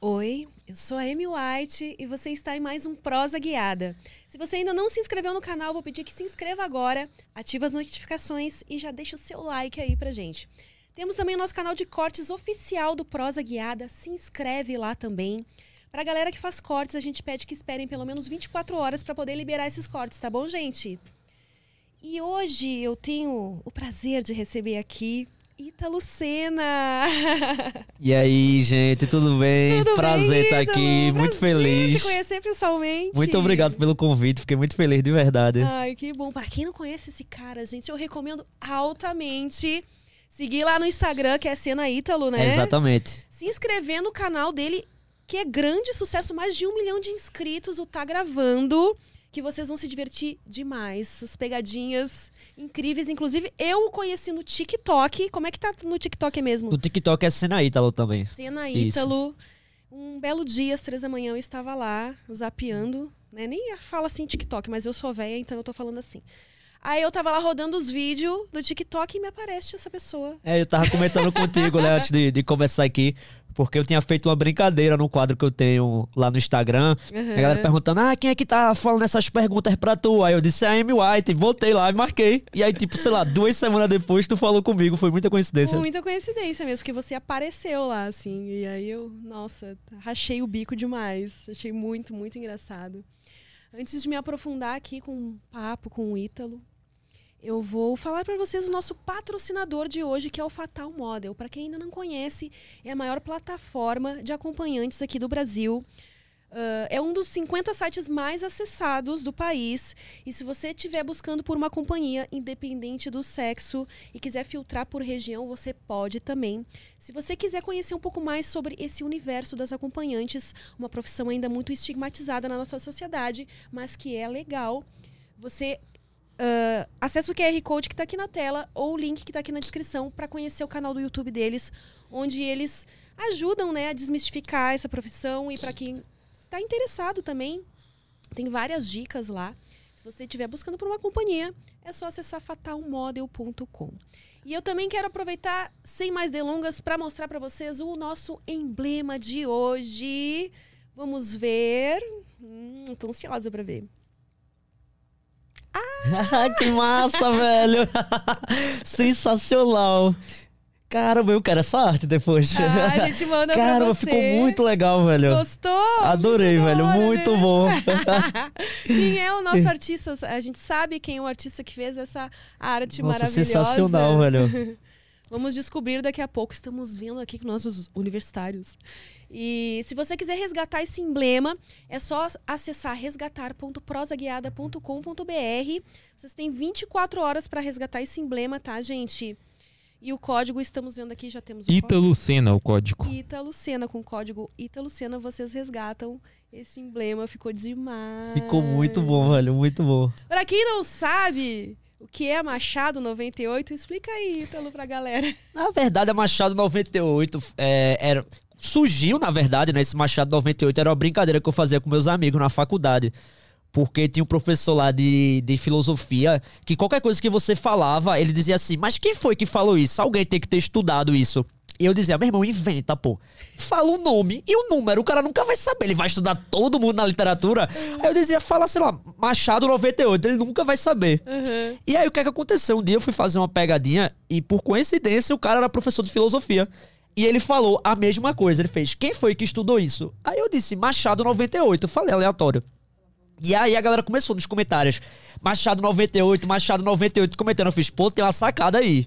Oi, eu sou a Amy White e você está em mais um Prosa Guiada. Se você ainda não se inscreveu no canal, vou pedir que se inscreva agora, ative as notificações e já deixa o seu like aí pra gente. Temos também o nosso canal de cortes oficial do Prosa Guiada, se inscreve lá também. Pra galera que faz cortes, a gente pede que esperem pelo menos 24 horas para poder liberar esses cortes, tá bom, gente? E hoje eu tenho o prazer de receber aqui Ítalo Lucena. E aí, gente, tudo bem? Tudo Prazer estar Ítalo? aqui, muito Prazer feliz. te conhecer pessoalmente. Muito obrigado pelo convite, fiquei muito feliz de verdade. Ai, que bom. Pra quem não conhece esse cara, gente, eu recomendo altamente seguir lá no Instagram, que é Cena Ítalo, né? Exatamente. Se inscrever no canal dele, que é grande sucesso, mais de um milhão de inscritos, o Tá Gravando, que vocês vão se divertir demais. As pegadinhas incríveis. Inclusive, eu o conheci no TikTok. Como é que tá no TikTok mesmo? No TikTok é Cena Ítalo também. Cena. Ítalo. Um belo dia, às três da manhã, eu estava lá, zapeando. Né? Nem fala assim TikTok, mas eu sou velha, então eu tô falando assim. Aí eu tava lá rodando os vídeos do TikTok e me aparece essa pessoa. É, eu tava comentando contigo, né, antes de, de começar aqui, porque eu tinha feito uma brincadeira no quadro que eu tenho lá no Instagram. Uhum. A galera perguntando, ah, quem é que tá falando essas perguntas pra tu? Aí eu disse, a Amy White, botei lá e marquei. E aí, tipo, sei lá, duas semanas depois tu falou comigo, foi muita coincidência. Muita coincidência mesmo, porque você apareceu lá, assim. E aí eu, nossa, rachei o bico demais. Achei muito, muito engraçado. Antes de me aprofundar aqui com um papo com o Ítalo, eu vou falar para vocês o nosso patrocinador de hoje, que é o Fatal Model. Para quem ainda não conhece, é a maior plataforma de acompanhantes aqui do Brasil. Ah, é um dos 50 sites mais acessados do país. E se você estiver buscando por uma companhia, independente do sexo, e quiser filtrar por região, você pode também. Se você quiser conhecer um pouco mais sobre esse universo das acompanhantes, uma profissão ainda muito estigmatizada na nossa sociedade, mas que é legal, você acessa o QR Code que está aqui na tela ou o link que está aqui na descrição para conhecer o canal do YouTube deles, onde eles ajudam né, a desmistificar essa profissão e para quem está interessado também, tem várias dicas lá. Se você estiver buscando por uma companhia, é só acessar fatalmodel.com. E eu também quero aproveitar, sem mais delongas, para mostrar para vocês o nosso emblema de hoje. Vamos ver. Hum, tô ansiosa para ver. que massa, velho! Sensacional! Caramba, eu quero essa arte depois. Ah, a gente manda Caramba, pra você. ficou muito legal, velho. Gostou? Adorei, velho. hora, muito né? bom. Quem é o nosso artista? A gente sabe quem é o artista que fez essa arte Nossa, maravilhosa. sensacional, velho. Vamos descobrir daqui a pouco. Estamos vendo aqui com nossos universitários. E se você quiser resgatar esse emblema, é só acessar resgatar.prosaguiada.com.br. Vocês têm 24 horas para resgatar esse emblema, tá, gente? E o código, estamos vendo aqui, já temos o Ítalo Senna, o código. Ítalo Sena, com o código Ítalo Sena, vocês resgatam esse emblema. Ficou demais. Ficou muito bom, velho. Muito bom. Pra quem não sabe o que é Machado 98, explica aí, Ítalo, pra galera. Na verdade, a Machado 98 é, era. Surgiu, na verdade, né? Esse Machado 98 era uma brincadeira que eu fazia com meus amigos na faculdade. Porque tinha um professor lá de, de filosofia que qualquer coisa que você falava, ele dizia assim: Mas quem foi que falou isso? Alguém tem que ter estudado isso. E eu dizia: Meu irmão, inventa, pô. Fala o nome e o número, o cara nunca vai saber. Ele vai estudar todo mundo na literatura. Aí eu dizia: Fala, sei lá, Machado 98, ele nunca vai saber. Uhum. E aí o que é que aconteceu? Um dia eu fui fazer uma pegadinha e por coincidência o cara era professor de filosofia. E ele falou a mesma coisa. Ele fez: Quem foi que estudou isso? Aí eu disse: Machado 98. Eu falei aleatório. E aí a galera começou nos comentários: Machado 98, Machado 98, comentando. Eu fiz: Pô, tem uma sacada aí.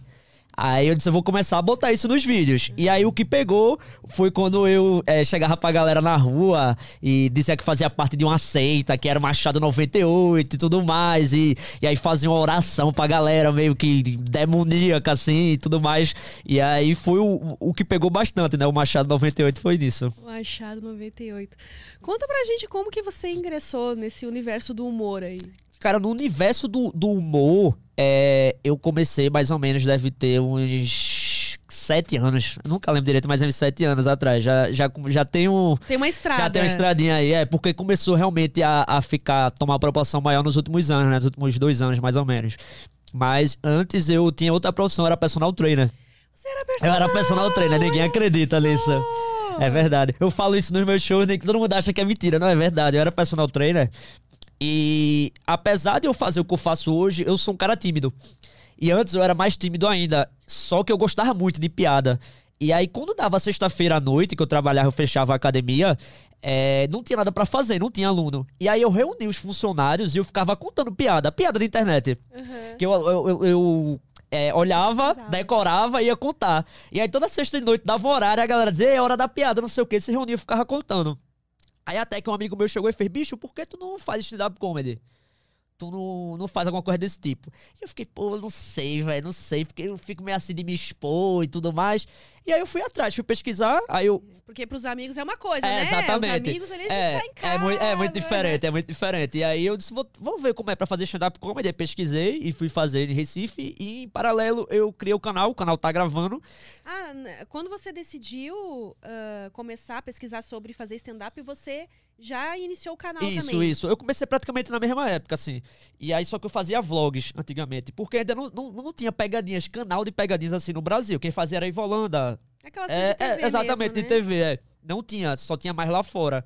Aí eu disse, eu vou começar a botar isso nos vídeos. E aí o que pegou foi quando eu eh, chegava pra galera na rua e dizia que fazia parte de uma seita, que era Machado 98 e tudo mais. E, e aí fazia uma oração pra galera meio que demoníaca, assim, e tudo mais. E aí foi o, o que pegou bastante, né? O Machado 98 foi nisso. Machado 98. Conta pra gente como que você ingressou nesse universo do humor aí. Cara, no universo do, do humor, é, eu comecei mais ou menos, deve ter uns sete anos. Eu nunca lembro direito, mas uns sete anos atrás. Já, já, já tenho. Tem uma estrada. Já tem uma estradinha aí, é, porque começou realmente a, a ficar, tomar uma proporção maior nos últimos anos, né? Nos últimos dois anos, mais ou menos. Mas antes eu tinha outra profissão, eu era personal trainer. Você era Eu personal. era personal trainer, ninguém acredita nisso. É verdade. Eu falo isso nos meus shows, nem que todo mundo acha que é mentira. Não é verdade. Eu era personal trainer. E apesar de eu fazer o que eu faço hoje, eu sou um cara tímido. E antes eu era mais tímido ainda. Só que eu gostava muito de piada. E aí, quando dava sexta-feira à noite, que eu trabalhava, eu fechava a academia, é, não tinha nada para fazer, não tinha aluno. E aí eu reuni os funcionários e eu ficava contando piada, piada da internet. Uhum. Que eu, eu, eu, eu é, olhava, decorava e ia contar. E aí toda sexta de noite dava um horário, a galera dizia, é hora da piada, não sei o que, se reunia e ficava contando. Aí até que um amigo meu chegou e fez, bicho, por que tu não faz stand-up comedy? Tu não, não faz alguma coisa desse tipo. E eu fiquei, pô, eu não sei, velho, não sei, porque eu fico meio assim de me expor e tudo mais. E aí eu fui atrás, fui pesquisar, aí eu... Porque pros amigos é uma coisa, é, né? Exatamente. Os amigos, eles é, estão em casa. É muito, é muito diferente, é muito diferente. E aí eu disse, vou, vou ver como é pra fazer stand-up comedy. Aí pesquisei e fui fazer em Recife. E em paralelo eu criei o canal, o canal tá gravando. Ah, quando você decidiu uh, começar a pesquisar sobre fazer stand-up, você já iniciou o canal isso, também. Isso, isso. Eu comecei praticamente na mesma época, assim. E aí só que eu fazia vlogs antigamente. Porque ainda não, não, não tinha pegadinhas, canal de pegadinhas assim no Brasil. Quem fazia era Ivolanda. Aquelas é, de TV é, Exatamente, mesmo, né? de TV, é. Não tinha, só tinha mais lá fora.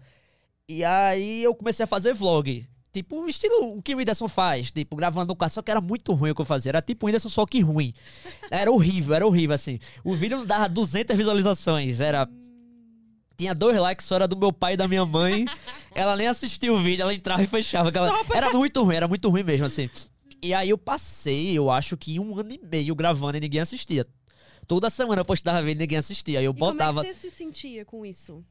E aí eu comecei a fazer vlog. Tipo, estilo o que o Whindersson faz, tipo, gravando no carro, só que era muito ruim o que eu fazia. Era tipo o Whindersson, só que ruim. Era horrível, era horrível, assim. O vídeo não dava 200 visualizações, era tinha dois likes, só era do meu pai e da minha mãe. ela nem assistia o vídeo, ela entrava e fechava. Ela... Pra... Era muito ruim, era muito ruim mesmo, assim. E aí eu passei, eu acho que um ano e meio gravando e ninguém assistia. Toda semana eu postava vídeo e ninguém assistia. Aí eu e botava. Como é que você se sentia com isso?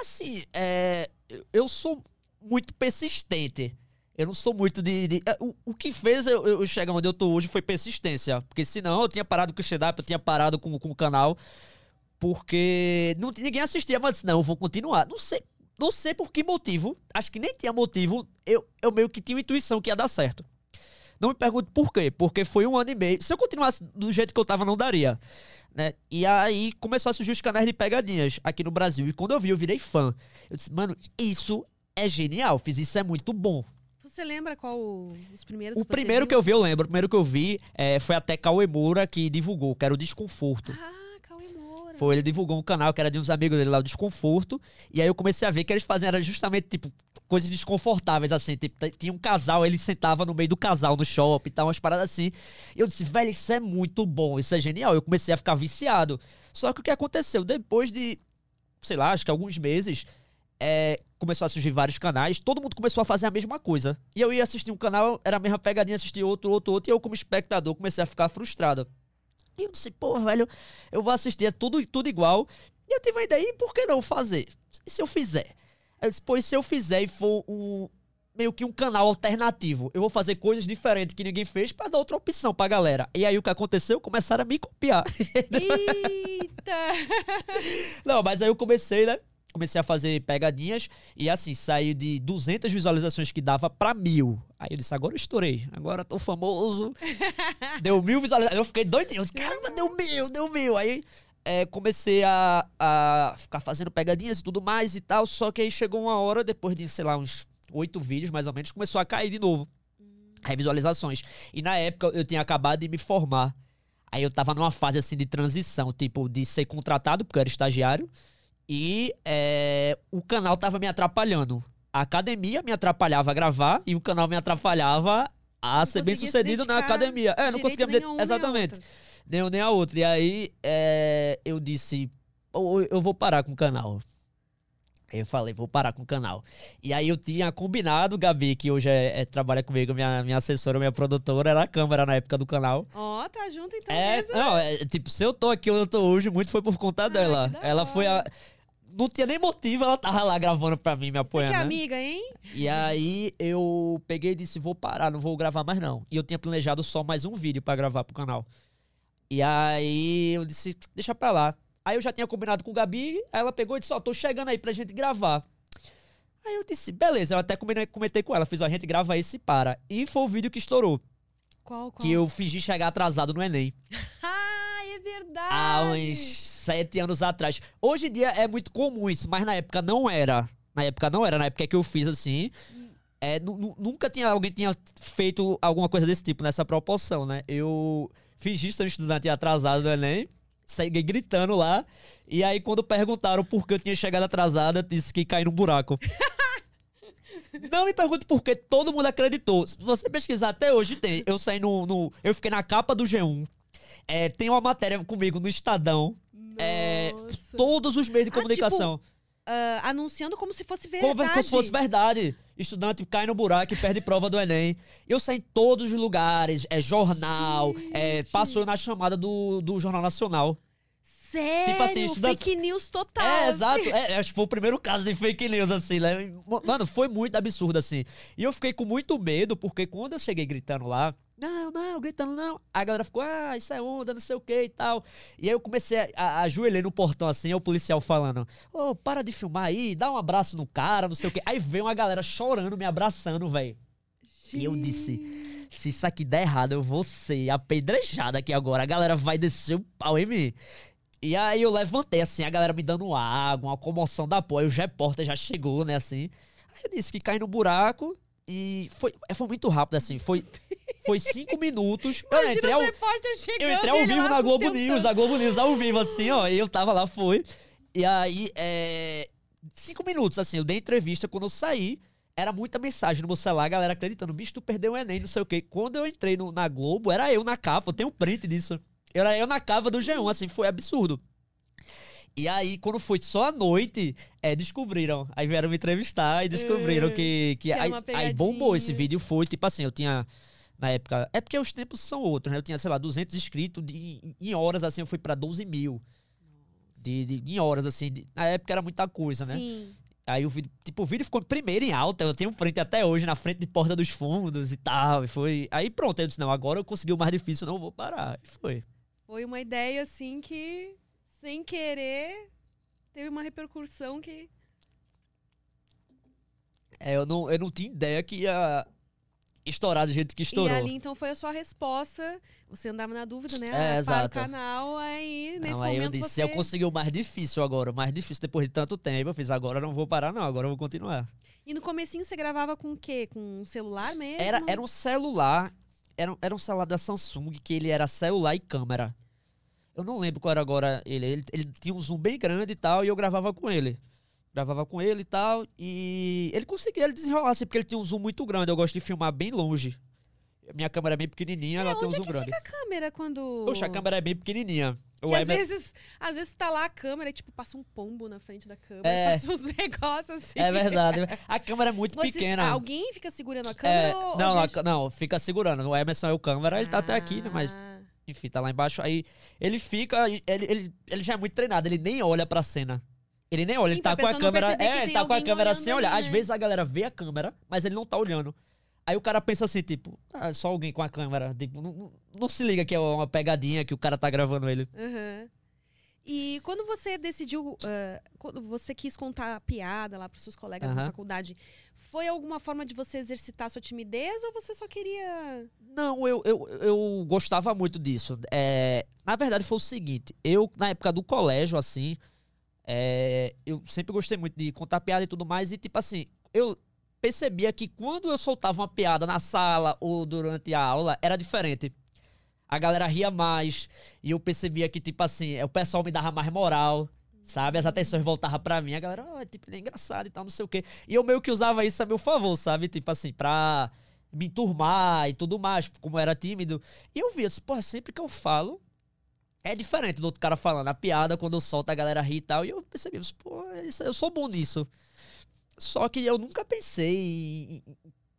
Assim, é... eu sou muito persistente. Eu não sou muito de. de... É, o, o que fez eu, eu chegar onde eu tô hoje foi persistência. Porque senão eu tinha parado com o stand-up, eu tinha parado com, com o canal. Porque não, ninguém assistia, mas disse, não, eu vou continuar. Não sei, não sei por que motivo, acho que nem tinha motivo, eu, eu meio que tinha intuição que ia dar certo. Não me pergunte por quê, porque foi um ano e meio. Se eu continuasse do jeito que eu tava, não daria. Né? E aí começou a surgir os canais de pegadinhas aqui no Brasil. E quando eu vi, eu virei fã. Eu disse, mano, isso é genial, fiz isso é muito bom. Você lembra qual os primeiros? O primeiro viu? que eu vi, eu lembro. O primeiro que eu vi é, foi até Cauê Moura que divulgou, que era o Desconforto. Ah. Foi, ele divulgou um canal que era de uns amigos dele lá, o Desconforto. E aí eu comecei a ver que eles faziam era justamente, tipo, coisas desconfortáveis, assim. Tipo, tinha um casal, ele sentava no meio do casal no shopping e tal, umas paradas assim. E eu disse, velho, isso é muito bom, isso é genial. Eu comecei a ficar viciado. Só que o que aconteceu? Depois de, sei lá, acho que alguns meses, é, começou a surgir vários canais, todo mundo começou a fazer a mesma coisa. E eu ia assistir um canal, era a mesma pegadinha, assistir outro, outro, outro, e eu, como espectador, comecei a ficar frustrado. E eu disse, pô, velho, eu vou assistir, é tudo, tudo igual. E eu tive uma ideia, e por que não fazer? E se eu fizer? Eu disse, pô, se eu fizer e for um, meio que um canal alternativo, eu vou fazer coisas diferentes que ninguém fez para dar outra opção pra galera. E aí o que aconteceu? Começaram a me copiar. Eita! não, mas aí eu comecei, né? Comecei a fazer pegadinhas e assim, saí de 200 visualizações que dava pra mil. Aí eu disse, agora eu estourei, agora tô famoso. deu mil visualizações. Eu fiquei doidinho. Caramba, deu mil, deu mil. Aí é, comecei a, a ficar fazendo pegadinhas e tudo mais e tal. Só que aí chegou uma hora, depois de, sei lá, uns oito vídeos mais ou menos, começou a cair de novo. Aí visualizações. E na época eu tinha acabado de me formar. Aí eu tava numa fase assim de transição, tipo, de ser contratado, porque eu era estagiário e é, o canal tava me atrapalhando. A academia me atrapalhava a gravar e o canal me atrapalhava a não ser bem sucedido na academia. É, não conseguia me Exatamente. Nem um nem a outra. E aí é, eu disse: eu vou parar com o canal. Eu falei, vou parar com o canal. E aí eu tinha combinado, Gabi, que hoje é, é, trabalha comigo, minha, minha assessora, minha produtora, era a câmera na época do canal. Ó, oh, tá junto então. É, mesmo. não, é, tipo, se eu tô aqui onde eu tô hoje, muito foi por conta ah, dela. Ela foi a não tinha nem motivo, ela tava lá gravando pra mim, me apoiando. Você que é né? amiga, hein? E aí eu peguei e disse: vou parar, não vou gravar mais não. E eu tinha planejado só mais um vídeo para gravar pro canal. E aí eu disse: deixa pra lá. Aí eu já tinha combinado com o Gabi, aí ela pegou e disse: ó, tô chegando aí pra gente gravar. Aí eu disse: beleza, eu até comentei com ela, fiz: ó, a gente grava esse e para. E foi o vídeo que estourou. Qual, qual? Que eu fingi chegar atrasado no Enem. é verdade! Há uns sete anos atrás. Hoje em dia é muito comum isso, mas na época não era. Na época não era, na época que eu fiz assim. É, nunca tinha alguém tinha feito alguma coisa desse tipo nessa proporção, né? Eu fiz isso um estudante atrasado do Enem. Segui gritando lá. E aí, quando perguntaram por que eu tinha chegado atrasada, disse que caí num buraco. Não me pergunte por que todo mundo acreditou. Se você pesquisar até hoje, tem. Eu saí no. no eu fiquei na capa do G1. É, tem uma matéria comigo no Estadão. É, todos os meios de Ah, tipo, comunicação. Ah, anunciando como se fosse Como verdade. se fosse verdade. Estudante cai no buraco e perde prova do Enem. Eu saí em todos os lugares. É jornal. É, passou na chamada do, do Jornal Nacional. Sério? Tipo assim, estudante- Fake news total. É, assim. exato. É, acho que foi o primeiro caso de fake news, assim, né? Mano, foi muito absurdo, assim. E eu fiquei com muito medo, porque quando eu cheguei gritando lá, não, não, gritando não, a galera ficou, ah, isso é onda, não sei o que e tal. E aí eu comecei a, a ajoelhei no portão, assim, aí o policial falando, ô, para de filmar aí, dá um abraço no cara, não sei o que. Aí veio uma galera chorando, me abraçando, velho. E eu disse, se isso aqui der errado, eu vou ser apedrejado aqui agora. A galera vai descer o pau em mim. E aí eu levantei, assim, a galera me dando água, uma comoção da porra. E o repórter já chegou, né, assim. Aí eu disse que caí no buraco e foi, foi muito rápido, assim. Foi, foi cinco minutos. Eu entrei ao, eu entrei ao vivo na Globo. News, a Globo News ao vivo, assim, ó. E eu tava lá, foi. E aí, é... Cinco minutos, assim, eu dei entrevista. Quando eu saí, era muita mensagem no meu celular, a galera acreditando. Bicho, tu perdeu o Enem, não sei o quê. Quando eu entrei no- na Globo, era eu na capa. Eu tenho um print disso. Era eu na capa do G1, assim, foi absurdo. E aí, quando foi só à noite, é, descobriram. Aí vieram me entrevistar e descobriram É, que. que, que aí, aí bombou esse vídeo. Foi tipo assim, eu tinha. Na época. É porque os tempos são outros, né? Eu tinha, sei lá, 200 inscritos. De, em horas, assim, eu fui pra 12 mil. De, de- em horas, assim. de- na época era muita coisa, né? Sim. Aí o vídeo, tipo, o vídeo ficou primeiro em alta. Eu tenho frente até hoje, na frente de Porta dos Fundos e tal. E foi. Aí pronto, eu disse, não, agora eu consegui o mais difícil, não vou parar. E foi. Foi uma ideia, assim, que, sem querer, teve uma repercussão que... É, eu não, eu não tinha ideia que ia estourar do jeito que estourou. E ali, então, foi a sua resposta. Você andava na dúvida, né? É, Ah, para exato. o canal, aí, nesse não, aí eu momento, disse, você... eu consegui o mais difícil agora, o mais difícil depois de tanto tempo. Eu fiz, agora eu não vou parar, não, agora eu vou continuar. E no comecinho, você gravava com o quê? Com um celular mesmo? Era, era um celular, era, um- era um celular da Samsung, que ele era celular e câmera. Eu não lembro qual era agora ele. Ele, ele tinha um zoom bem grande e tal, e eu gravava com ele. Gravava com ele e tal, e ele conseguia ele desenrolar, assim, porque ele tinha um zoom muito grande. Eu gosto de filmar bem longe. Minha câmera é bem pequenininha, É, ela tem um é zoom que grande. fica a câmera quando... Poxa, a câmera é bem pequenininha. O às vezes, às vezes tá lá a câmera e, tipo, passa um pombo na frente da câmera, É. passa uns negócios assim. É verdade. A câmera é muito Vocês- pequena. Alguém fica segurando a câmera É, ou... não, ou não, fica segurando. O Emerson é o câmera, ele tá até aqui, né? Mas, Ah. enfim, tá lá embaixo. Aí ele fica. Ele, ele, ele já é muito treinado, ele nem olha pra cena. Ele nem olha, Sim, ele tá com a câmera. É, ele tá com a câmera sem olhar. ali, Às né? vezes a galera vê a câmera, mas ele não tá olhando. Aí o cara pensa assim, tipo, ah, só alguém com a câmera. Tipo, não, não, não se liga que é uma pegadinha que o cara tá gravando ele. Aham. E quando você decidiu, ah, quando você quis contar a piada lá pros seus colegas na Aham. faculdade, foi alguma forma de você exercitar sua timidez ou você só queria. Não, eu, eu, eu gostava muito disso. É, na verdade, foi o seguinte: eu, na época do colégio, assim, é, eu sempre gostei muito de contar piada e tudo mais, e tipo assim, eu percebia que quando eu soltava uma piada na sala ou durante a aula, era diferente. A galera ria mais, e eu percebia que, tipo assim, o pessoal me dava mais moral. Sabe? As atenções voltavam pra mim, a galera, ó, tipo, é engraçado e tal, não sei o quê. E eu meio que usava isso a meu favor, sabe? Tipo assim, pra me enturmar e tudo mais, como era tímido. E eu via, assim, porra, sempre que eu falo, é diferente do outro cara falando. A piada, quando eu solto, a galera ri e tal. E eu percebi, pô, eu sou bom nisso. Só que eu nunca pensei em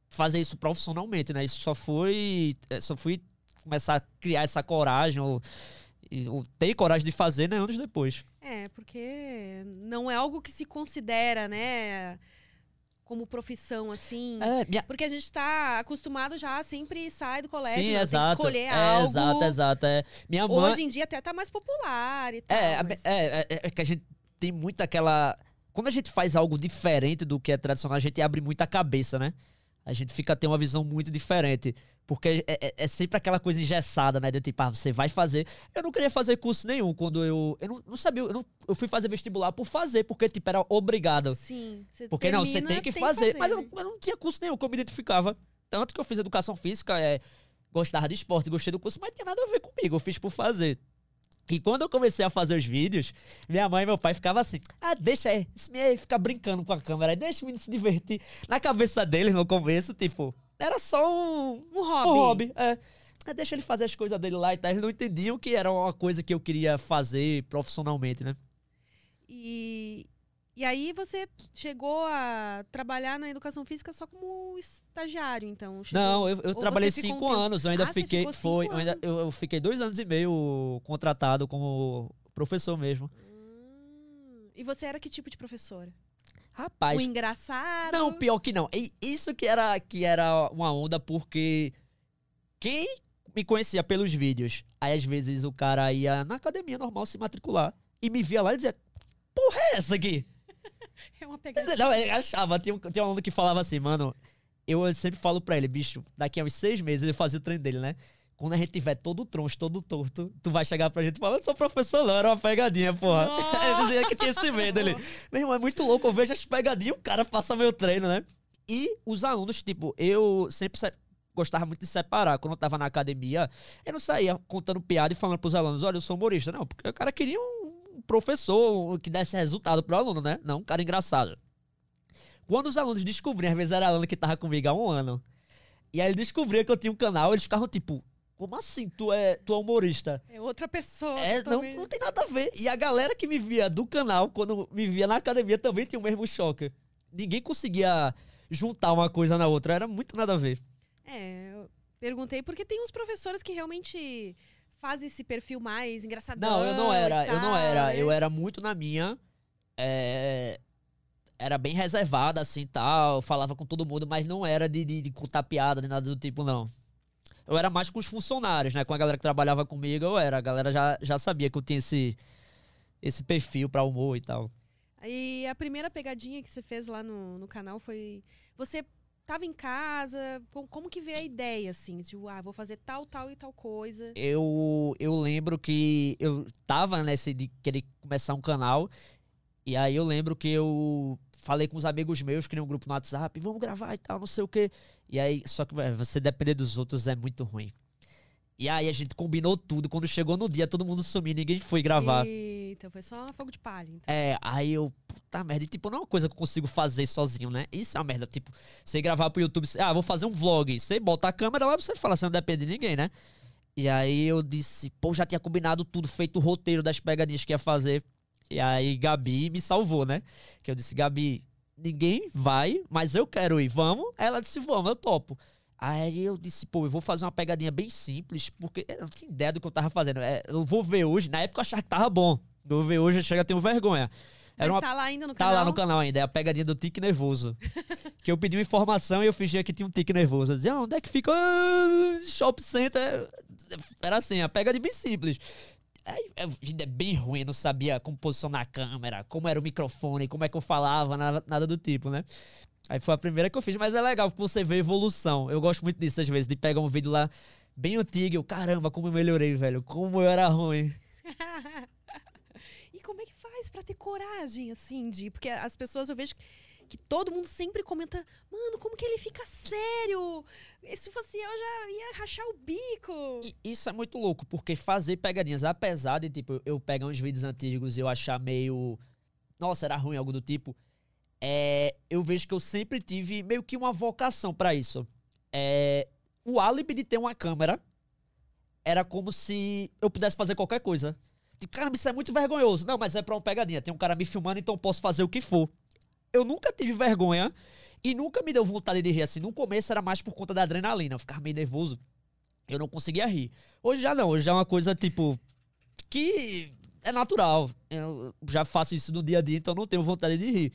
fazer isso profissionalmente, né? Isso só foi. é, Só fui começar a criar essa coragem, ou, ou ter coragem de fazer, né? Anos depois. É, porque não é algo que se considera, né? Como profissão, assim. É, minha, Porque a gente tá acostumado já, sempre sai do colégio, Sim, exato. escolher É, algo. exato, exato. É. Minha mãe. Hoje em dia até tá mais popular e tal. É, mas- é, é, é que a gente tem muito aquela. Quando a gente faz algo diferente do que é tradicional, a gente abre muito a cabeça, né? A gente fica tem uma visão muito diferente. Porque é, é- é sempre aquela coisa engessada, né? De tipo, ah, você vai fazer. Eu não queria fazer curso nenhum quando eu. Eu não, não sabia. Eu, não- eu fui fazer vestibular por fazer, porque, tipo, era obrigado. Sim. você Porque não, você termina, tem que fazer. Mas eu, né? eu não tinha curso nenhum que eu me identificava. Tanto que eu fiz educação física, é, gostava de esporte, gostei do curso, mas tinha nada a ver comigo. Eu fiz por fazer. E quando eu comecei a fazer os vídeos, minha mãe e meu pai ficavam assim: ah, deixa esse menino aí ficar brincando com a câmera, deixa o menino se divertir. Na cabeça deles, no começo, tipo, era só um, Um hobby. um hobby. É. Ah, Deixa ele fazer as coisas dele lá e tal. Eles não entendiam que era uma coisa que eu queria fazer profissionalmente, né? E, e aí você chegou a trabalhar na educação física só como estagiário, então? Chegou- Não, eu, eu trabalhei um cinco tempo- anos. Eu ainda Ah, fiquei. Foi, eu, ainda, eu, eu fiquei dois anos e meio contratado como professor mesmo. Hum, E você era que tipo de professora? Rapaz, o engraçado? Não, pior que não. E isso que era, que era uma onda, porque quem me conhecia pelos vídeos, aí às vezes o cara ia na academia normal se matricular e me via lá e dizia: Porra, é essa aqui? É uma pegadinha. não, ele achava. Tinha um, tinha um aluno que falava assim, mano. Eu sempre falo pra ele, bicho, daqui a uns seis meses ele fazia o treino dele, né? Quando a gente tiver todo troncho, todo torto, tu vai chegar pra gente falando, sou professor, não, era uma pegadinha, porra. Nossa! Ele dizia que tinha esse medo ali. Meu irmão, é muito louco, eu vejo as pegadinhas, o cara passa meu treino, né? E os alunos, tipo, eu sempre se- gostava muito de separar. Quando eu tava na academia, eu não saía contando piada e falando pros alunos, olha, eu sou humorista. Não, porque o cara queria um professor que desse resultado pro aluno, né? Não um cara engraçado. Quando os alunos descobriam, às vezes era aluno que tava comigo há um ano, e aí ele descobria que eu tinha um canal, eles ficavam tipo, como assim tu é, tu é humorista? É outra pessoa. É, não, não tem nada a ver. E a galera que me via do canal, quando me via na academia, também tinha o mesmo choque. Ninguém conseguia juntar uma coisa na outra, era muito nada a ver. É, eu perguntei porque tem uns professores que realmente fazem esse perfil mais engraçadão. Não, eu não era, e eu não tal, era. né? Eu era muito na minha. é, Era bem reservada, assim, tal. Falava com todo mundo, mas não era de, de, de contar piada, nem nada do tipo, não. Eu era mais com os funcionários, né? Com a galera que trabalhava comigo, eu era. A galera já, já sabia que eu tinha esse, esse perfil pra humor e tal. E a primeira pegadinha que você fez lá no, no canal foi. Você tava em casa, com- como que veio a ideia, assim? Tipo, ah, vou fazer tal, tal e tal coisa. eu, eu lembro que eu tava nesse de querer começar um canal. E aí eu lembro que eu falei com os amigos meus, criei um grupo no WhatsApp, vamos gravar e tal, não sei o quê. E aí, só que você depender dos outros é muito ruim. E aí a gente combinou tudo. Quando chegou no dia, todo mundo sumiu, ninguém foi gravar. Eita, foi só fogo de palha, então. É, aí eu, puta merda, e, tipo, não é uma coisa que eu consigo fazer sozinho, né? Isso é uma merda, tipo, você gravar pro YouTube, ah, vou fazer um vlog, você bota a câmera lá, você fala, você não depende de ninguém, né? E aí eu disse, pô, já tinha combinado tudo, feito o roteiro das pegadinhas que ia fazer. E aí Gabi me salvou, né? Que eu disse, Gabi, ninguém vai, mas eu quero ir, vamos? Ela disse, vamos, eu topo. Aí eu disse, pô, eu vou fazer uma pegadinha bem simples, porque eu não tinha ideia do que eu tava fazendo. É, eu vou ver hoje, na época eu achava que tava bom. Eu vou ver hoje, eu chego a ter vergonha. Era uma tá lá ainda no Tá canal? lá no canal ainda, é a pegadinha do tique nervoso. que eu pedi uma informação e eu fingia que tinha um tique nervoso. Eu dizia, ah, onde é que fica? Ah, Shop Center. Era assim, a pegadinha bem simples. A vida é bem ruim, não sabia como posicionar a câmera, como era o microfone, como é que eu falava, nada, nada do tipo, né? Aí foi a primeira que eu fiz, mas é legal porque você vê evolução. Eu gosto muito disso às vezes, de pegar um vídeo lá bem antigo eu, caramba, como eu melhorei, velho, como eu era ruim. e como é que faz pra ter coragem, assim, de. Porque as pessoas eu vejo todo mundo sempre comenta, mano, como que ele fica sério? Se fosse eu, já ia rachar o bico. E isso é muito louco, porque fazer pegadinhas, apesar de, tipo, eu pegar uns vídeos antigos e eu achar meio. Nossa, era ruim, algo do tipo. É, eu vejo que eu sempre tive meio que uma vocação pra isso. É, o álibi de ter uma câmera era como se eu pudesse fazer qualquer coisa. Tipo, caramba, isso é muito vergonhoso. Não, mas é pra uma pegadinha. Tem um cara me filmando, então posso fazer o que for. Eu nunca tive vergonha e nunca me deu vontade de rir assim. No começo era mais por conta da adrenalina. Eu ficava meio nervoso. Eu não conseguia rir. Hoje já não. Hoje já é uma coisa, tipo, que é natural. Eu já faço isso no dia a dia, então não tenho vontade de rir.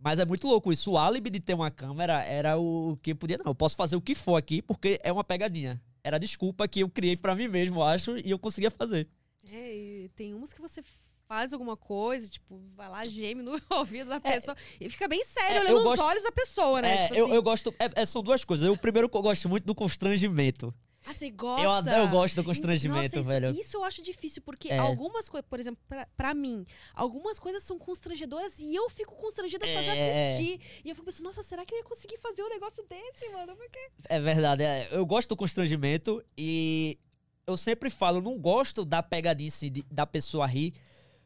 Mas é muito louco isso. O álibi de ter uma câmera era o que podia. Não, eu posso fazer o que for aqui porque é uma pegadinha. Era a desculpa que eu criei pra mim mesmo, acho, e eu conseguia fazer. É, e tem umas que você faz alguma coisa, tipo, vai lá, geme no ouvido da pessoa e fica bem sério É, olhando eu nos gosto- olhos da pessoa, né? É, tipo eu, assim, eu gosto. é- é, são duas coisas. Eu, o primeiro que eu gosto muito do constrangimento. Ah, você gosta? Eu, adoro- eu gosto do constrangimento, Nossa, isso, velho. Isso eu acho difícil, porque É. algumas coisas, por exemplo, pra, pra mim, algumas coisas são constrangedoras e eu fico constrangida só de É. assistir. E eu fico pensando, nossa, será que eu ia conseguir fazer um negócio desse, mano? Porque... É verdade. é, eu gosto do constrangimento e eu sempre falo, eu não gosto da pegadinha assim, de- da pessoa rir,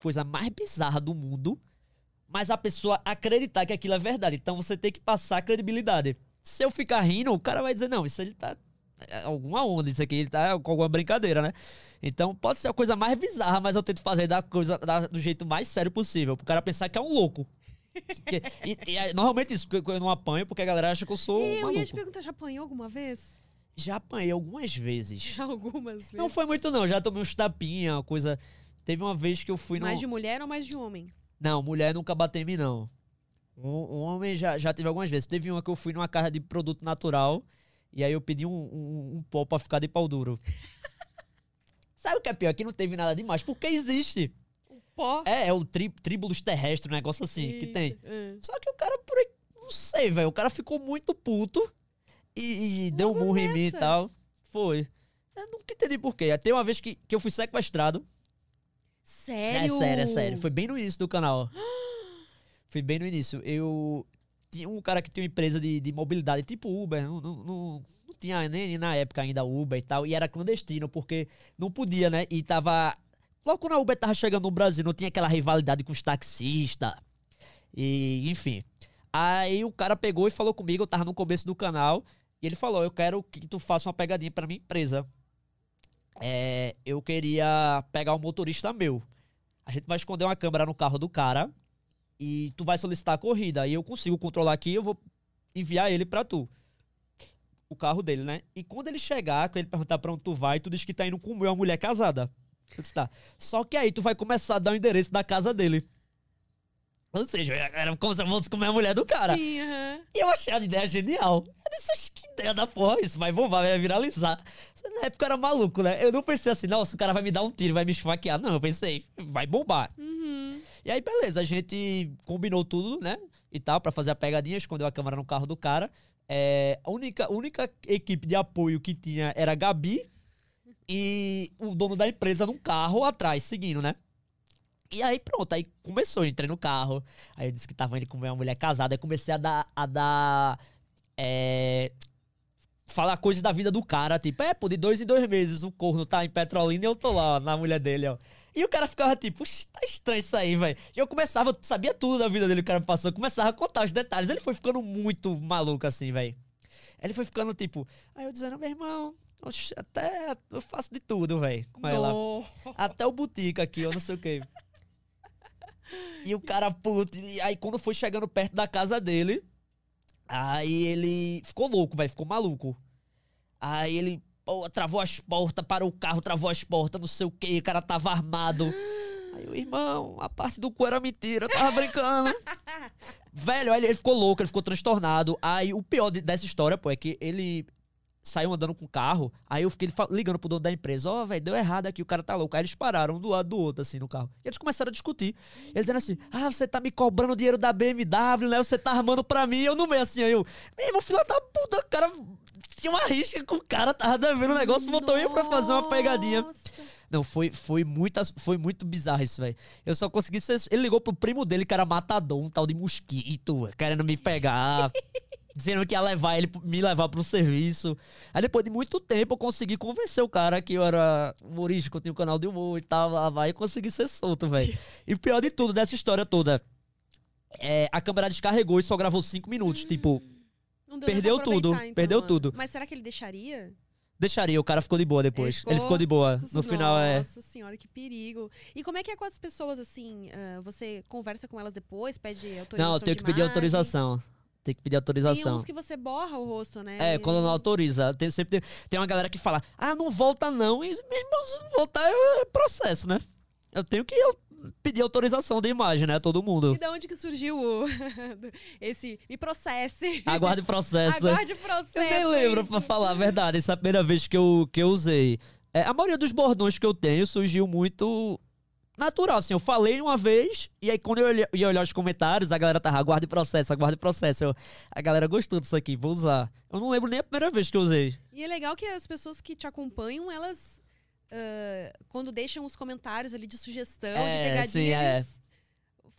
Coisa mais bizarra do mundo, mas a pessoa acreditar que aquilo é verdade. Então você tem que passar a credibilidade. Se eu ficar rindo, o cara vai dizer, não, isso ele tá. é alguma onda, isso aqui ele tá com alguma brincadeira, né? Então pode ser a coisa mais bizarra, mas eu tento fazer da coisa da- do jeito mais sério possível. Pro cara pensar que é um louco. Que- e, e é normalmente isso, porque eu não apanho, porque a galera acha que eu sou. eu ia maluco. te perguntar, já apanhou alguma vez? Já apanhei algumas vezes. Algumas vezes. Não foi muito, não. Já tomei uns tapinha, uma coisa. Teve uma vez que eu fui no. Mais de mulher ou mais de homem? Não, mulher nunca bateu em mim, não. Um, um homem já, já teve algumas vezes. Teve uma que eu fui numa casa de produto natural e aí eu pedi um, um, um pó pra ficar de pau duro. Sabe o que é pior? Que não teve nada demais, porque existe. Pó. É, é o tri, tribulus terrestre, um negócio assim, que tem. É. Só que o cara, por aí, não sei, velho. O cara ficou muito puto e, e deu um murro em mim e tal. Foi. Eu nunca entendi por quê. Tem uma vez que, que eu fui sequestrado. Sério? É sério, é sério. Foi bem no início do canal. Foi bem no início. Eu tinha um cara que tinha uma empresa de, de mobilidade, tipo Uber. Não, não, não, não tinha nem na época ainda Uber e tal. E era clandestino, porque não podia, né? E tava. Logo quando a Uber tava chegando no Brasil, não tinha aquela rivalidade com os taxistas. E, enfim. Aí o cara pegou e falou comigo, eu tava no começo do canal. E ele falou: Eu quero que tu faça uma pegadinha pra minha empresa. É, eu queria pegar um motorista meu. A gente vai esconder uma câmera no carro do cara e tu vai solicitar a corrida. E eu consigo controlar aqui, eu vou enviar ele pra tu. O carro dele, né? E quando ele chegar, quando ele perguntar pra onde tu vai, tu diz que tá indo comer uma mulher casada. Eu disse, tá. Só que aí tu vai começar a dar o endereço da casa dele. Ou seja, era como se eu fosse comer a mulher do cara. Sim, aham. E eu achei a ideia genial. Eu disse, "Oxe, que ideia da porra, isso vai bombar, vai viralizar. Na época eu era maluco, né? Eu não pensei assim, nossa, o cara vai me dar um tiro, vai me esfaquear. Não, eu pensei, vai bombar. Uhum. E aí, beleza, a gente combinou tudo, né? E tal, pra fazer a pegadinha, escondeu a câmera no carro do cara. É, a única, única equipe de apoio que tinha era a Gabi e o dono da empresa num carro atrás, seguindo, né? E aí pronto, aí começou, entrei no carro, aí eu disse que tava indo comer uma mulher casada, aí comecei a dar. A dar é, falar coisas da vida do cara, tipo, é, pô, de dois em dois meses o corno tá em Petrolina e eu tô lá, ó, na mulher dele, ó. E o cara ficava tipo, "Oxe, tá estranho isso aí, velho. E eu começava, eu sabia tudo da vida dele, o cara passou, eu começava a contar os detalhes. Ele foi ficando muito maluco assim, velho. Ele foi ficando tipo, aí eu dizendo, meu irmão, até eu faço de tudo, velho, com ela. Até o boutique aqui, eu não sei o quê. E o cara, puto, e aí quando foi chegando perto da casa dele, aí ele ficou louco, velho, ficou maluco. Aí ele, pô, travou as portas, parou o carro, travou as portas, não sei o quê, o cara tava armado. Aí o irmão, a parte do cu era mentira, eu tava brincando. Velho, aí ele ficou louco, ele ficou transtornado. Aí o pior de- dessa história, pô, é que ele saiu andando com o carro. Aí eu fiquei ligando pro dono da empresa: Ó, velho, deu errado aqui, o cara tá louco. Aí eles pararam um do lado do outro, assim, no carro. E eles começaram a discutir. Eles dizendo assim: Ah, você tá me cobrando dinheiro da BMW, né? Você tá armando pra mim. Eu no meio assim, aí eu, meu irmão, filho da puta, o cara tinha uma risca com o cara, tava devendo o negócio, botou eu pra fazer uma pegadinha. Não, foi, foi, muitas, foi muito bizarro isso, velho. Eu só consegui ser. Ele ligou pro primo dele, que era matador, um tal de mosquito, querendo me pegar. dizendo que ia levar ele, me levar pro serviço. Aí depois de muito tempo eu consegui convencer o cara que eu era humorístico, eu tinha um canal de humor e tal, lá vai e consegui ser solto, velho. E o pior de tudo dessa história toda. É, a câmera descarregou e só gravou cinco minutos. Tipo, deu nem Perdeu tudo, perdeu mano. tudo. Mas será que ele deixaria? deixaria, o cara ficou de boa depois. Ele ficou, de boa. No final é. Nossa senhora, que perigo. E como é que é com as pessoas, assim, ah, você conversa com elas depois, pede autorização Não, eu tenho que pedir autorização. Tem que pedir Tem autorização. uns que você borra o rosto, né? É, quando não autoriza. Tem, sempre tem, tem uma galera que fala, ah, não volta não. E, se não voltar é processo, né? Eu tenho que eu, pedir autorização de imagem, né? Todo mundo. E da onde que surgiu o... esse... Me processe. Aguarde processo. Aguarde processo. Eu nem lembro, isso. pra falar a verdade. Essa é a primeira vez que eu, que eu usei. É, a maioria dos bordões que eu tenho surgiu muito natural, assim. Eu falei uma vez, e aí quando eu olhei- ia olhar os comentários, a galera tava, aguarde processo, aguarde processo. Eu, a galera gostou disso aqui, vou usar. Eu não lembro nem a primeira vez que eu usei. E é legal que as pessoas que te acompanham, elas. ah, quando deixam os comentários ali de sugestão, de É, pegadinha, sim, é.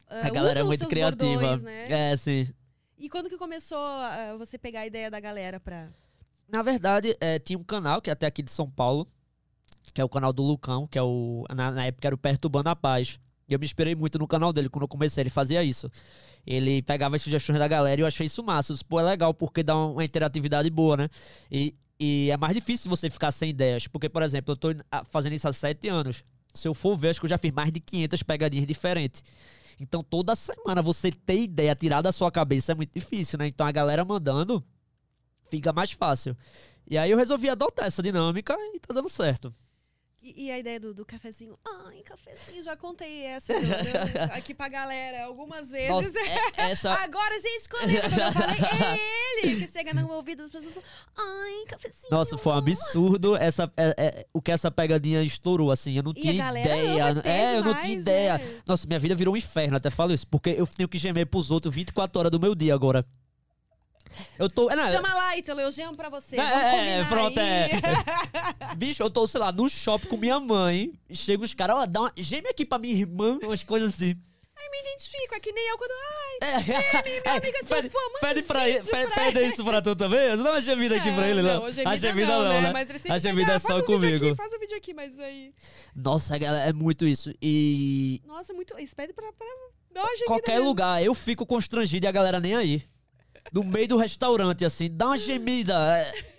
ah, a galera é muito criativa. bordões, né? É, sim. E quando que começou ah, você pegar a ideia da galera pra. Na verdade, é, tinha um canal que é até aqui de São Paulo, que é o canal do Lucão, que é o. Na, na época era o Perturbando a Paz. E eu me inspirei muito no canal dele quando eu comecei. Ele fazia isso. Ele pegava as sugestões da galera e eu achei isso massa. Isso, Pô, é legal porque dá uma interatividade boa, né? E, e é mais difícil você ficar sem ideias. Porque, por exemplo, eu tô fazendo isso há sete anos. Se eu for ver, acho que eu já fiz mais de 500 pegadinhas diferentes. Então, toda semana você ter ideia, tirar da sua cabeça é muito difícil, né? Então, a galera mandando fica mais fácil. E aí eu resolvi adotar essa dinâmica e tá dando certo. E, e a ideia do, do cafezinho? Ai, cafezinho, já contei essa do- do- aqui pra galera algumas vezes. Nossa, é- essa. Agora, gente, quando eu falei, é ele que chega no ouvido das pessoas. Ai, cafezinho. Nossa, foi um absurdo essa, é- é- o que essa pegadinha estourou, assim. Eu não E a tinha ideia. ama, é, eu não demais, tinha ideia. né? Nossa, minha vida virou um inferno, até falo isso. Porque eu tenho que gemer pros outros 24 horas do meu dia agora. Eu tô. é, não, Chama lá, Ítalo, eu gemo pra você. É, é, combinar pronto, aí. é. Bicho, eu tô, sei lá, no shopping com minha mãe. Chega os caras, ó, dá uma. Geme aqui pra minha irmã, umas coisas assim. Ai, me identifico, é que nem eu quando. Ai, É, minha amiga, se eu pede, for, pede pra pede, pra pede isso pra tu também? Você dá uma gemida aqui pra ele, não? gemida a gemida não, não, né? Mas ele sempre a pede, gemida ah, é faz só um comigo. Aqui, faz um vídeo aqui, mas aí. Nossa, galera, é muito isso. E Nossa, muito. Eles pedem pra, pra uma qualquer mesmo. lugar, eu fico constrangido e a galera nem aí. No meio do restaurante, assim, dá uma gemida. é.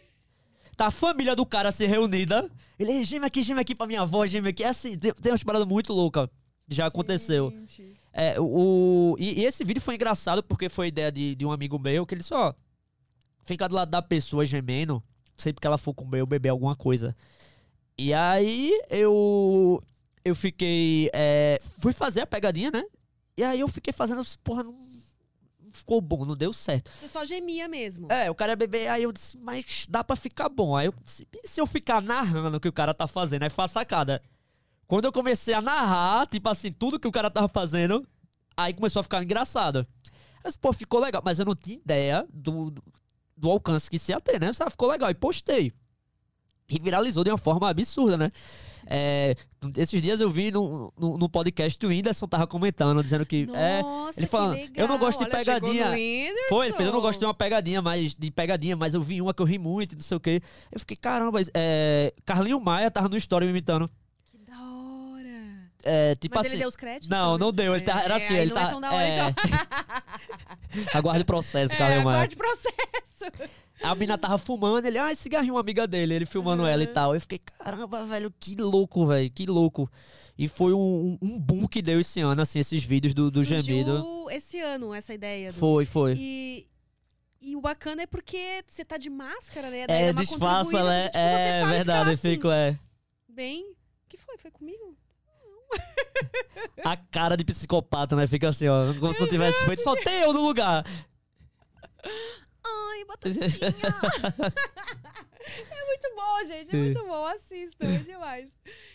Tá a família do cara se reunida. Ele, "Ei, geme aqui, geme aqui pra minha avó, geme aqui. É assim, tem, tem umas paradas muito loucas. Já aconteceu. Gente. É, o, e, e esse vídeo foi engraçado porque foi ideia de, de um amigo meu que ele só fica do lado da pessoa gemendo, sempre que ela for comer ou beber alguma coisa. E aí eu eu fiquei é, fui fazer a pegadinha, né? E aí eu fiquei fazendo, porra, não ficou bom, não deu certo. Você só gemia mesmo. É, o cara ia beber, aí eu disse, mas dá pra ficar bom. Aí eu disse, e se eu ficar narrando o que o cara tá fazendo? Aí a sacada. Quando eu comecei a narrar, tipo assim, tudo que o cara tava fazendo, aí começou a ficar engraçado. Disse, pô, ficou legal. Mas eu não tinha ideia do, do, do alcance que isso ia ter, né? Só ficou legal. E postei. E viralizou de uma forma absurda, né? É, esses dias eu vi no, no, no podcast o Whindersson tava comentando, dizendo que. é, Nossa, ele que falando, eu não gosto de Olha, pegadinha. Foi, ele fez, eu não gosto de uma pegadinha, mas de pegadinha, mas eu vi uma que eu ri muito, não sei o quê. Eu fiquei, caramba, é, Carlinho Maia tava no story me imitando. Que da hora. É, tipo Mas assim. ele deu os créditos? Não, não deu. Ele tá, era assim, É, ele não tá. é tão da hora, é. então. Aguarde processo, É, Carlinho Maia. aguarde processo. A mina tava fumando, ele, ah, cigarrinho, uma amiga dele, ele filmando ela e tal. Eu fiquei, caramba, velho, que louco, velho, que louco. E foi um, um, boom que deu esse ano, assim, esses vídeos do, do Surgiu gemido. esse ano, essa ideia. do- Foi, foi. E, e o bacana é porque você tá de máscara, né? Daí É, uma disfarça, né? tipo, É verdade, assim, fico, é. Bem. O que foi? Foi comigo? A cara de psicopata, né? Fica assim, ó. Como se não tivesse feito. Só tem eu no lugar. Ai, batatinha! é muito bom, gente. É muito bom. Assistam, é demais.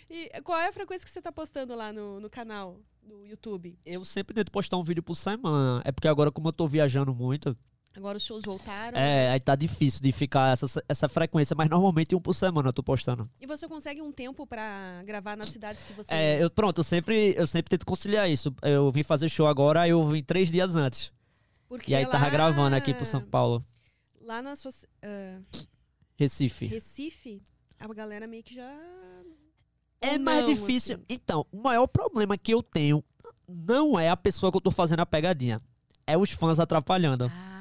E qual é a frequência que você tá postando lá no, no canal do YouTube? Eu sempre tento postar um vídeo por semana. É porque agora, como eu tô viajando muito, Agora os shows voltaram. é, aí tá difícil de ficar essa, essa frequência. Mas normalmente um por semana eu tô postando. E você consegue um tempo pra gravar nas cidades que você. É, eu, pronto, eu sempre, eu sempre tento conciliar isso. Eu vim fazer show agora, aí eu vim três dias antes. Porque E aí tava lá- gravando aqui pro São Paulo. Lá na sua. ah, Recife. Recife, a galera meio que já. É Ou mais não, difícil. assim. Então, o maior problema que eu tenho não é a pessoa que eu tô fazendo a pegadinha. É os fãs atrapalhando. Ah.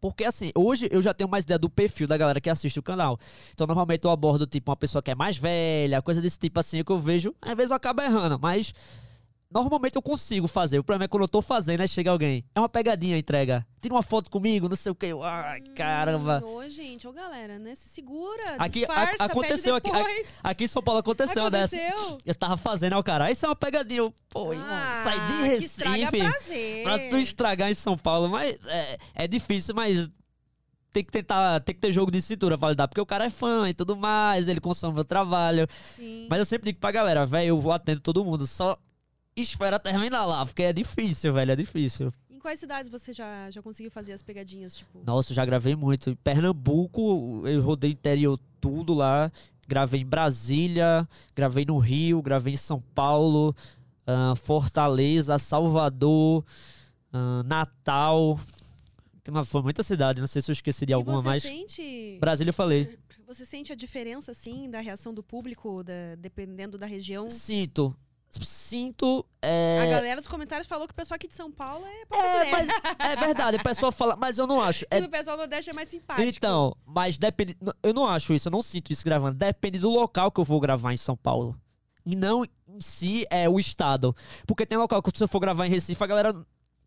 Porque assim, hoje eu já tenho mais ideia do perfil da galera que assiste o canal. Então, normalmente eu abordo, tipo, uma pessoa que é mais velha, coisa desse tipo assim, que eu vejo. Às vezes eu acabo errando, mas normalmente eu consigo fazer. O problema é quando eu tô fazendo, aí chega alguém. É uma pegadinha a entrega. Tira uma foto comigo, não sei o que. Ai, caramba. Hum, Ô, gente, ô galera, né? Se segura, Aqui a- disfarça, aconteceu pede aqui, a- aqui em São Paulo aconteceu, uma dessa. Aconteceu? Eu tava fazendo, o cara, isso é uma pegadinha. Eu, Pô, irmão, Ah, sai de Recife. prazer. Pra tu estragar em São Paulo, mas é, é difícil, mas tem que tentar, tem que ter jogo de cintura pra lidar, porque o cara é fã e tudo mais, ele consome meu trabalho. Sim. Mas eu sempre digo pra galera, velho, eu vou atendo todo mundo, só espera terminar lá, porque é difícil, velho, é difícil. Em quais cidades você já, já conseguiu fazer as pegadinhas, tipo? Nossa, eu já gravei muito. Em Pernambuco, eu rodei interior tudo lá. Gravei em Brasília, gravei no Rio, gravei em São Paulo, ah, Fortaleza, Salvador, ah, Natal. Foi muita cidade, não sei se eu esqueci de alguma, você mas. sente... Brasília eu falei. Você sente a diferença, assim, da reação do público, da- dependendo da região? Sinto. Sinto. É... A galera dos comentários falou que o pessoal aqui de São Paulo é É, mas é verdade, a pessoa fala, mas eu não acho. É o pessoal do Nordeste é mais simpático. Então, mas depende. Eu não acho isso, eu não sinto isso gravando. Depende do local que eu vou gravar em São Paulo. E não em si é o estado. Porque tem local que se eu for gravar em Recife, a galera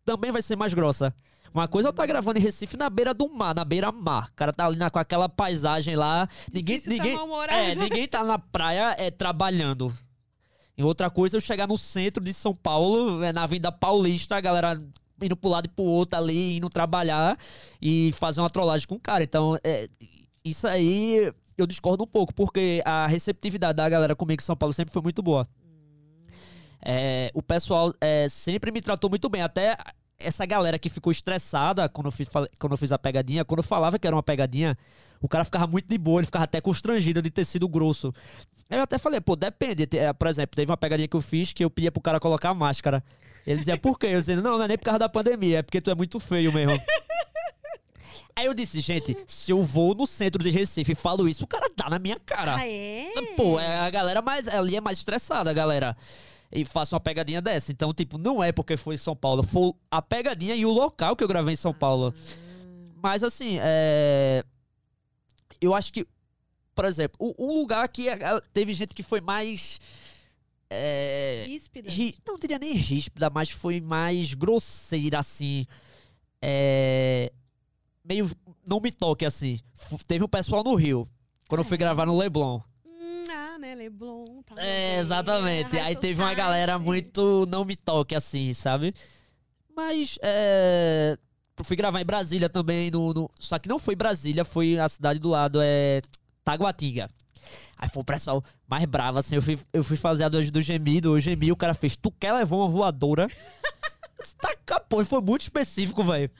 também vai ser mais grossa. Uma coisa é eu tá gravando em Recife na beira do mar, na beira-mar. O cara tá ali na- com aquela paisagem lá. Ninguém, Difícil tá ninguém, mal-humorado. é, ninguém tá na praia é, trabalhando. Outra coisa é eu chegar no centro de São Paulo, é, na Avenida Paulista, a galera indo pro lado e pro outro ali, indo trabalhar e fazer uma trollagem com o cara. Então, é, isso aí eu discordo um pouco, porque a receptividade da galera comigo em São Paulo sempre foi muito boa. É, o pessoal é, sempre me tratou muito bem. Até essa galera que ficou estressada quando eu, fiz, quando eu fiz a pegadinha, quando eu falava que era uma pegadinha, o cara ficava muito de boa, ele ficava até constrangido de ter sido grosso. Aí Eu até falei, pô, depende. É, Por exemplo, teve uma pegadinha que eu fiz que eu pedia pro cara colocar a máscara. Ele dizia, por quê? Eu dizia, não, não é nem por causa da pandemia, é porque tu é muito feio mesmo. Aí eu disse, gente, se eu vou no centro de Recife e falo isso, o cara dá na minha cara. Ah, é? Pô, é a galera mais. Ali é mais estressada, a galera. E faço uma pegadinha dessa. Então, tipo, não é porque foi em São Paulo. Foi a pegadinha e o local que eu gravei em São Paulo. Mas assim, é. Eu acho que. Por exemplo, o- um lugar que teve gente que foi mais. É. Ríspida. ri- não diria nem ríspida, mas foi mais grosseira, assim. É. Meio. Não me toque, assim. F- Teve um pessoal no Rio. Quando eu fui gravar no Leblon. Né? Leblon. Tá É, bem. exatamente. Aí teve uma galera muito não me toque, assim, sabe? Mas, é. Eu fui gravar em Brasília também, no, no- só que não foi Brasília, foi a cidade do lado, é. Taguatinga. Aí foi o pessoal mais bravo, assim. Eu fui, eu fui fazer a do, do gemido, o gemi, o cara fez, tu quer levar uma voadora? Taca, pô, foi muito específico, velho.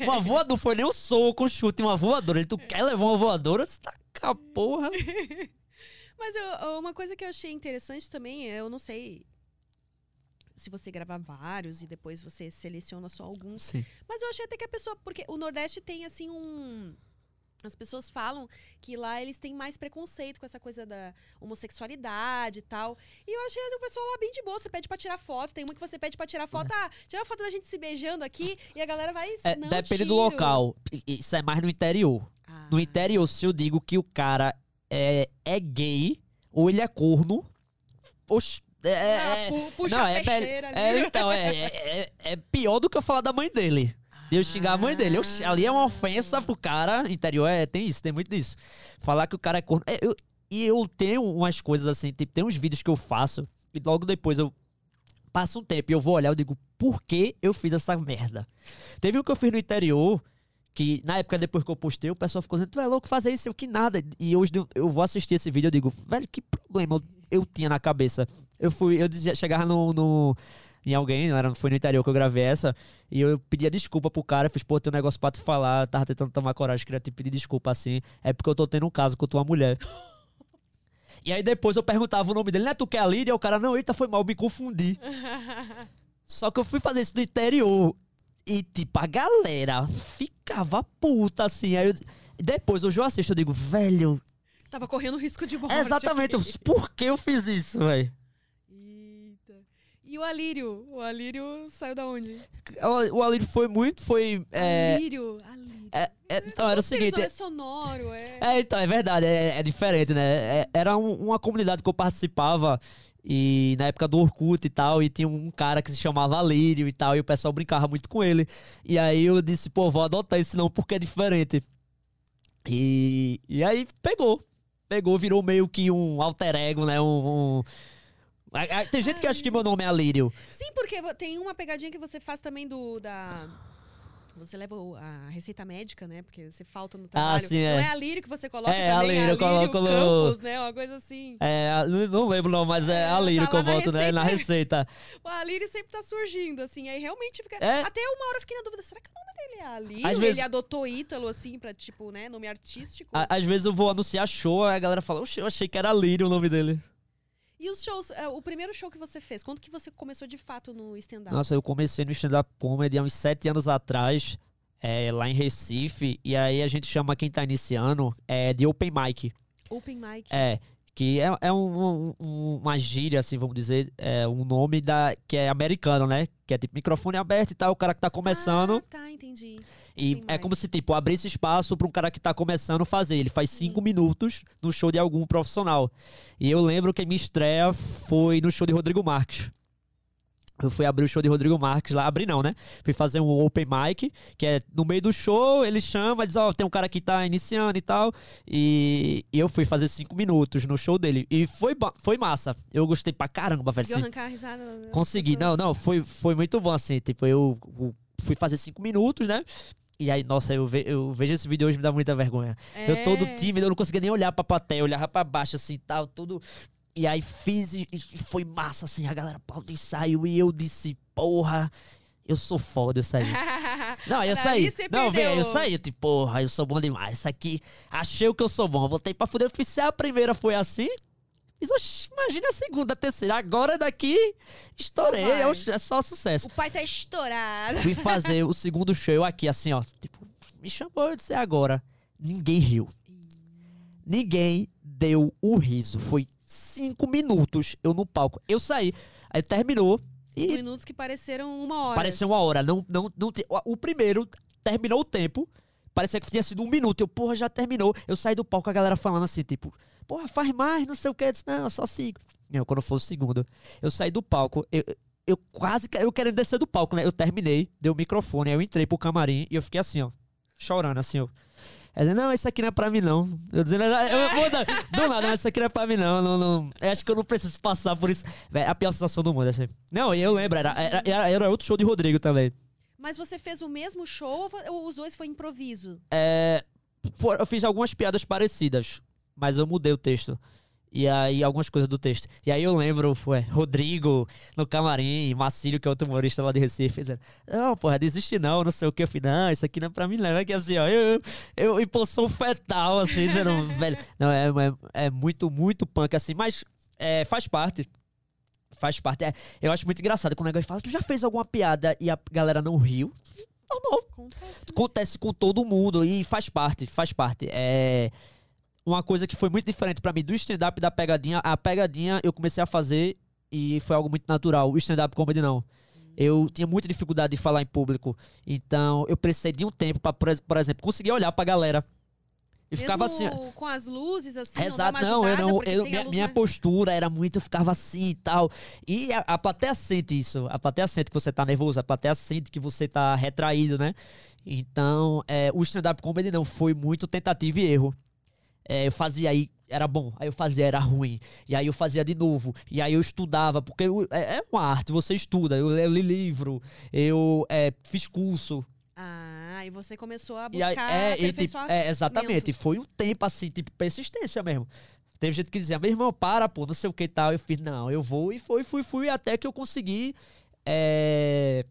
Uma voadora, foi nem um soco, um chute, uma voadora. Ele, tu quer levar uma voadora? Taca, porra. Mas eu- uma coisa que eu achei interessante também, é, eu não sei se você gravar vários e depois você seleciona só alguns. Sim. Mas eu achei até que a pessoa. Porque o Nordeste tem assim um. As pessoas falam que lá eles têm mais preconceito com essa coisa da homossexualidade e tal. E eu achei o pessoal lá bem de boa. Você pede pra tirar foto. Tem uma que você pede pra tirar foto. Ah, tira foto da gente se beijando aqui. E a galera vai. É, depende do tiro." local. I- Isso é mais no interior. Ah. No interior, se eu digo que o cara é, é gay ou ele é corno, poxa. É, Ah, é, pu- puxa não, a é, peixeira é, ali. é, então, é, é, é- é pior do que eu falar da mãe dele. De eu xingar a mãe dele. Eu, ali é uma ofensa pro cara. Interior é, tem isso, tem muito disso. Falar que o cara é corno. é, eu- e eu tenho umas coisas assim, tipo, tem uns vídeos que eu faço e logo depois eu passo um tempo e eu vou olhar, eu digo, por que eu fiz essa merda? Teve um que eu fiz no interior, que na época depois que eu postei, o pessoal ficou dizendo, tu é louco fazer isso, eu que nada. E hoje eu- vou assistir esse vídeo, eu digo, velho, que problema eu, eu tinha na cabeça. Eu fui, eu dizia, chegava no, no- em alguém, não era, foi no interior que eu gravei essa, e eu pedia desculpa pro cara, eu fiz, pô, tem um negócio pra te falar, tava tentando tomar coragem, queria te pedir desculpa assim, é porque eu tô tendo um caso com tua mulher. E aí depois eu perguntava o nome dele, não é tu que é a Lídia? O cara, não, eita, foi mal, me confundi. Só que eu fui fazer isso no interior. E, tipo, a galera ficava puta, assim. Aí eu, depois, hoje eu assisto, eu digo, velho, Tava correndo risco de morte. é exatamente, eu- aqui. por que eu fiz isso, velho? Eita. E o Alírio? O Alírio saiu da onde? O, o Alírio foi muito, foi... É, Alírio. Alírio. é, é, então, era o seguinte... É sonoro, é. É, então, é verdade, é, é diferente, né? É- era um- uma comunidade que eu participava e na época do Orkut e tal, e tinha um cara que se chamava Lírio e tal, e o pessoal brincava muito com ele. E aí eu disse, pô, vou adotar esse nome porque é diferente. E, e aí pegou. Pegou, virou meio que um alter ego, né? Um. um- Tem gente que acha que meu nome é Alírio. Sim, porque tem uma pegadinha que você faz também do da Você leva a receita médica, né? Porque você falta no trabalho. Ah, sim, é. Não é a Lírio que você coloca É, a também, Lírio, eu coloco no- Campos, né? Uma coisa assim. É, a- não lembro não, mas é, É, a Lírio tá que eu boto, né? Na receita. O Alírio sempre tá surgindo, assim. Aí realmente fica. É. Até uma hora eu fiquei na dúvida: será que o nome dele é Alírio? Às Ele vezes- adotou Ítalo, assim, pra, tipo, né? Nome artístico. A- Às vezes eu vou anunciar show, aí a galera fala, "Oxe, eu achei que era Lírio o nome dele. E os shows, é, o primeiro show que você fez, quando que você começou de fato no stand-up? Nossa, eu comecei no stand-up comedy há uns sete anos atrás, é, lá em Recife, e aí a gente chama quem tá iniciando é, de open mic. Open mic. É, que é, é um- um- uma gíria, assim, vamos dizer, é um nome da, que é americano, né? Que é tipo microfone aberto e tal, o cara que tá começando. Ah, tá, entendi. E é como se, tipo, abrisse espaço pra um cara que tá começando fazer. Ele faz cinco minutos no show de algum profissional. E eu lembro que a minha estreia foi no show de Rodrigo Marques. Eu fui abrir o show de Rodrigo Marques lá, abri não, né? Fui fazer um open mic, que é no meio do show, ele chama, diz, ó, tem um cara que tá iniciando e tal. E, eu fui fazer cinco minutos no show dele. E foi, foi massa. Eu gostei pra caramba, velho. Assim. arrancar a risada? Consegui, não, não, foi, foi muito bom, assim, tipo, eu fui fazer cinco minutos, né? E aí, nossa, eu, ve- eu vejo esse vídeo hoje me dá muita vergonha. Eu todo É. tímido, eu não conseguia nem olhar pra plateia, eu olhava pra baixo, assim, tal, tudo... E aí fiz e, e foi massa, assim, a galera pauta e saiu, e eu disse, porra, eu sou foda, eu saí. Não, aí eu saí. Não, velho, eu saí, tipo, porra, eu sou bom demais. Isso aqui, achei o que eu sou bom. Voltei pra fuder. Fiz, se a primeira foi assim, imagina a segunda, a terceira. Agora daqui, estourei. oxi, é só sucesso. O pai tá estourado. Fui fazer o segundo show aqui, assim, ó. Tipo, me chamou, eu disse, "É agora. Ninguém riu. Ninguém deu um riso. Foi cinco minutos eu no palco. Eu saí, aí terminou. Cinco E minutos que pareceram uma hora. Pareceu uma hora. Não, não, não te- o- O primeiro terminou o tempo. Parecia que tinha sido um minuto. Eu, porra, já terminou. Eu saí do palco, a galera falando assim, tipo, porra, faz mais, não sei o que. Eu disse, não, só sigo. Não, quando for o segundo. Eu saí do palco, eu, eu quase, eu querendo descer do palco, né? Eu terminei, dei o microfone, aí eu entrei pro camarim e eu fiquei assim, ó, chorando, assim, ó. Ela dizendo, não, isso aqui não é pra mim, não. Eu dizendo, eu vou dar- do nada, não, isso aqui não é pra mim, não. não, não. Eu acho que eu não preciso passar por isso. Véi, a pior sensação do mundo, assim. Não, eu lembro, era, era, era, era outro show de Rodrigo também. Mas você fez o mesmo show ou os dois foi improviso? É, for- eu fiz algumas piadas parecidas, mas eu mudei o texto. E aí, algumas coisas do texto. E aí eu lembro, foi Rodrigo no camarim, Marcílio, que é outro humorista lá de Recife, dizendo, não, porra, desiste não, não sei o que. Eu falei, não, isso aqui não é pra mim, não. É que assim, ó, eu, eu, eu posição fetal, assim, dizendo, velho. Não, é, é, é muito, muito punk, assim, mas é, faz parte. Faz parte. É, eu acho muito engraçado quando o negócio fala, tu já fez alguma piada e a galera não riu? Normal Acontece. acontece com todo mundo e faz parte, faz parte. É uma coisa que foi muito diferente pra mim do stand-up da pegadinha. A pegadinha eu comecei a fazer e foi algo muito natural. O stand-up comedy não. Eu tinha muita dificuldade de falar em público. Então eu precisei de um tempo pra, por ex- por exemplo, conseguir olhar pra galera. E ficava assim. Com as luzes, assim, não Exato, uma não, eu não, eu, minha, minha mais- postura era muito, eu ficava assim e tal. E a, a plateia sente isso, a plateia sente que você tá nervoso, a plateia sente que você tá retraído, né? Então, é, o stand-up comedy não, foi muito tentativa e erro. É, eu fazia aí, era bom, aí eu fazia, era ruim. E aí eu fazia de novo, e aí eu estudava, porque eu- é, é uma arte, você estuda. Eu, eu li livro, eu é, fiz curso, Ah, e você começou a e aí, buscar é, e, tipo, é, exatamente. Foi um tempo assim, tipo, persistência mesmo. Teve gente que dizia, meu irmão, para, pô, não sei o que e tal. Eu fiz, não, eu vou e foi, fui, fui, até que eu consegui. É...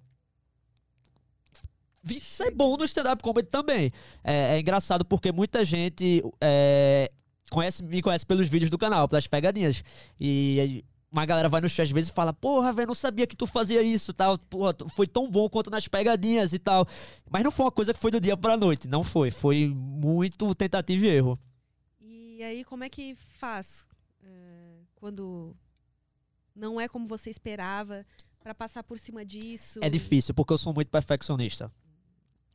Ser bom no stand-up comedy também. É, é engraçado porque muita gente é, conhece, me conhece pelos vídeos do canal, pelas pegadinhas. E uma galera vai no chat às vezes e fala, porra, velho, não sabia que tu fazia isso tal. Porra, tu- foi tão bom quanto nas pegadinhas e tal. Mas não foi uma coisa que foi do dia pra noite. Não foi. Foi muito tentativa e erro. E aí, como é que faz é, quando não é como você esperava pra passar por cima disso? É difícil, porque eu sou muito perfeccionista.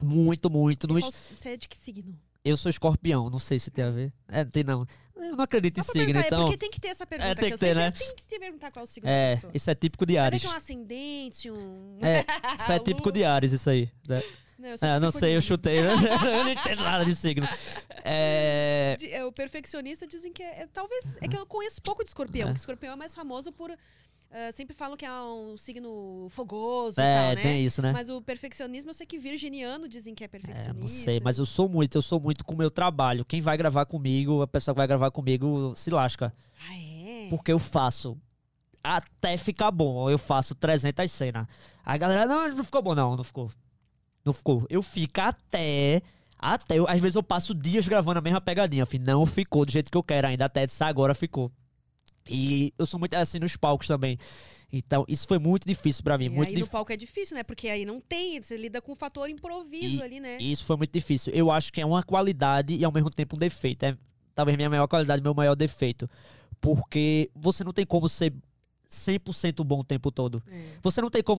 Muito, muito. Você, No qual- es- você é de que signo? Eu sou escorpião, não sei se tem a ver. É, não tem não. Eu não acredito em Só pra signo, é então. porque tem que ter essa pergunta. tem que que ter, né? Tem que ter perguntar qual é o signo É, isso é típico de Ares. é um ascendente, um... É, isso é típico de Ares, isso aí. né? Não, eu É, não sei, eu chutei. eu não entendo nada de signo. É. De- é, o perfeccionista dizem que é, é- talvez é que eu conheço pouco de escorpião. É. escorpião é mais famoso por ah, sempre falam que é um signo fogoso É, tal, né? tem isso, né? Mas o perfeccionismo, eu sei que virginiano dizem que é É, perfeccionista. não sei, mas eu sou muito, eu sou muito com o meu trabalho. Quem vai gravar comigo, a pessoa que vai gravar comigo se lasca. Ah, é? Porque eu faço até ficar bom. Eu faço 300 cenas. A galera, não, não ficou bom, não, não ficou. Não ficou. Eu fico até. Até. eu- às vezes eu passo dias gravando a mesma pegadinha. Não ficou do jeito que eu quero ainda. Até disso agora ficou. E eu sou muito assim nos palcos também. Então, isso foi muito difícil pra mim. E muito aí no difícil. palco é difícil, né? Porque aí não tem, você lida com o fator improviso E- ali, né? Isso foi muito difícil. Eu acho que é uma qualidade e ao mesmo tempo um defeito. É talvez minha maior qualidade, meu maior defeito. Porque você não tem como ser 100% bom o tempo todo. É. Você não tem como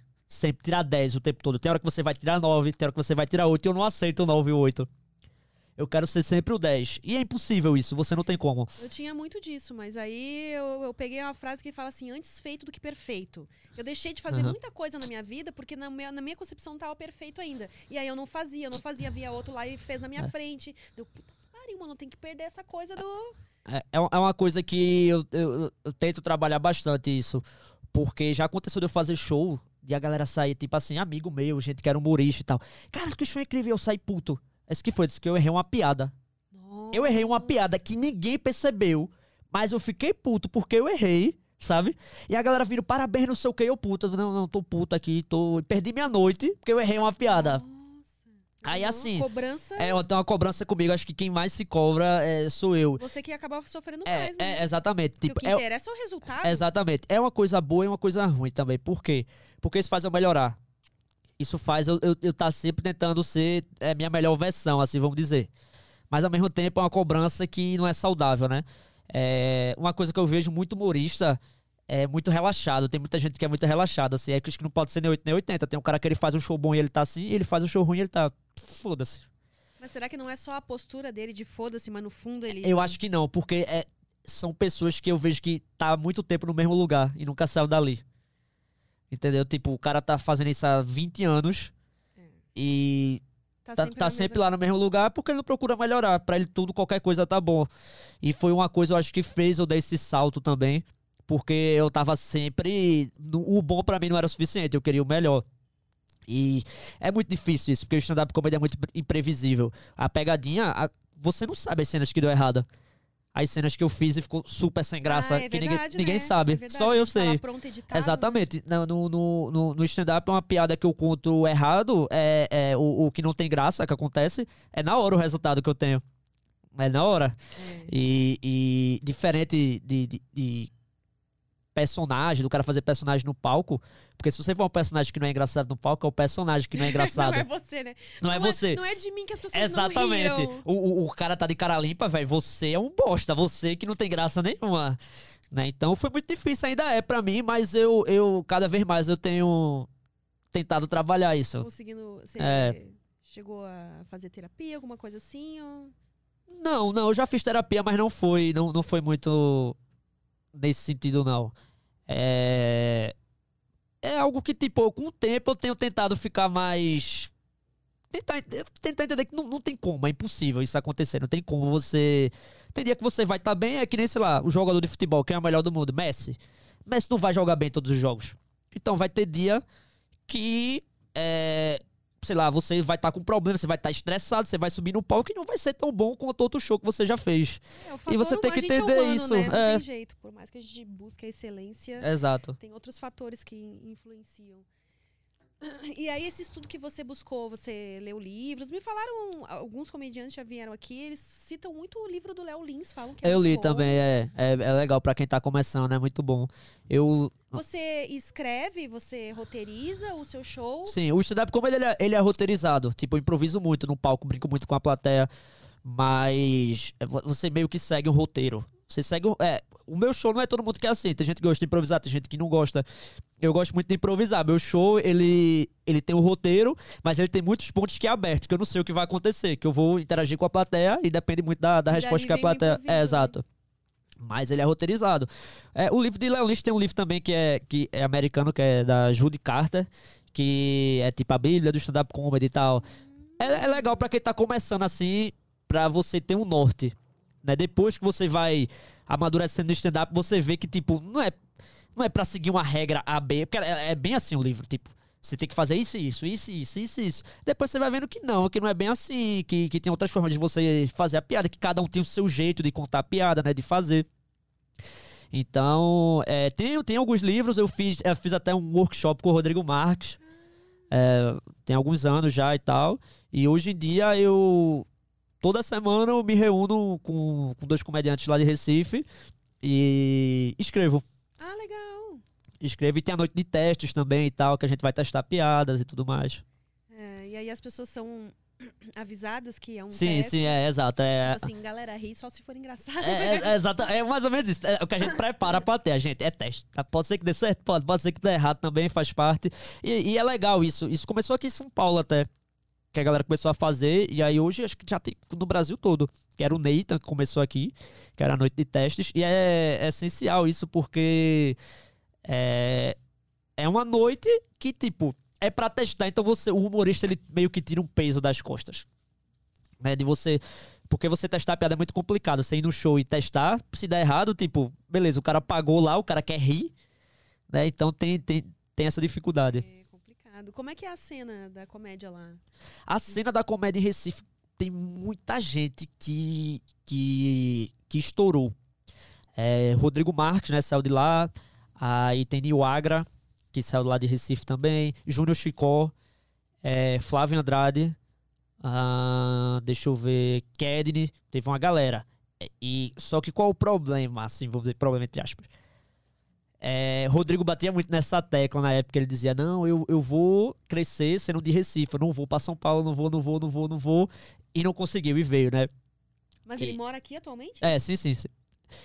sempre tirar 10 o tempo todo. Tem hora que você vai tirar 9, tem hora que você vai tirar 8 e eu não aceito o 9 e o 8. Eu quero ser sempre o 10. E é impossível isso, você não tem como. Eu tinha muito disso, mas aí eu, eu peguei uma frase que fala assim: antes feito do que perfeito. Eu deixei de fazer Aham. muita coisa na minha vida porque na minha, na minha concepção tava perfeito ainda. E aí eu não fazia, eu não fazia, via outro lá e fez na minha É. frente. Deu, puta pariu, mano, tem que perder essa coisa do. É, é uma- é uma coisa que eu, eu- eu tento trabalhar bastante isso. Porque já aconteceu de eu fazer show e a galera sair, tipo assim, amigo meu, gente que era humorista e tal. Cara, que show incrível, eu saí puto. Esse que foi, disse que eu errei uma piada. Eu errei uma piada que ninguém percebeu, mas eu fiquei puto porque eu errei, sabe? E a galera vindo, parabéns, não sei o que, eu puto. Não, não, tô puto aqui, tô... perdi minha noite porque eu errei uma piada. Nossa. Aí, Não, assim, Cobrança. É, tem uma cobrança comigo, acho que quem mais se cobra é, sou eu. Você que acaba sofrendo É, mais, né? é, exatamente. Porque Tipo, o que é, interessa é o resultado. exatamente. É uma coisa boa e uma coisa ruim também. Por quê? Porque isso faz eu melhorar. Isso faz eu, eu, eu tá sempre tentando ser é, minha melhor versão, assim, vamos dizer. Mas ao mesmo tempo é uma cobrança que não é saudável, né? É, uma coisa que eu vejo muito humorista é muito relaxado. Tem muita gente que é muito relaxada, assim. É que acho que não pode ser nem 8 nem 80. Tem um cara que ele faz um show bom e ele tá assim, e ele faz um show ruim e ele tá. Foda-se. Mas será que não é só a postura dele de foda-se, mas no fundo ele. Eu acho que não, porque é, são pessoas que eu vejo que tá há muito tempo no mesmo lugar e nunca saiu dali. Entendeu? Tipo, o cara tá fazendo isso há 20 anos e tá, tá sempre mesma- lá no mesmo lugar porque ele não procura melhorar. Pra ele tudo, qualquer coisa tá bom. E foi uma coisa, eu acho que fez eu dar esse salto também. Porque eu tava sempre. O bom pra mim não era o suficiente, eu queria o melhor. E é muito difícil isso, porque o stand-up comedy é muito imprevisível. A pegadinha, a- você não sabe as cenas que deu errada. As cenas que eu fiz e ficou super sem graça, Ah, é que ninguém, verdade, ninguém né? sabe. É Só eu sei. Exatamente. No, no, no, no- stand-up uma piada que eu conto errado, é, é o, o que não tem graça que acontece, é na hora o resultado que eu tenho. É na hora. É. E, e diferente de, de, de personagem, do cara fazer personagem no palco, porque se você for um personagem que não é engraçado no palco, é o personagem que não é engraçado. Não é você, né? Não é você. Não é de mim que as pessoas Exatamente. não. O, o, o cara tá de cara limpa, velho. Você é um bosta. Você que não tem graça nenhuma. Né? Então foi muito difícil, ainda é pra mim, mas eu, eu cada vez mais eu tenho tentado trabalhar isso. Conseguindo... Você É. chegou a fazer terapia, alguma coisa assim? Ou... Não, não, eu já fiz terapia, mas não foi, não, não foi muito nesse sentido, não. É. É algo que, tipo, com o tempo eu tenho tentado ficar mais. Tentar, tentar entender que não, não tem como, é impossível isso acontecer. Não tem como você. Tem dia que você vai estar bem, é que nem, sei lá, o jogador de futebol, quem é o melhor do mundo? Messi. Messi não vai jogar bem todos os jogos. Então vai ter dia que. É, sei lá, você vai estar com problema, você vai estar estressado, você vai subir no palco e não vai ser tão bom quanto outro show que você já fez. É, E você tem que é entender humano, isso, Né? Não é. tem jeito. Por mais que a gente busque a excelência, Exato. tem outros fatores que influenciam. E aí, esse estudo que você buscou, você leu livros. Me falaram, alguns comediantes já vieram aqui, eles citam muito o livro do Léo Lins, falam que é Eu li bom. também, é, é, é legal pra quem tá começando, é muito bom. Eu, Você escreve, você roteiriza o seu show? sim, o stand-up como ele é, ele é roteirizado, tipo, eu improviso muito no palco, brinco muito com a plateia, mas vo- você meio que segue um roteiro. Você segue, é, o meu show não é todo mundo que é assim, tem gente que gosta de improvisar, tem gente que não gosta. Eu gosto muito de improvisar. Meu show, ele, ele tem o roteiro, mas ele tem muitos pontos que é aberto, que eu não sei o que vai acontecer, que eu vou interagir com a plateia e depende muito da, da resposta que a plateia. É, né? exato. Mas ele é roteirizado. É, o livro de Léo Lynch tem um livro também que é, que é americano, que é da Judy Carter, que é tipo a Bíblia do stand-up comedy e tal. É, é legal pra quem tá começando assim, pra você ter um norte. Né? Depois que você vai amadurecendo no stand-up, você vê que, tipo, não é, não é pra seguir uma regra A, B, porque é, é bem assim o livro, tipo. Você tem que fazer isso, isso, isso, isso, isso, isso. Depois você vai vendo que não, que não é bem assim, que, que tem outras formas de você fazer a piada, que cada um tem o seu jeito de contar a piada, né? De fazer. Então, é, tem, tem alguns livros, eu fiz, eu fiz até um workshop com o Rodrigo Marques. é, tem alguns anos já e tal. E hoje em dia eu. Toda semana eu me reúno com, com dois comediantes lá de Recife e escrevo. Ah, legal. Escrevo e tem a noite de testes também e tal, que a gente vai testar piadas e tudo mais. É, e aí as pessoas são avisadas que é um sim, teste. sim, é exato. É, Tipo assim, galera, ri só se for engraçado. É, é, é exato, é mais ou menos isso. É o que a gente prepara pra ter. A gente é teste. tá? Pode ser que dê certo, pode, pode ser que dê errado também, faz parte. E, e é legal isso. Isso começou aqui em São Paulo até. Que a galera começou a fazer. E aí hoje acho que já tem no Brasil todo. Que era o Nathan que começou aqui, que era a noite de testes. E é, é essencial isso, porque é, é uma noite que, tipo, é pra testar. Então você, o humorista, ele meio que tira um peso das costas. Né, de você. Porque você testar a piada é muito complicado. Você ir no show e testar, se der errado, tipo, beleza, o cara pagou lá, o cara quer rir, né? Então tem, tem, tem essa dificuldade. Complicado. Como é que é a cena da comédia lá? A cena da comédia em Recife tem muita gente que, que, que estourou. É, Rodrigo Marques, né, saiu de lá. Aí tem Nil Agra, que saiu lá de Recife também. Júnior Chicó. É, Flávio Andrade. ah, deixa eu ver. Kedney. Teve uma galera. E, só que qual o problema, assim, vou dizer problema entre aspas. É, Rodrigo batia muito nessa tecla na época. Ele dizia: Não, eu, eu vou crescer sendo de Recife. Eu não vou pra São Paulo, não vou, não vou, não vou, não vou. E não conseguiu e veio, né? Mas E- ele mora aqui atualmente? É, sim, sim, sim.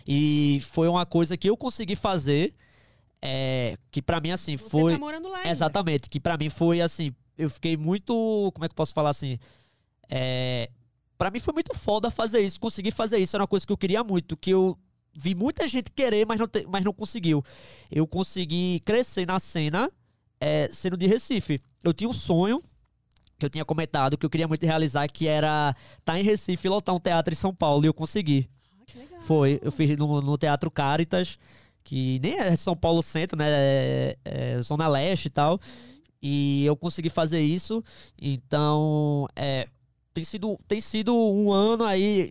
E foi uma coisa que eu consegui fazer. é, que pra mim, assim, Você foi. tá morando lá ainda. Exatamente, que pra mim foi assim, eu fiquei muito, como é que eu posso falar assim, é, para mim foi muito foda fazer isso, conseguir fazer isso, era uma coisa que eu queria muito, que eu vi muita gente querer, mas não, te- mas não conseguiu. Eu consegui crescer na cena é, sendo de Recife. Eu tinha um sonho que eu tinha comentado que eu queria muito realizar, que era estar em Recife e lotar um teatro em São Paulo, e eu consegui. Ah, que legal. Foi, eu fiz no, no Teatro Caritas, que nem é São Paulo Centro, né? É, é Zona Leste e tal. E eu consegui fazer isso. Então, é, tem sido, tem sido um ano aí,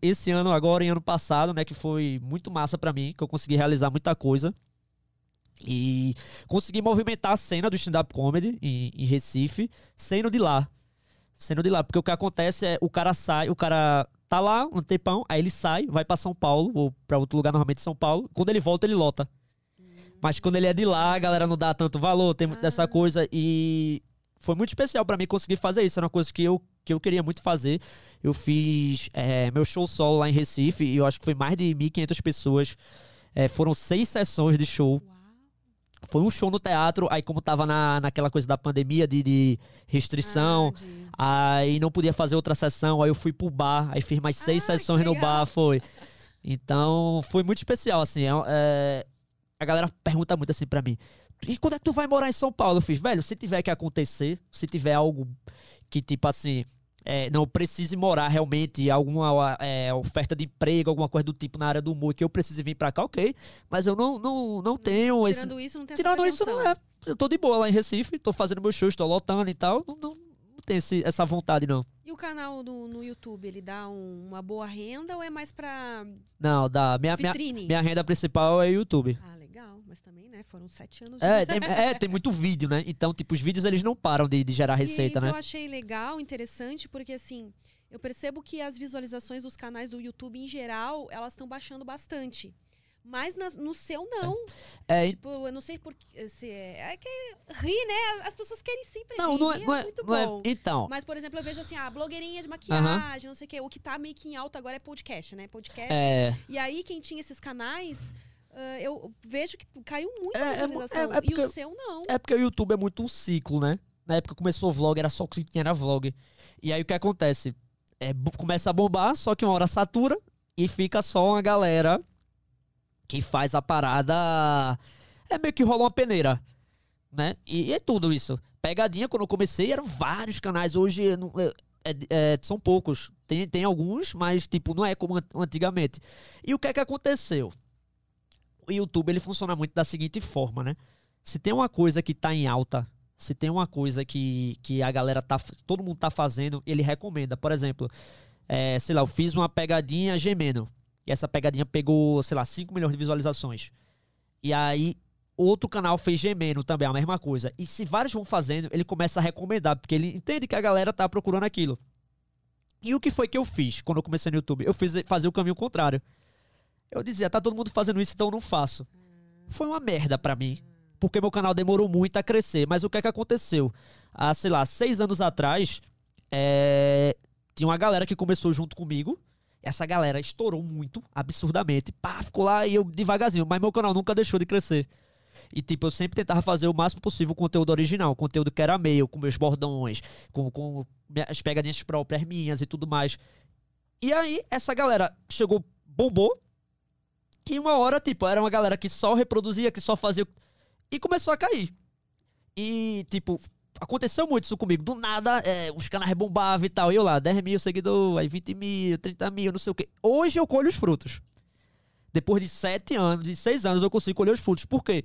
esse, ano agora e ano passado, né? Que foi muito massa pra mim, que eu consegui realizar muita coisa. E consegui movimentar a cena do stand-up comedy em, em Recife, sendo de lá. Sendo de lá. Porque o que acontece é o cara sai, o cara tá lá um tempão, aí ele sai, vai pra São Paulo, ou pra outro lugar, normalmente São Paulo. Quando ele volta, ele lota. Mas quando ele é de lá, a galera não dá tanto valor, tem muito dessa coisa. E foi muito especial pra mim conseguir fazer isso. Era uma coisa que eu, que eu queria muito fazer. Eu fiz é, meu show solo lá em Recife, e eu acho que foi mais de 1.500 pessoas. É, foram seis sessões de show. Uau. Foi um show no teatro, aí como tava na, naquela coisa da pandemia de, de restrição, Ah, aí não podia fazer outra sessão, aí eu fui pro bar, aí fiz mais seis Ah, sessões no bar, foi. Então, foi muito especial, assim. é- é, a galera pergunta muito assim pra mim, e quando é que tu vai morar em São Paulo? Eu fiz, velho, se tiver que acontecer, se tiver algo que, tipo assim, é, não precise morar realmente, alguma é, oferta de emprego, alguma coisa do tipo na área do humor, que eu precise vir pra cá, ok. Mas eu não, não, não tenho esse, Tirando isso, não tem essa Tirando isso, não é. Eu tô de boa lá em Recife, tô fazendo meu show, tô lotando e tal. Não, não, não tem esse- essa vontade, não. E o canal no, no YouTube, ele dá um- uma boa renda ou é mais pra Não, dá. Minha, minha, minha renda principal é YouTube. Ah, legal. Mas também, né? Foram sete anos. de- É tem, é, tem muito vídeo, né? Então, tipo, os vídeos eles não param de, de gerar receita, e, né? Eu achei legal, interessante, porque assim, eu percebo que as visualizações dos canais do YouTube, em geral, elas estão baixando bastante. Mas na- no seu, não. É, e- Tipo, eu não sei por se é. É que ri, né? As pessoas querem sempre não, rir. não é, e não é, muito não é- bom. Então, Mas, por exemplo, eu vejo assim, ah, blogueirinha de maquiagem, não sei o quê. O que tá meio que em alta agora é podcast, né? Podcast. é. E aí, quem tinha esses canais ah, eu vejo que caiu muito É, a é visualização. é- é E porque- o seu não. É porque o YouTube é muito um ciclo, né? Na época que começou o vlog, era só o que tinha era vlog. E aí o que acontece? É, começa a bombar, só que uma hora satura e fica só uma galera que faz a parada. É meio que rola uma peneira, né? E, é tudo isso. Pegadinha, quando eu comecei, eram vários canais. Hoje é- é- são poucos. Tem, tem alguns, mas tipo, não é como an- antigamente. E o que é que aconteceu? O YouTube ele funciona muito da seguinte forma, né? Se tem uma coisa que tá em alta, se tem uma coisa que, que a galera tá. Todo mundo tá fazendo, ele recomenda. Por exemplo, é, sei lá, eu fiz uma pegadinha gemendo. E essa pegadinha pegou, sei lá, 5 milhões de visualizações. E aí, outro canal fez gemendo também, a mesma coisa. E se vários vão fazendo, ele começa a recomendar, porque ele entende que a galera tá procurando aquilo. E o que foi que eu fiz quando eu comecei no YouTube? Eu fiz fazer o caminho contrário. Eu dizia, tá todo mundo fazendo isso, então eu não faço. Foi uma merda pra mim. Porque meu canal demorou muito a crescer. Mas o que é que aconteceu? Há, sei lá, seis anos atrás, é, tinha uma galera que começou junto comigo. Essa galera estourou muito, absurdamente. Pá, ficou lá e eu devagarzinho. Mas meu canal nunca deixou de crescer. E, tipo, eu sempre tentava fazer o máximo possível o conteúdo original. o Conteúdo que era meu, com meus bordões, com, com as pegadinhas próprias minhas e tudo mais. E aí, essa galera chegou, bombou. E uma hora, tipo, era uma galera que só reproduzia, que só fazia. E começou a cair. E, tipo, aconteceu muito isso comigo. Do nada, é, os canais bombavam e tal. E eu lá, 10 mil seguidores, aí 20 mil, 30 mil, não sei o quê. Hoje eu colho os frutos. Depois de 7 anos, de 6 anos, eu consigo colher os frutos. Por quê?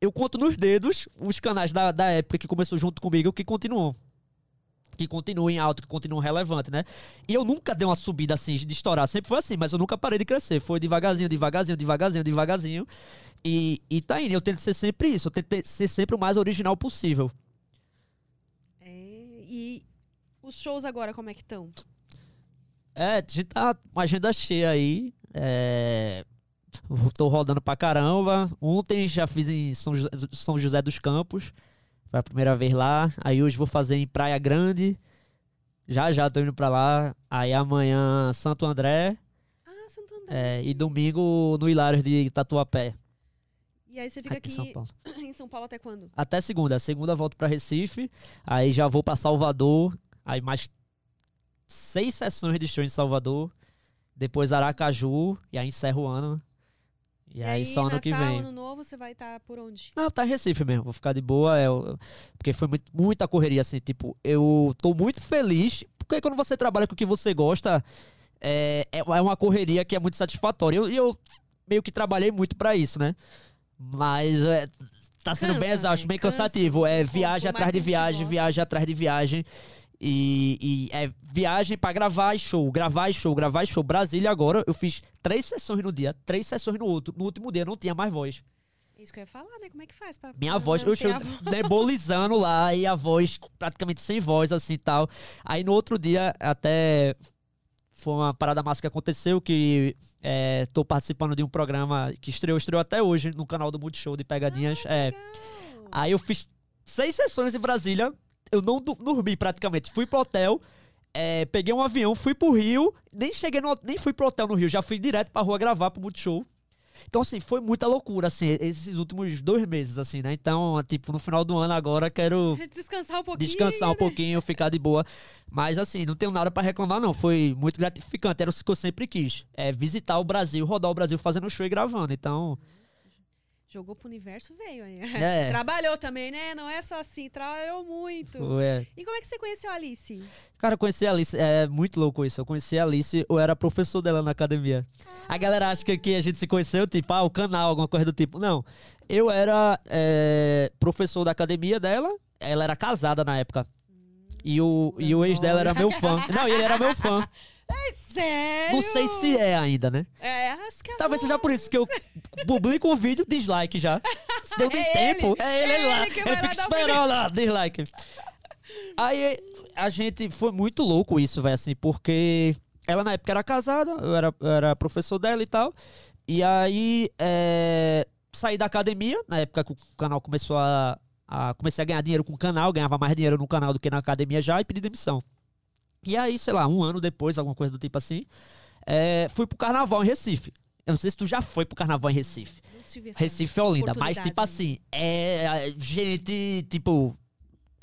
Eu conto nos dedos os canais da, da época que começou junto comigo que continuam. Que continuam em alto, que continuam relevantes, né? E eu nunca dei uma subida assim de estourar. Sempre foi assim, mas eu nunca parei de crescer. Foi devagarzinho, devagarzinho, devagarzinho, devagarzinho. E, e tá indo. Eu tento ser sempre isso. Eu tento ser sempre o mais original possível. É, e os shows agora, como é que estão? É, a gente tá com uma agenda cheia aí. É, tô rodando pra caramba. Ontem já fiz em São José, São José dos Campos. Foi a primeira vez lá. Aí hoje vou fazer em Praia Grande. Já já tô indo pra lá. Aí amanhã Santo André. Ah, Santo André. é, e domingo no Hilários de Tatuapé. E aí você fica Aqui aqui em São Paulo. em São Paulo até quando? Até segunda. Segunda volto pra Recife. Aí já vou pra Salvador. Aí mais seis sessões de show em Salvador. Depois Aracaju. E aí encerro o ano. E, aí, só ano Natal, que vem. ano novo, você vai estar por onde? Não, tá em Recife mesmo. Vou ficar de boa. É, o- porque foi muito- muita correria, assim. Tipo, eu tô muito feliz. Porque quando você trabalha com o que você gosta, é, é é uma correria que é muito satisfatória. E eu, e eu meio que trabalhei muito pra isso, né? Mas é, tá sendo bem Cansa, exausto, né? bem Cansa, cansativo. É viagem atrás de viagem, viagem atrás de viagem. E, e é viagem pra gravar e show, gravar e show, gravar e show. Brasília agora, eu fiz três sessões no dia, três sessões no outro. No último dia não tinha mais voz. Isso que eu ia falar, né? Como é que faz? Pra, Minha voz, eu voz? nebulizando lá e a voz praticamente sem voz, assim e tal. Aí no outro dia, até foi uma parada massa que aconteceu, que é, tô participando de um programa que estreou, estreou até hoje no canal do Multishow de Pegadinhas. é, Legal. aí eu fiz seis sessões em Brasília, eu não dormi praticamente. Fui pro hotel, é, peguei um avião, fui pro Rio, nem cheguei no, nem fui pro hotel no Rio, já fui direto pra rua gravar pro Multishow. Então, assim, foi muita loucura, assim, esses últimos dois meses, assim, né? Então, tipo, no final do ano agora, quero Descansar um pouquinho. descansar um pouquinho, ficar de boa. Mas, assim, não tenho nada pra reclamar, não. Foi muito gratificante, era o que eu sempre quis. É visitar o Brasil, rodar o Brasil fazendo show e gravando. Então, Jogou pro universo, veio aí. É. Trabalhou também, né? Não é só assim, trabalhou muito. foi, é. E como é que você conheceu a Alice? Cara, eu conheci a Alice, é muito louco isso. Eu conheci a Alice, eu era professor dela na academia. A galera acha que, que a gente se conheceu, tipo, ah, o canal, alguma coisa do tipo. Não. Eu era é, professor da academia dela, ela era casada na época. E o, e o ex dela era meu fã. Não, ele era meu fã. Sério? Não sei se é ainda, né? É, acho que Talvez seja por isso que eu publico um vídeo, dislike já. Se deu É tempo. ele. É ele, ele É lá. ele que Ele fica o esperando lá, dislike. Aí a gente foi muito louco isso, velho, assim, porque ela na época era casada, eu era, eu era professor dela e tal. E aí é, saí da academia, na época que o canal começou a, a. Comecei a ganhar dinheiro com o canal, ganhava mais dinheiro no canal do que na academia já, e pedi demissão. E aí, sei lá, um ano depois, alguma coisa do tipo assim, é, fui pro carnaval em Recife. Eu não sei se tu já foi pro carnaval em Recife. Não tive essa Recife e Olinda. Mas, tipo assim, é gente, tipo,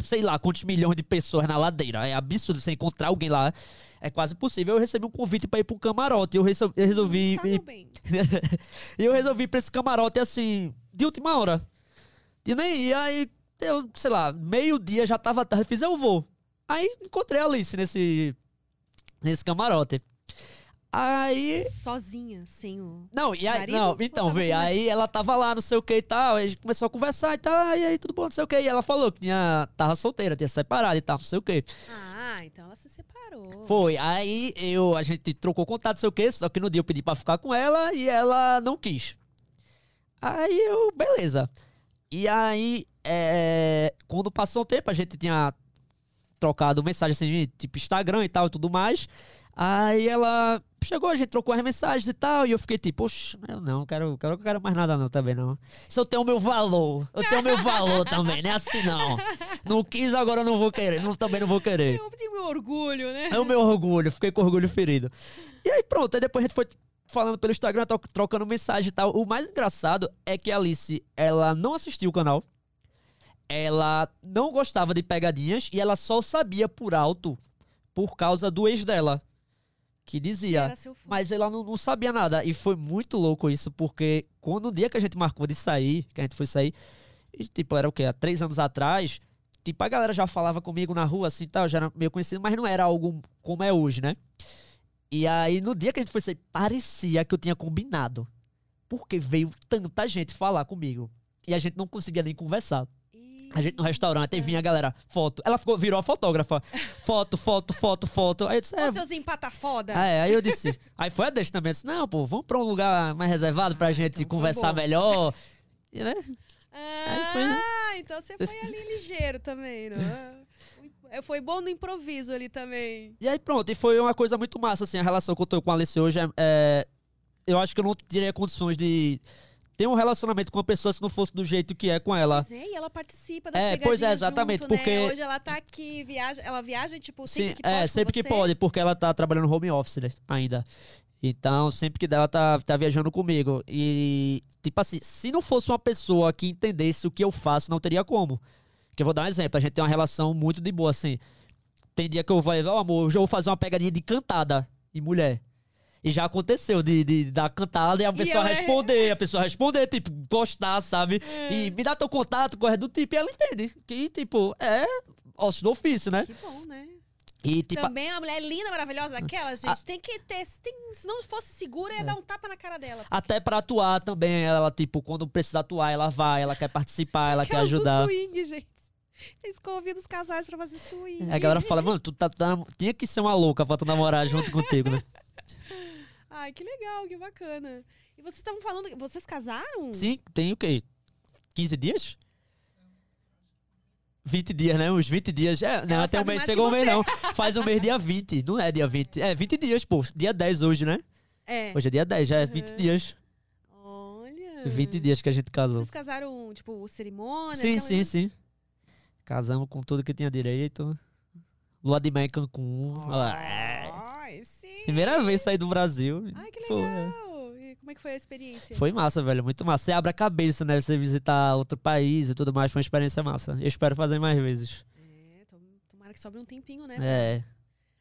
sei lá quantos milhões de pessoas na ladeira. É absurdo você encontrar alguém lá. É quase possível. Eu recebi um convite pra ir um camarote. Eu, resol- eu resolvi. Tá, ir- meu bem. e eu resolvi ir pra esse camarote assim, de última hora. E nem ia, aí eu, sei lá, meio-dia já tava tarde, fiz, eu vou. Aí encontrei a Alice nesse, nesse camarote. Aí. Sozinha, sem o. Não, e aí, Marido? não, então, com- Aí ela tava lá, não sei o que e tal. Aí a gente começou a conversar e tal. E aí, tudo bom, não sei o que. E ela falou que tinha, tava solteira, tinha separado e tal, não sei o que. Ah, então ela se separou. Foi. Aí eu, a gente trocou contato, não sei o que. Só que no dia eu pedi pra ficar com ela e ela não quis. Aí eu, beleza. E aí, é, quando passou um tempo, a gente tinha trocado mensagem assim, tipo Instagram e tal e tudo mais. Aí ela chegou, a gente trocou as mensagens e tal, e eu fiquei tipo, poxa, eu não quero, quero, quero mais nada não também não. Se eu tenho o meu valor, eu tenho o meu valor também, não é assim não. Não quis, agora eu não vou querer, não, também não vou querer. Eu tenho meu orgulho, né? É o meu orgulho, fiquei com orgulho ferido. E aí pronto, aí depois a gente foi falando pelo Instagram, tro- trocando mensagem e tal. O mais engraçado é que a Alice, ela não assistiu o canal. Ela não gostava de pegadinhas e ela só sabia por alto por causa do ex dela. Que dizia. Mas ela não, não sabia nada. E foi muito louco isso, porque quando o dia que a gente marcou de sair, que a gente foi sair, e, tipo, era o quê? Há três anos atrás, tipo, a galera já falava comigo na rua, assim, tal, já era meio conhecido, mas não era algo como é hoje, né? E aí, no dia que a gente foi sair, parecia que eu tinha combinado. Porque veio tanta gente falar comigo. E a gente não conseguia nem conversar. A gente no restaurante, aí vinha a galera, foto. Ela ficou, virou a fotógrafa. Foto, foto, foto, foto. Aí eu disse, é, Ô, seus empata foda. ah, é, aí eu disse. Aí foi a deixa também. Eu disse, não, pô, vamos pra um lugar mais reservado pra gente então conversar bom. melhor. E, né? Ah, foi, né? então você foi ali ligeiro também, não é? Foi bom no improviso ali também. E aí pronto, e foi uma coisa muito massa, assim, a relação que eu tô com a Alice hoje é, é- Eu acho que eu não teria condições de ter um relacionamento com uma pessoa se não fosse do jeito que é com ela. Mas é, e ela participa das É, pois é, exatamente, junto, né? porque- Hoje ela tá aqui, viaja, ela viaja, tipo, sempre Sim, que pode é, sempre que pode, porque ela tá trabalhando home office né, ainda. Então, sempre que dá, ela tá, tá viajando comigo. E, tipo assim, se não fosse uma pessoa que entendesse o que eu faço, não teria como. Que eu vou dar um exemplo, a gente tem uma relação muito de boa, assim. Tem dia que eu vou, ó, amor, hoje eu vou fazer uma pegadinha de cantada em mulher. E já aconteceu de, de dar cantada e a pessoa ela é- responder, a pessoa responder, tipo, gostar, sabe? É. E me dá teu contato, corre do tipo, e ela entende. Que, tipo, é ócio do ofício, né? Que bom, né? E, tipo, Também a mulher linda, maravilhosa daquela, gente, Ah. tem que ter. tem- se não fosse segura, ia dar um tapa na cara dela. Até pra atuar também, ela, tipo, quando precisa atuar, ela vai, ela quer participar, ela quer ajudar. swing, gente. Eles convidam os casais pra fazer swing. A galera fala, mano, tu tá, tá- tinha que ser uma louca pra tu namorar junto contigo, né? Ai, que legal, que bacana. E vocês estavam falando. Vocês casaram? Sim, tem o quê? 15 dias? 20 dias, né? Uns 20 dias. É, não, Ela até o mês chegou o mês, não. Faz o mês dia 20. Não é dia 20. É 20 dias, pô. Dia 10 hoje, né? É. Hoje é dia 10, já é 20 Uhum. dias. Olha. 20 dias que a gente casou. Vocês casaram, tipo, cerimônia? Sim, sim, sim. Casamos com tudo que tinha direito. Lua de mel em Cancún. É. Ai, sim. Primeira vez sair do Brasil. Ai, que legal. E como é que foi a experiência? Foi massa, velho. Muito massa. Você abre a cabeça, né? Você visitar outro país e tudo mais. Foi uma experiência massa. Eu espero fazer mais vezes. É, tom- tomara que sobre um tempinho, né? É,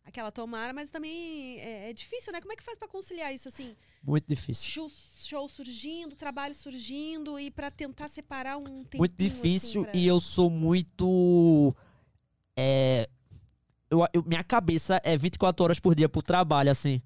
Aquela tomara, mas também é, é difícil, né? Como é que faz pra conciliar isso, assim? muito difícil. Show, show surgindo, trabalho surgindo e pra tentar separar um tempinho, Muito difícil assim, pra- e eu sou muito. É. Eu, eu- minha cabeça é 24 horas por dia pro trabalho, assim.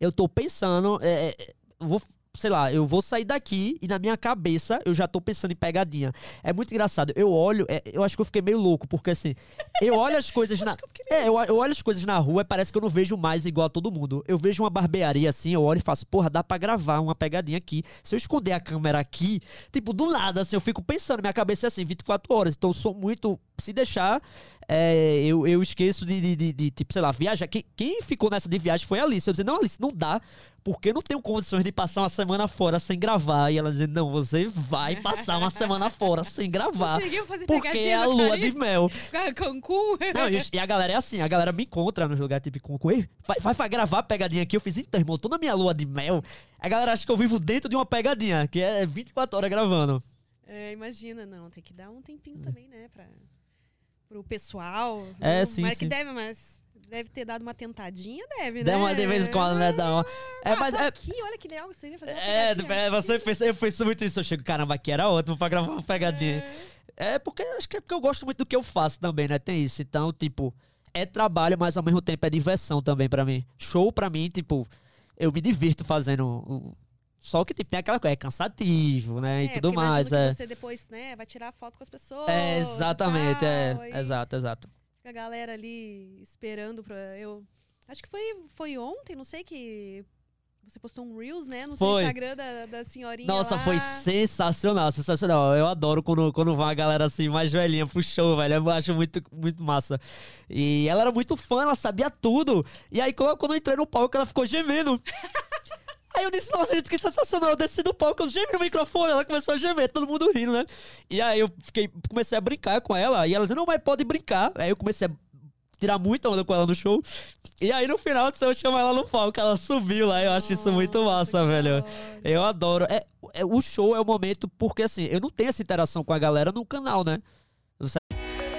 Eu tô pensando. É, é, vou, sei lá, eu vou sair daqui e na minha cabeça eu já tô pensando em pegadinha. É muito engraçado. Eu olho, é, eu acho que eu fiquei meio louco, porque assim, eu olho as coisas na. É, eu, eu olho as coisas na rua e parece que eu não vejo mais igual a todo mundo. Eu vejo uma barbearia assim, eu olho e faço, porra, dá pra gravar uma pegadinha aqui. Se eu esconder a câmera aqui, tipo, do nada, assim, eu fico pensando, minha cabeça é assim, 24 horas. Então eu sou muito. Se deixar, é, eu, eu esqueço de, de, de- de, tipo, sei lá, viajar. Quem, quem ficou nessa de viagem foi a Alice. Eu dizia, não, Alice, não dá, porque eu não tenho condições de passar uma semana fora sem gravar. E ela dizia, não, você vai passar uma semana fora sem gravar. Conseguiu fazer Porque é a lua de mel. Cancún? Não, e, e a galera é assim, a galera me encontra nos lugares tipo com Ei, vai, vai, vai gravar a pegadinha aqui. Eu fiz, então, irmão, tô na minha lua de mel. A galera acha que eu vivo dentro de uma pegadinha, que é 24 horas gravando. É, imagina, não, tem que dar um tempinho também, né, pra, pro pessoal. É, Não, sim, Mas sim. que deve, mas deve ter dado uma tentadinha, deve, né? Dá uma de vez em quando, né? Dá uma... É, Ah, mas é. aqui, olha que legal, você ia fazer É, é, você pensa, eu penso muito isso. Eu chego, caramba, aqui era ótimo pra gravar uma pegadinha. É porque acho que é porque eu gosto muito do que eu faço também, né? Tem isso. Então, tipo, é trabalho, mas ao mesmo tempo é diversão também pra mim. Show pra mim, tipo, eu me divirto fazendo. um- Só que tipo, tem aquela coisa, é cansativo, né? e É, tudo porque imagino mais. É, você depois, né, vai tirar foto com as pessoas. é exatamente, e é. tal, aí Exato, exato. A galera ali esperando pra eu. Acho que foi, foi ontem, não sei que. Você postou um Reels, né? No seu. Instagram da, da senhorinha. Nossa, lá. foi sensacional, sensacional. Eu adoro quando, quando vai uma galera assim, mais velhinha pro show, velho. Eu acho muito, muito massa. E ela era muito fã, ela sabia tudo. E aí, quando quando eu entrei no palco, ela ficou gemendo. Aí eu disse, nossa, gente, que sensacional. Eu desci do palco, eu gemi no microfone, ela começou a gemer, todo mundo rindo, né? E aí eu fiquei, comecei a brincar com ela, e ela disse, não, mas pode brincar. Aí eu comecei a tirar muita onda com ela no show. E aí no final eu chamo ela no palco, ela subiu lá, eu acho isso muito massa, que velho. Eu adoro. É, é- o show é o momento, porque assim, eu não tenho essa interação com a galera no canal, né?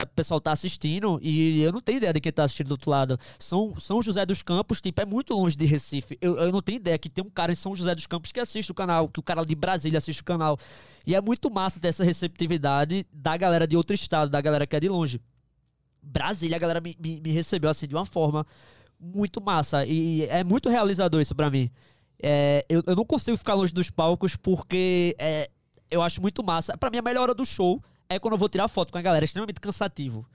O pessoal tá assistindo e eu não tenho ideia de quem tá assistindo do outro lado. São, São José dos Campos, tipo, é muito longe de Recife. Eu, eu não tenho ideia que tem um cara em São José dos Campos que assiste o canal, que o cara de Brasília assiste o canal. E é muito massa ter essa receptividade da galera de outro estado, da galera que é de longe. Brasília, a galera me, me, me recebeu assim de uma forma muito massa. E é muito realizador isso pra mim. É, eu, eu não consigo ficar longe dos palcos porque é, eu acho muito massa. Pra mim, a melhor hora do show é quando eu vou tirar foto com a galera. É extremamente cansativo.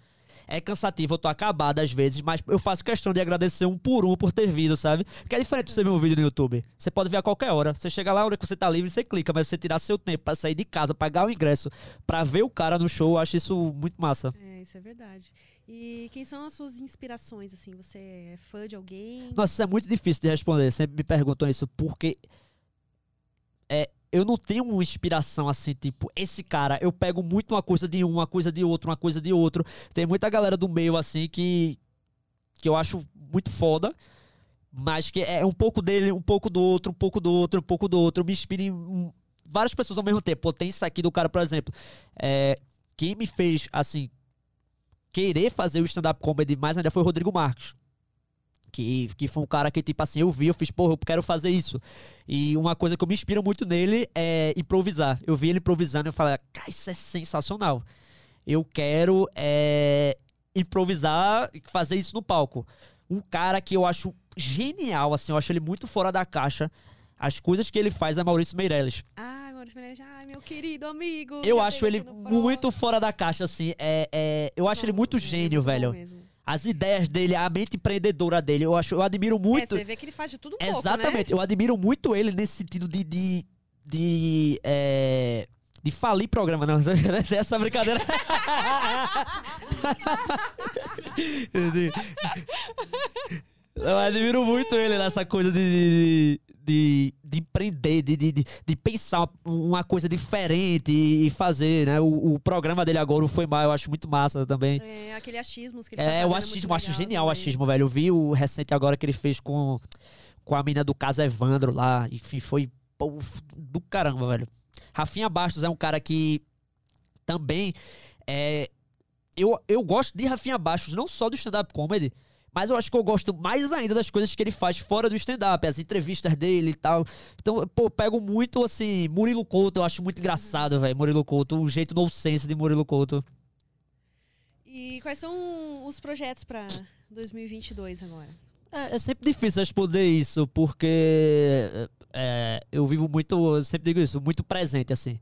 É cansativo, eu tô acabado às vezes, mas eu faço questão de agradecer um por um por ter vindo, sabe? Porque é diferente você ver um vídeo no YouTube. Você pode ver a qualquer hora. Você chega lá, a hora que você tá livre, você clica, mas você tirar seu tempo pra sair de casa, pagar o ingresso, pra ver o cara no show, eu acho isso muito massa. É, isso é verdade. E quem são as suas inspirações, assim? Você é fã de alguém? Nossa, isso é muito difícil de responder. Sempre me perguntam isso, porque é, eu não tenho uma inspiração assim, tipo, esse cara, eu pego muito uma coisa de um, uma coisa de outro, uma coisa de outro. Tem muita galera do meio, assim, que, que eu acho muito foda, mas que é um pouco dele, um pouco do outro, um pouco do outro, um pouco do outro. Eu me inspiro em várias pessoas ao mesmo tempo. Pô, tem isso aqui do cara, por exemplo. É, quem me fez, assim, querer fazer o stand-up comedy mais ainda foi o Rodrigo Marques. Que, que foi um cara que, tipo assim, eu vi, eu fiz, porra, eu quero fazer isso. E uma coisa que eu me inspiro muito nele é improvisar. Eu vi ele improvisando e eu falei, cara, isso é sensacional. Eu quero é, improvisar e fazer isso no palco. Um cara que eu acho genial, assim, eu acho ele muito fora da caixa. As coisas que ele faz é Maurício Meirelles. Ah, Maurício Meirelles, ai, meu querido amigo. Eu acho ele muito fora da caixa, assim. É, é, eu acho ele muito Nossa, gênio, muito bom velho. mesmo. As ideias dele, a mente empreendedora dele, eu acho, eu admiro É, muito. você vê que ele faz de tudo um pouco, Exatamente, né? eu admiro muito ele nesse sentido de. de, de, é, de falir programa, não. Essa brincadeira. Eu admiro muito ele nessa coisa de, de, de empreender, de, de, de, pensar uma coisa diferente e fazer, né? O, o programa dele agora, o Foi Mal, eu acho muito massa também. É, aquele achismos que ele tá É, o fazendo achismo, eu acho genial o também. achismo, velho. Eu vi o recente agora que ele fez com, com a mina do caso Evandro lá. Enfim, foi pô, do caramba, velho. Rafinha Bastos é um cara que também é. Eu, eu gosto de Rafinha Bastos, não só do stand-up comedy, mas eu acho que eu gosto mais ainda das coisas que ele faz fora do stand-up, as entrevistas dele e tal. Então, pô, eu pego muito, assim, Murilo Couto, eu acho muito engraçado, velho, Murilo Couto, o jeito no sense de Murilo Couto. E quais são os projetos pra 2022 agora? É, é sempre difícil responder isso, porque é, eu vivo muito, eu sempre digo isso, muito presente, assim.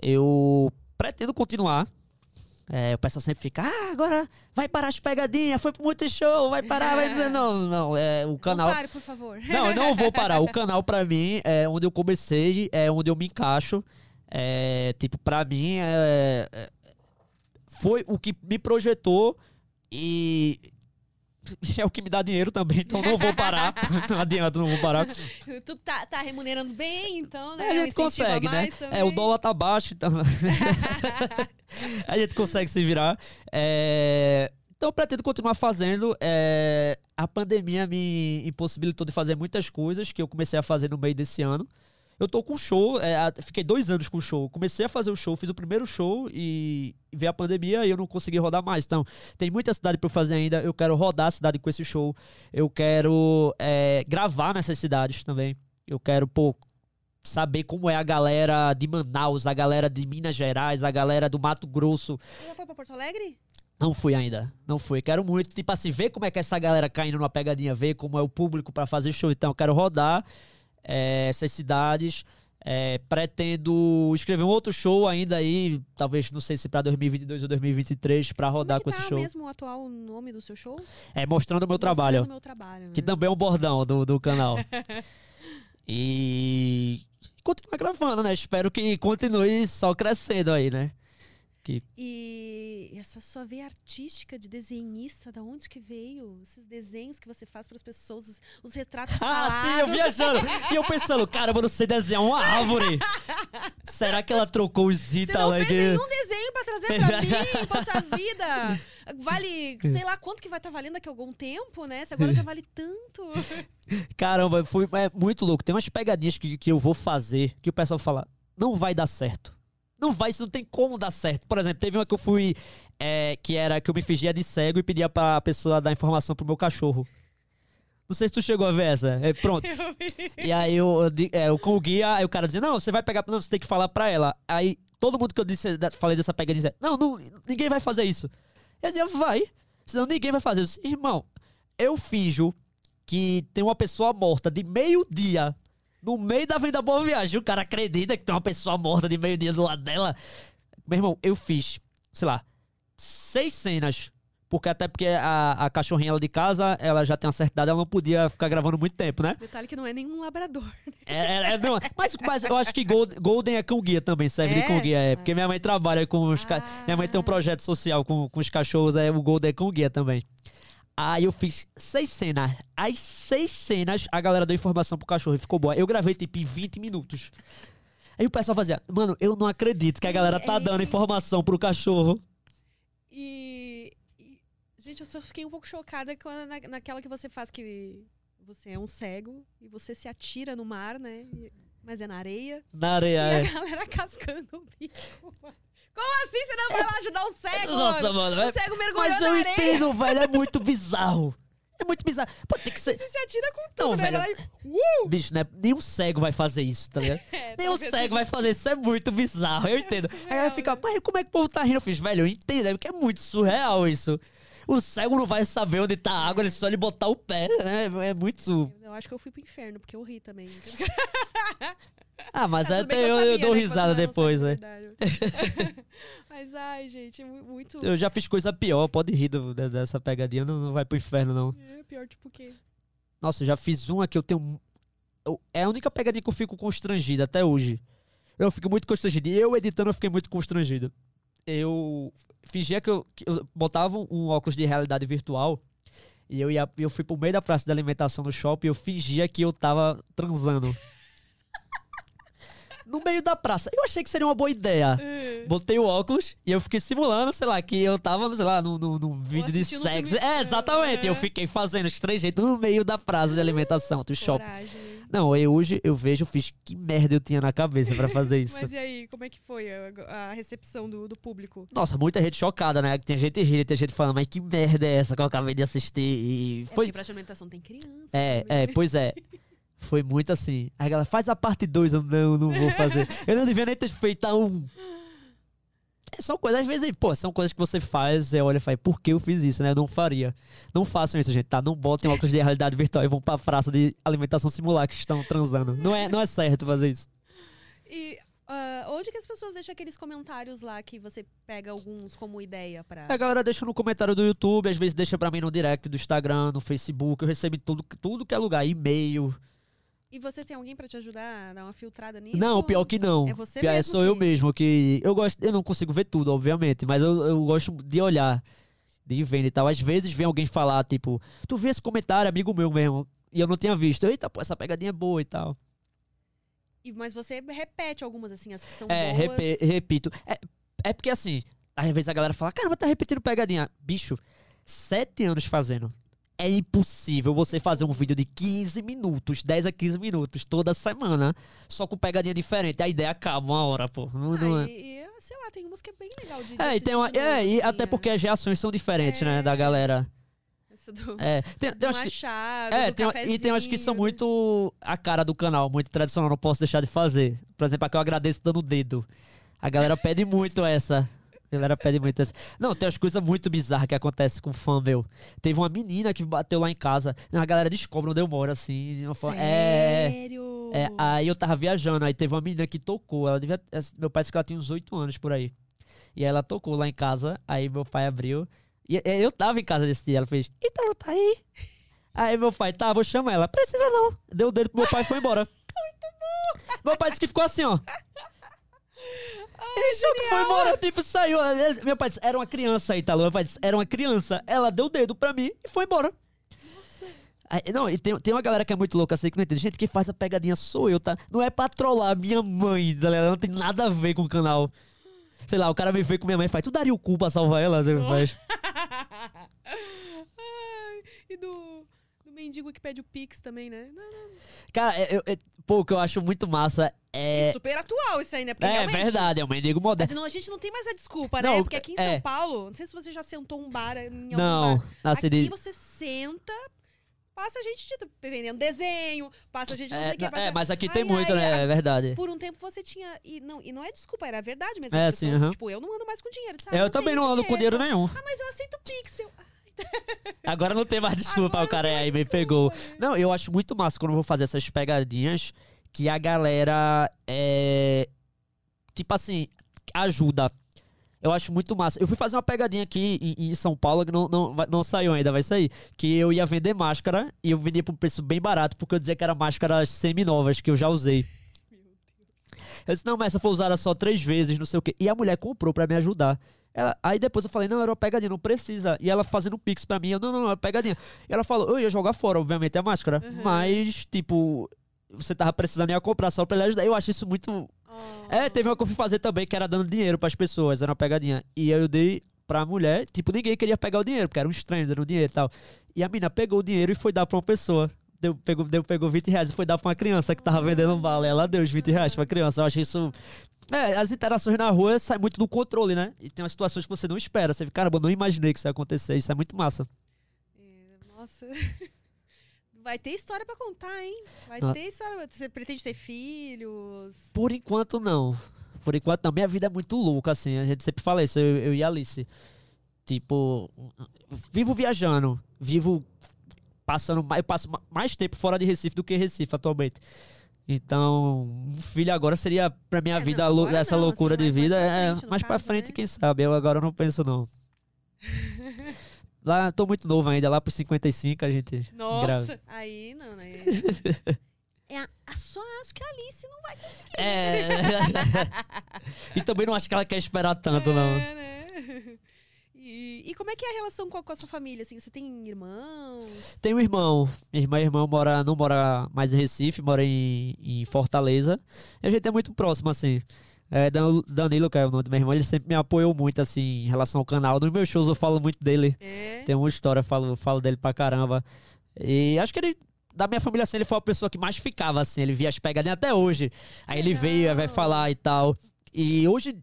Eu pretendo continuar. É, o pessoal sempre fica, ah, agora vai parar as pegadinhas, foi pro muito show, vai parar, vai dizer, não, não, é, o canal... Não pare, por favor. Não, eu não vou parar. O canal, pra mim, é onde eu comecei, é onde eu me encaixo. É, tipo, pra mim, é, é, foi o que me projetou e é o que me dá dinheiro também, então não vou parar. não adianta, não vou parar. tu tá, tá remunerando bem, então, né? É, a gente consegue, né? Também. É, o dólar tá baixo, então. a gente consegue se virar. É... Então, eu pretendo continuar fazendo. É... A pandemia me impossibilitou de fazer muitas coisas que eu comecei a fazer no meio desse ano. Eu tô com show, é, fiquei dois anos com show. Comecei a fazer o show, fiz o primeiro show e veio a pandemia e eu não consegui rodar mais. Então, tem muita cidade para eu fazer ainda. Eu quero rodar a cidade com esse show. Eu quero é, gravar nessas cidades também. Eu quero, pô, saber como é a galera de Manaus, a galera de Minas Gerais, a galera do Mato Grosso. Você já foi pra Porto Alegre? Não fui ainda, não fui. Quero muito, tipo assim, ver como é que essa galera caindo numa pegadinha, ver como é o público para fazer show. Então, eu quero rodar é, essas cidades. É, pretendo escrever um outro show ainda aí, talvez, não sei se para 2022 ou 2023, para rodar Como é com tá esse show. mesmo o atual nome do seu show? É Mostrando o Meu Mostrando Trabalho. meu trabalho. Que né? também é um bordão do, do canal. e continuar gravando, né? Espero que continue só crescendo aí, né? Que E essa sua veia artística de desenhista, da onde que veio? Esses desenhos que você faz para as pessoas, os, os retratos Ah, sim, eu falados. viajando. E eu pensando, caramba, eu não sei desenhar uma árvore. Será que ela trocou os Você não fez nenhum desenho pra trazer pra mim, poxa vida! Vale, sei lá quanto que vai estar valendo daqui a algum tempo, né? Se agora já vale tanto. Caramba, foi é muito louco. Tem umas pegadinhas que, que eu vou fazer que o pessoal fala, não vai dar certo. Não vai, isso não tem como dar certo. Por exemplo, teve uma que eu fui, é, que era que eu me fingia de cego e pedia pra pessoa dar informação pro meu cachorro. Não sei se tu chegou a ver essa. É, pronto. E aí eu, eu, é, eu com o guia, aí o cara dizia, não, você vai pegar, não, você tem que falar pra ela. Aí todo mundo que eu disse, falei dessa pegadinha dizia, não, não, ninguém vai fazer isso. Eu dizia, vai, senão ninguém vai fazer isso. Irmão, eu finjo que tem uma pessoa morta de meio-dia no meio da venda Boa Viagem. O cara acredita que tem uma pessoa morta de meio-dia do lado dela. Meu irmão, eu fiz, sei lá, seis cenas. Porque até porque a, a cachorrinha ela de casa, ela já tem uma certa idade, ela não podia ficar gravando muito tempo, né? Detalhe que não é nenhum labrador. É, é, é, não, mas, mas eu acho que Gold- Golden é cão guia também, serve de É? cão guia. É, porque minha mãe trabalha com os. Ah. Minha mãe tem um projeto social com, com os cachorros, é o Golden é cão guia também. Aí eu fiz seis cenas. As seis cenas, a galera deu informação pro cachorro e ficou boa. Eu gravei tipo em 20 minutos. Aí o pessoal fazia, mano, eu não acredito que a galera tá dando informação pro cachorro. E, e- Gente, eu só fiquei um pouco chocada quando, na, naquela que você faz que você é um cego e você se atira no mar, né? E- mas é na areia. Na areia. E é. a galera cascando o bico. Como assim você não vai lá ajudar o cego? Nossa, mano. O é- cego mergulhou Mas na eu areia. entendo, velho. É muito bizarro. É muito bizarro. Pô, tem que ser. Você se atira com Não, tudo, né? velho. Uh! Bicho, né? Nenhum cego vai fazer isso, tá ligado? É, Nenhum talvez cego seja- vai fazer isso, é muito bizarro, eu entendo. Aí surreal, ela fica, né? mas como é que o povo tá rindo? Eu fiz, velho, eu entendo, é porque é muito surreal isso. O cego não vai saber onde tá a água, ele só ele botar o pé, né? É muito. Eu acho que eu fui pro inferno, porque eu ri também. Ah, mas Tá, é, tudo bem até eu, eu sabia, dou né, risada depois, né? verdade. Mas, ai, gente, mu- muito... Eu já fiz coisa pior, pode rir do- de- dessa pegadinha, não, não vai pro inferno, não. É pior, tipo o quê? Nossa, eu já fiz uma que eu tenho. eu- é a única pegadinha que eu fico constrangido até hoje. Eu fico muito constrangido. E eu editando, eu fiquei muito constrangido. Eu fingia que eu, que eu botava um óculos de realidade virtual. E eu, ia, eu fui pro meio da praça de alimentação no shopping e eu fingia que eu tava transando. no meio da praça. Eu achei que seria uma boa ideia. Botei o óculos e eu fiquei simulando, sei lá, que eu tava, sei lá, num, num, num vídeo de sexo. É, exatamente. É. Eu fiquei fazendo os três jeitos no meio da praça de alimentação do shopping. Não, eu hoje eu vejo, eu fiz que merda eu tinha na cabeça pra fazer isso. Mas e aí, como é que foi a, a recepção do, do público? Nossa, muita gente chocada, né? Tem gente rindo, tem gente falando, mas que merda é essa que eu acabei de assistir? E É foi. porque pra alimentação tem criança. É, também. é, pois é. Foi muito assim. Aí a galera, faz a parte 2, eu não, não vou fazer. Eu não devia nem ter feito a 1. Um. É, são coisas, às vezes, pô, são coisas que você faz, você olha e fala, por que eu fiz isso, né? Eu não faria. Não façam isso, gente, tá? Não botem óculos de realidade virtual e vão pra praça de alimentação simular que estão transando. Não é, não é certo fazer isso. E ah, onde que as pessoas deixam aqueles comentários lá que você pega alguns como ideia pra... A galera deixa no comentário do YouTube, às vezes deixa pra mim no direct do Instagram, no Facebook, eu recebo tudo, tudo que é lugar, e-mail. E você tem alguém pra te ajudar a dar uma filtrada nisso? Não, pior que não. É você Pior mesmo sou eu que- mesmo que eu gosto, eu não consigo ver tudo, obviamente, mas eu, eu gosto de olhar, de ir vendo e tal. Às vezes vem alguém falar, tipo, tu viu esse comentário, amigo meu mesmo, e eu não tinha visto. Eita, pô, essa pegadinha é boa e tal. E- Mas você repete algumas, assim, as que são É, boas. repe- repito. É, é porque assim, às vezes a galera fala, caramba, tá repetindo pegadinha. Bicho, sete anos fazendo. É impossível você fazer um vídeo de 15 minutos, 10 a 15 minutos, toda semana, só com pegadinha diferente. A ideia acaba uma hora, pô. Não, não é. e, sei lá, tem é bem legal de, de É, e, tem uma, é, e assim, até é. porque as reações são diferentes, né, É. da galera. Essa do, É, tem, tem do que, Machado, é, tem, e tem umas que são muito a cara do canal, muito tradicional, não posso deixar de fazer. Por exemplo, a que eu agradeço dando o dedo. A galera pede muito essa. A galera pede muito essa. Não, tem umas coisas muito bizarras que acontecem com fã meu. Teve uma menina que bateu lá em casa. A galera descobre onde eu moro, assim. É, Sério? é, aí eu tava viajando, aí teve uma menina que tocou. Ela devia, meu pai disse que ela tinha uns 8 anos por aí. E aí ela tocou lá em casa, aí meu pai abriu. E eu tava em casa desse dia, ela fez, Ítalo, tá aí? Aí meu pai, tá, vou chamar ela. Precisa não. Deu o dedo pro meu pai e foi embora. Meu pai disse que ficou assim, ó. Foi embora, tipo, saiu. Meu pai disse, era uma criança, Ítalo. Meu pai disse, era uma criança. Ela deu o dedo pra mim e foi embora. Aí, não, e tem, tem uma galera que é muito louca assim que não entende. Gente, quem faz a pegadinha sou eu, tá? Não é pra trollar minha mãe, tá ligado? Não tem nada a ver com o canal. Sei lá, o cara me vê com minha mãe e faz, tu daria o cu pra salvar ela? Ele faz. Ai, e do mendigo que pede o Pix também, né? Não, não. Cara, é- eu- é- pô, o que eu acho muito massa é. Super atual isso aí, né? Porque É verdade, é um mendigo Mas moderno. não, a gente não tem mais a desculpa, Não, né? Porque aqui em São é. Paulo, não sei se você já sentou um bar em algum Não, bar. assim, Aqui de- você senta, passa a gente te- vendendo desenho, passa a gente não sei É, o que. não, passa... é, mas aqui Ai, tem muito, ai, né? ai, É verdade. Por um tempo você tinha. E não, e não é desculpa, era verdade mesmo. É, sim, pessoas, aham. Tipo, eu não ando mais com dinheiro. sabe? É, eu também tenho não ando com dinheiro nenhum. Ah, mas eu aceito Pixel. Agora não tem mais desculpa, Agora o cara é aí me pegou. Não, eu acho muito massa quando eu vou fazer essas pegadinhas que a galera é. Tipo assim, ajuda. Eu acho muito massa. Eu fui fazer uma pegadinha aqui em, em São Paulo que não, não, não saiu ainda, vai sair. Que eu ia vender máscara e eu vendia por um preço bem barato, porque eu dizia que eram máscaras semi-novas, que eu já usei. Eu disse, não, mas essa foi usada só três vezes, não sei o quê. E a mulher comprou pra me ajudar. Ela- aí depois eu falei, não, era uma pegadinha, não precisa. E ela fazendo um pix pra mim, eu, não, não, não, é uma pegadinha. E ela falou, eu ia jogar fora, obviamente, a máscara. Mas, tipo, você tava precisando ia comprar só pra ele ajudar. Eu acho isso muito. Oh. É, teve uma que eu fui fazer também, que era dando dinheiro pras pessoas, era uma pegadinha. E aí eu dei pra mulher, tipo, ninguém queria pegar o dinheiro, porque era um estranho dando dinheiro e tal. E a mina pegou o dinheiro e foi dar pra uma pessoa. Deu, pegou, deu, pegou 20 reais e foi dar pra uma criança que tava vendendo bala. Ela deu os 20 reais pra criança. Eu acho isso. É, as interações na rua saem muito do controle, né? E tem umas situações que você não espera. Você fica, caramba, eu não imaginei que isso ia acontecer. Isso é muito massa. É, Nossa. Vai ter história pra contar, hein? Vai Não. ter história. Você pretende ter filhos? Por enquanto, não. Por enquanto, não. Minha vida é muito louca, assim. A gente sempre fala isso, eu, eu e a Alice. Tipo, vivo viajando. Vivo passando eu passo ma- mais tempo fora de Recife do que Recife atualmente. Então, um filho agora seria pra minha É, vida não, essa não, loucura assim, de mais- mais vida. pra é, frente, no mais pra caso, frente, né? quem sabe? Eu agora não penso, não. lá, tô muito novo ainda, lá pros 55 a gente Nossa, grava. aí não, né? É, só acho que a Alice não vai conseguir. É. e também não acho que ela quer esperar tanto, não. É, né? E, e como é que é a relação com a, com a sua família? Assim, você tem irmãos? Tenho um irmão. Minha irmã, irmão mora, não mora mais em Recife, mora em, em Fortaleza. E a gente é muito próximo, assim. É, Dan- Danilo, que é o nome do meu irmão, ele sempre me apoiou muito, assim, em relação ao canal. Nos meus shows eu falo muito dele. É. Tem uma história, eu falo, falo dele pra caramba. E acho que ele, da minha família, assim, ele foi a pessoa que mais ficava, assim. Ele via as pegadinhas até hoje. Aí ele veio, vai falar e tal. E hoje,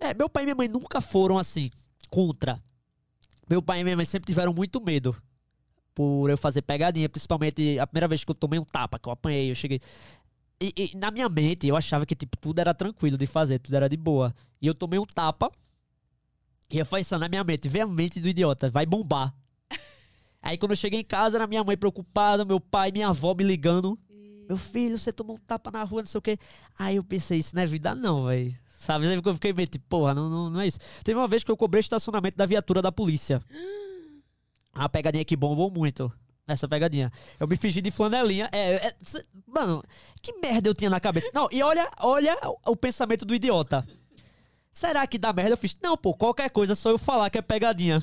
é, meu pai e minha mãe nunca foram, assim, contra. Meu pai e minha mãe sempre tiveram muito medo por eu fazer pegadinha, principalmente a primeira vez que eu tomei um tapa, que eu apanhei, eu cheguei. E, e na minha mente, eu achava que, tipo, tudo era tranquilo de fazer, tudo era de boa. E eu tomei um tapa, e eu falei isso na minha mente, vê a mente do idiota, vai bombar. Aí quando eu cheguei em casa, era minha mãe preocupada, meu pai, minha avó me ligando. Meu filho, você tomou um tapa na rua, não sei o quê. Aí eu pensei, isso não é vida não, velho. Sabe? Eu fiquei meio tipo, porra, não, não, não é isso. Teve uma vez que eu cobrei estacionamento da viatura da polícia. Uma pegadinha que bombou muito. nessa pegadinha. Eu me fingi de flanelinha. É, é, mano, que merda eu tinha na cabeça. Não, e olha, olha o, o pensamento do idiota. Será que dá merda? Eu fiz, não, pô, qualquer coisa, é só eu falar que é pegadinha.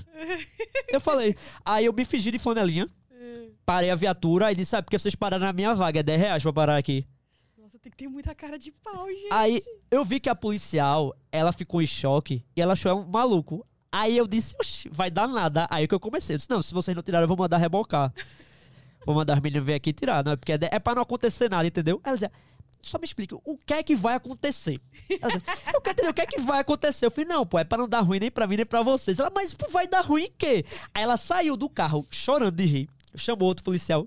eu falei. Aí eu me fingi de flanelinha, parei a viatura e disse, sabe, porque vocês pararam na minha vaga, é 10 reais pra parar aqui. Tem que ter muita cara de pau, gente. Aí eu vi que a policial, ela ficou em choque e ela achou um maluco. Aí eu disse, oxi, vai dar nada. Aí que eu comecei. Eu disse, não, se vocês não tiraram, eu vou mandar rebocar. vou mandar os meninos vir aqui tirar, não é? Porque é, de- é pra não acontecer nada, entendeu? Ela dizia, só me explica, o que é que vai acontecer? Ela dizia, eu quero entender o que é que vai acontecer. Eu falei, não, pô, é pra não dar ruim nem pra mim nem pra vocês. Ela, mas pô, vai dar ruim em quê? Aí ela saiu do carro chorando de rir, chamou outro policial.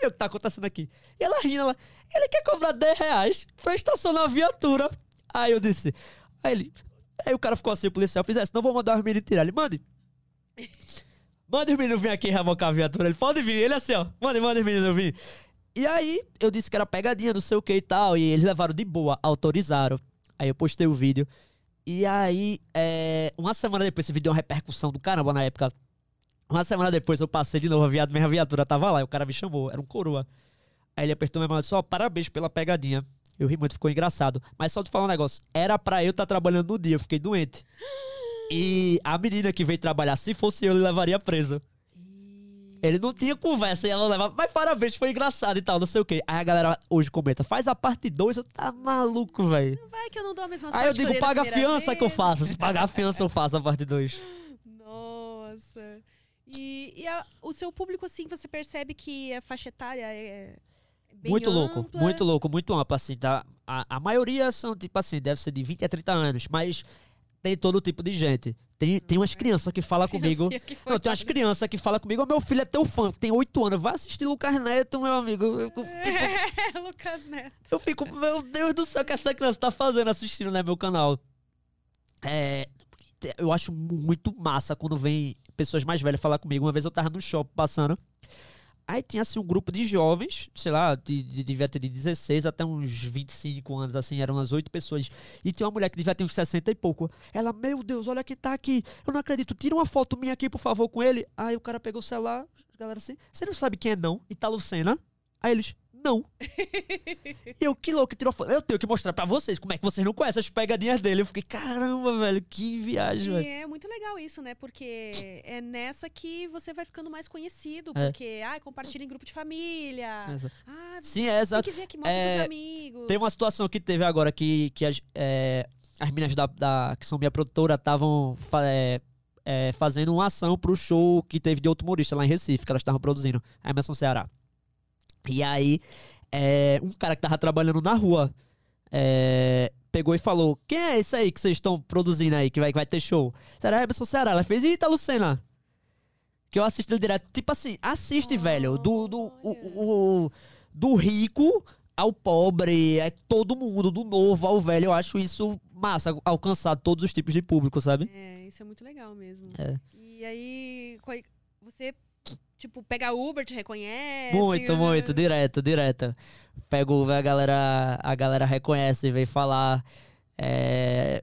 Ver o que tá acontecendo aqui. E ela rindo, ela, ele quer cobrar 10 reais pra estacionar a viatura. Aí eu disse, aí ele, aí o cara ficou assim, o policial fizesse, não vou mandar os meninos tirar. Ele, mande. Manda os meninos vir aqui revocar a viatura. Ele, pode vir. Ele assim, ó, manda, manda os meninos vir. E aí, eu disse que era pegadinha, não sei o que e tal. E eles levaram de boa, autorizaram. Aí eu postei o vídeo. E aí, é, uma semana depois, esse vídeo deu uma repercussão do caramba na época. Uma semana depois eu passei de novo, a viatura, minha viatura tava lá, e o cara me chamou, era um coroa. Aí ele apertou minha mão e disse, ó, parabéns pela pegadinha. Eu ri muito, ficou engraçado. Mas só te falar um negócio, era pra eu estar trabalhando no dia, eu fiquei doente. E a menina que veio trabalhar, se fosse eu, ele levaria preso. Ele não tinha conversa e ela levava, mas parabéns, foi engraçado e tal, não sei o quê. Aí a galera hoje comenta, faz a parte 2, eu tá maluco, velho. Vai que eu não dou a mesma Aí eu digo, paga a fiança que eu vez. faço. Se pagar a fiança, eu faço a parte 2. Nossa. E, e a- o seu público, assim, você percebe que a faixa etária é bem Muito louco, ampla? muito louco, muito amplo, assim, tá? A, a maioria são, tipo assim, deve ser de 20 a 30 anos, mas tem todo tipo de gente. Tem, tem umas crianças que falam comigo. Que Não, tem umas crianças que falam comigo, "Ô, meu filho é teu fã, tem 8 anos, vai assistir Lucas Neto, meu amigo. Eu, tipo, É, Lucas Neto. eu fico, meu Deus do céu, o que essa criança tá fazendo assistindo, né, meu canal. É, eu acho muito massa quando vem pessoas mais velhas falar comigo. Uma vez eu tava no shopping passando. Aí tinha assim um grupo de jovens, sei lá, de, de, devia ter de 16 até uns 25 anos, assim, eram umas 8 pessoas. E tinha uma mulher que devia ter uns 60 e pouco. Ela, meu Deus, olha quem tá aqui. Eu não acredito, tira uma foto minha aqui, por favor, com ele. Aí o cara pegou o celular, a galera assim, você não sabe quem é não? E tá? Aí eles, não. E eu, que louco, tirou foto. Eu tenho que mostrar pra vocês como é que vocês não conhecem as pegadinhas dele. Eu fiquei, caramba, velho, que viagem, E velho. é muito legal isso, né? Porque é nessa que você vai ficando mais conhecido. É. Porque, ah, compartilha em grupo de família. Ah, Sim, é tem exato. que ver aqui, mostra É, pros amigos. Tem uma situação que teve agora que, que as, é, as meninas da, da- que são minha produtora estavam é, é, fazendo uma ação pro show que teve de outro humorista lá em Recife, que elas estavam produzindo, a Emerson Ceará. E aí, é, um cara que tava trabalhando na rua é, pegou e falou: Quem é esse aí que vocês estão produzindo aí, que vai, que vai ter show? Será a Emerson Ceará? Ela fez, Eita, Lucena. Que eu assisti direto. Tipo assim, assiste, velho. Do, do, o, o- do rico ao pobre, é todo mundo, do novo ao velho. Eu acho isso massa, alcançar todos os tipos de público, sabe? É, isso é muito legal mesmo. É. E aí, você, tipo, pega Uber, te reconhece. Muito, né? muito, direto, direto. Pego Uber, a galera, a galera reconhece, vem falar. É,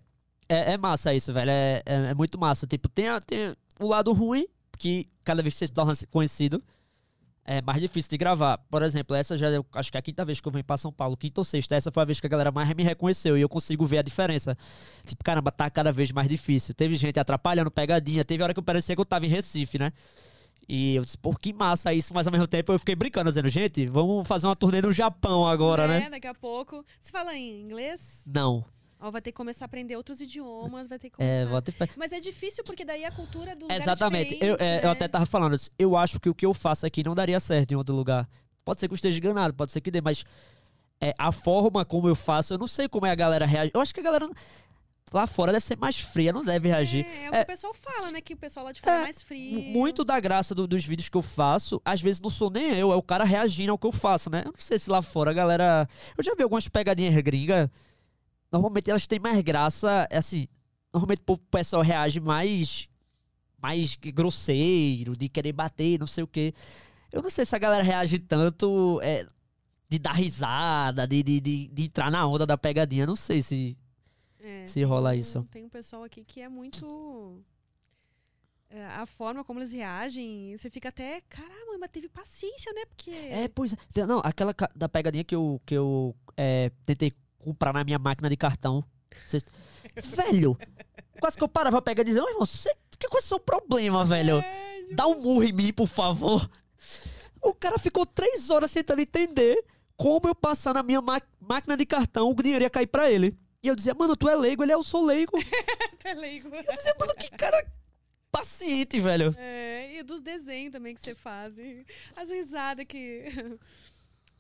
é, é massa isso, velho. É, é, é muito massa. Tipo, tem, a- tem o lado ruim, que cada vez que você se torna conhecido, é mais difícil de gravar. Por exemplo, essa já eu acho que é a quinta vez que eu venho pra São Paulo, quinta ou sexta. Essa foi a vez que a galera mais me reconheceu e eu consigo ver a diferença. Tipo, caramba, tá cada vez mais difícil. Teve gente atrapalhando, pegadinha. Teve hora que eu parecia que eu tava em Recife, né? E eu disse, pô, que massa isso, mas ao mesmo tempo eu fiquei brincando, dizendo, gente, vamos fazer uma turnê no Japão agora, é, né? daqui a pouco. Você fala em inglês? Não. Ó, vai ter que começar a aprender outros idiomas, vai ter que começar. É, vou fa- Mas é difícil porque daí a cultura do lugar Exatamente. é eu, é, eu né? até tava falando, eu eu acho que o que eu faço aqui não daria certo em outro lugar. Pode ser que eu esteja enganado, pode ser que dê, mas é, a forma como eu faço, eu não sei como é a galera reage. Eu acho que a galera lá fora deve ser mais fria, não deve reagir. É, é o que É, o pessoal fala, né? Que o pessoal lá de fora é, É, mais frio. Muito da graça do- dos vídeos que eu faço, às vezes não sou nem eu, é o cara reagindo ao que eu faço, né? Eu não sei se lá fora a galera. Eu já vi algumas pegadinhas gringas. Normalmente elas têm mais graça, é assim. Normalmente o pessoal reage mais. mais grosseiro, de querer bater, não sei o quê. Eu não sei se a galera reage tanto é, de dar risada, de, de, de, de entrar na onda da pegadinha. Não sei se. É, se tem rola um- isso. Tem um pessoal aqui que é muito. é, a forma como eles reagem, você fica até, caramba, mas teve paciência, né? Porque. É, pois é. Não, aquela da pegadinha que eu, que eu é, tentei comprar na minha máquina de cartão. Cês- Velho, quase que eu parava a pegar e dizia, irmão, cê, que qual é o seu problema, velho? Dá um murro em mim, por favor. O cara ficou três horas tentando entender como eu passar na minha máquina de cartão, o dinheiro ia cair pra ele. E eu dizia, mano, tu é leigo, ele é, eu sou leigo. tu é leigo. Eu dizia, mano, que cara paciente, velho. É, e dos desenhos também que você faz. e As risadas que.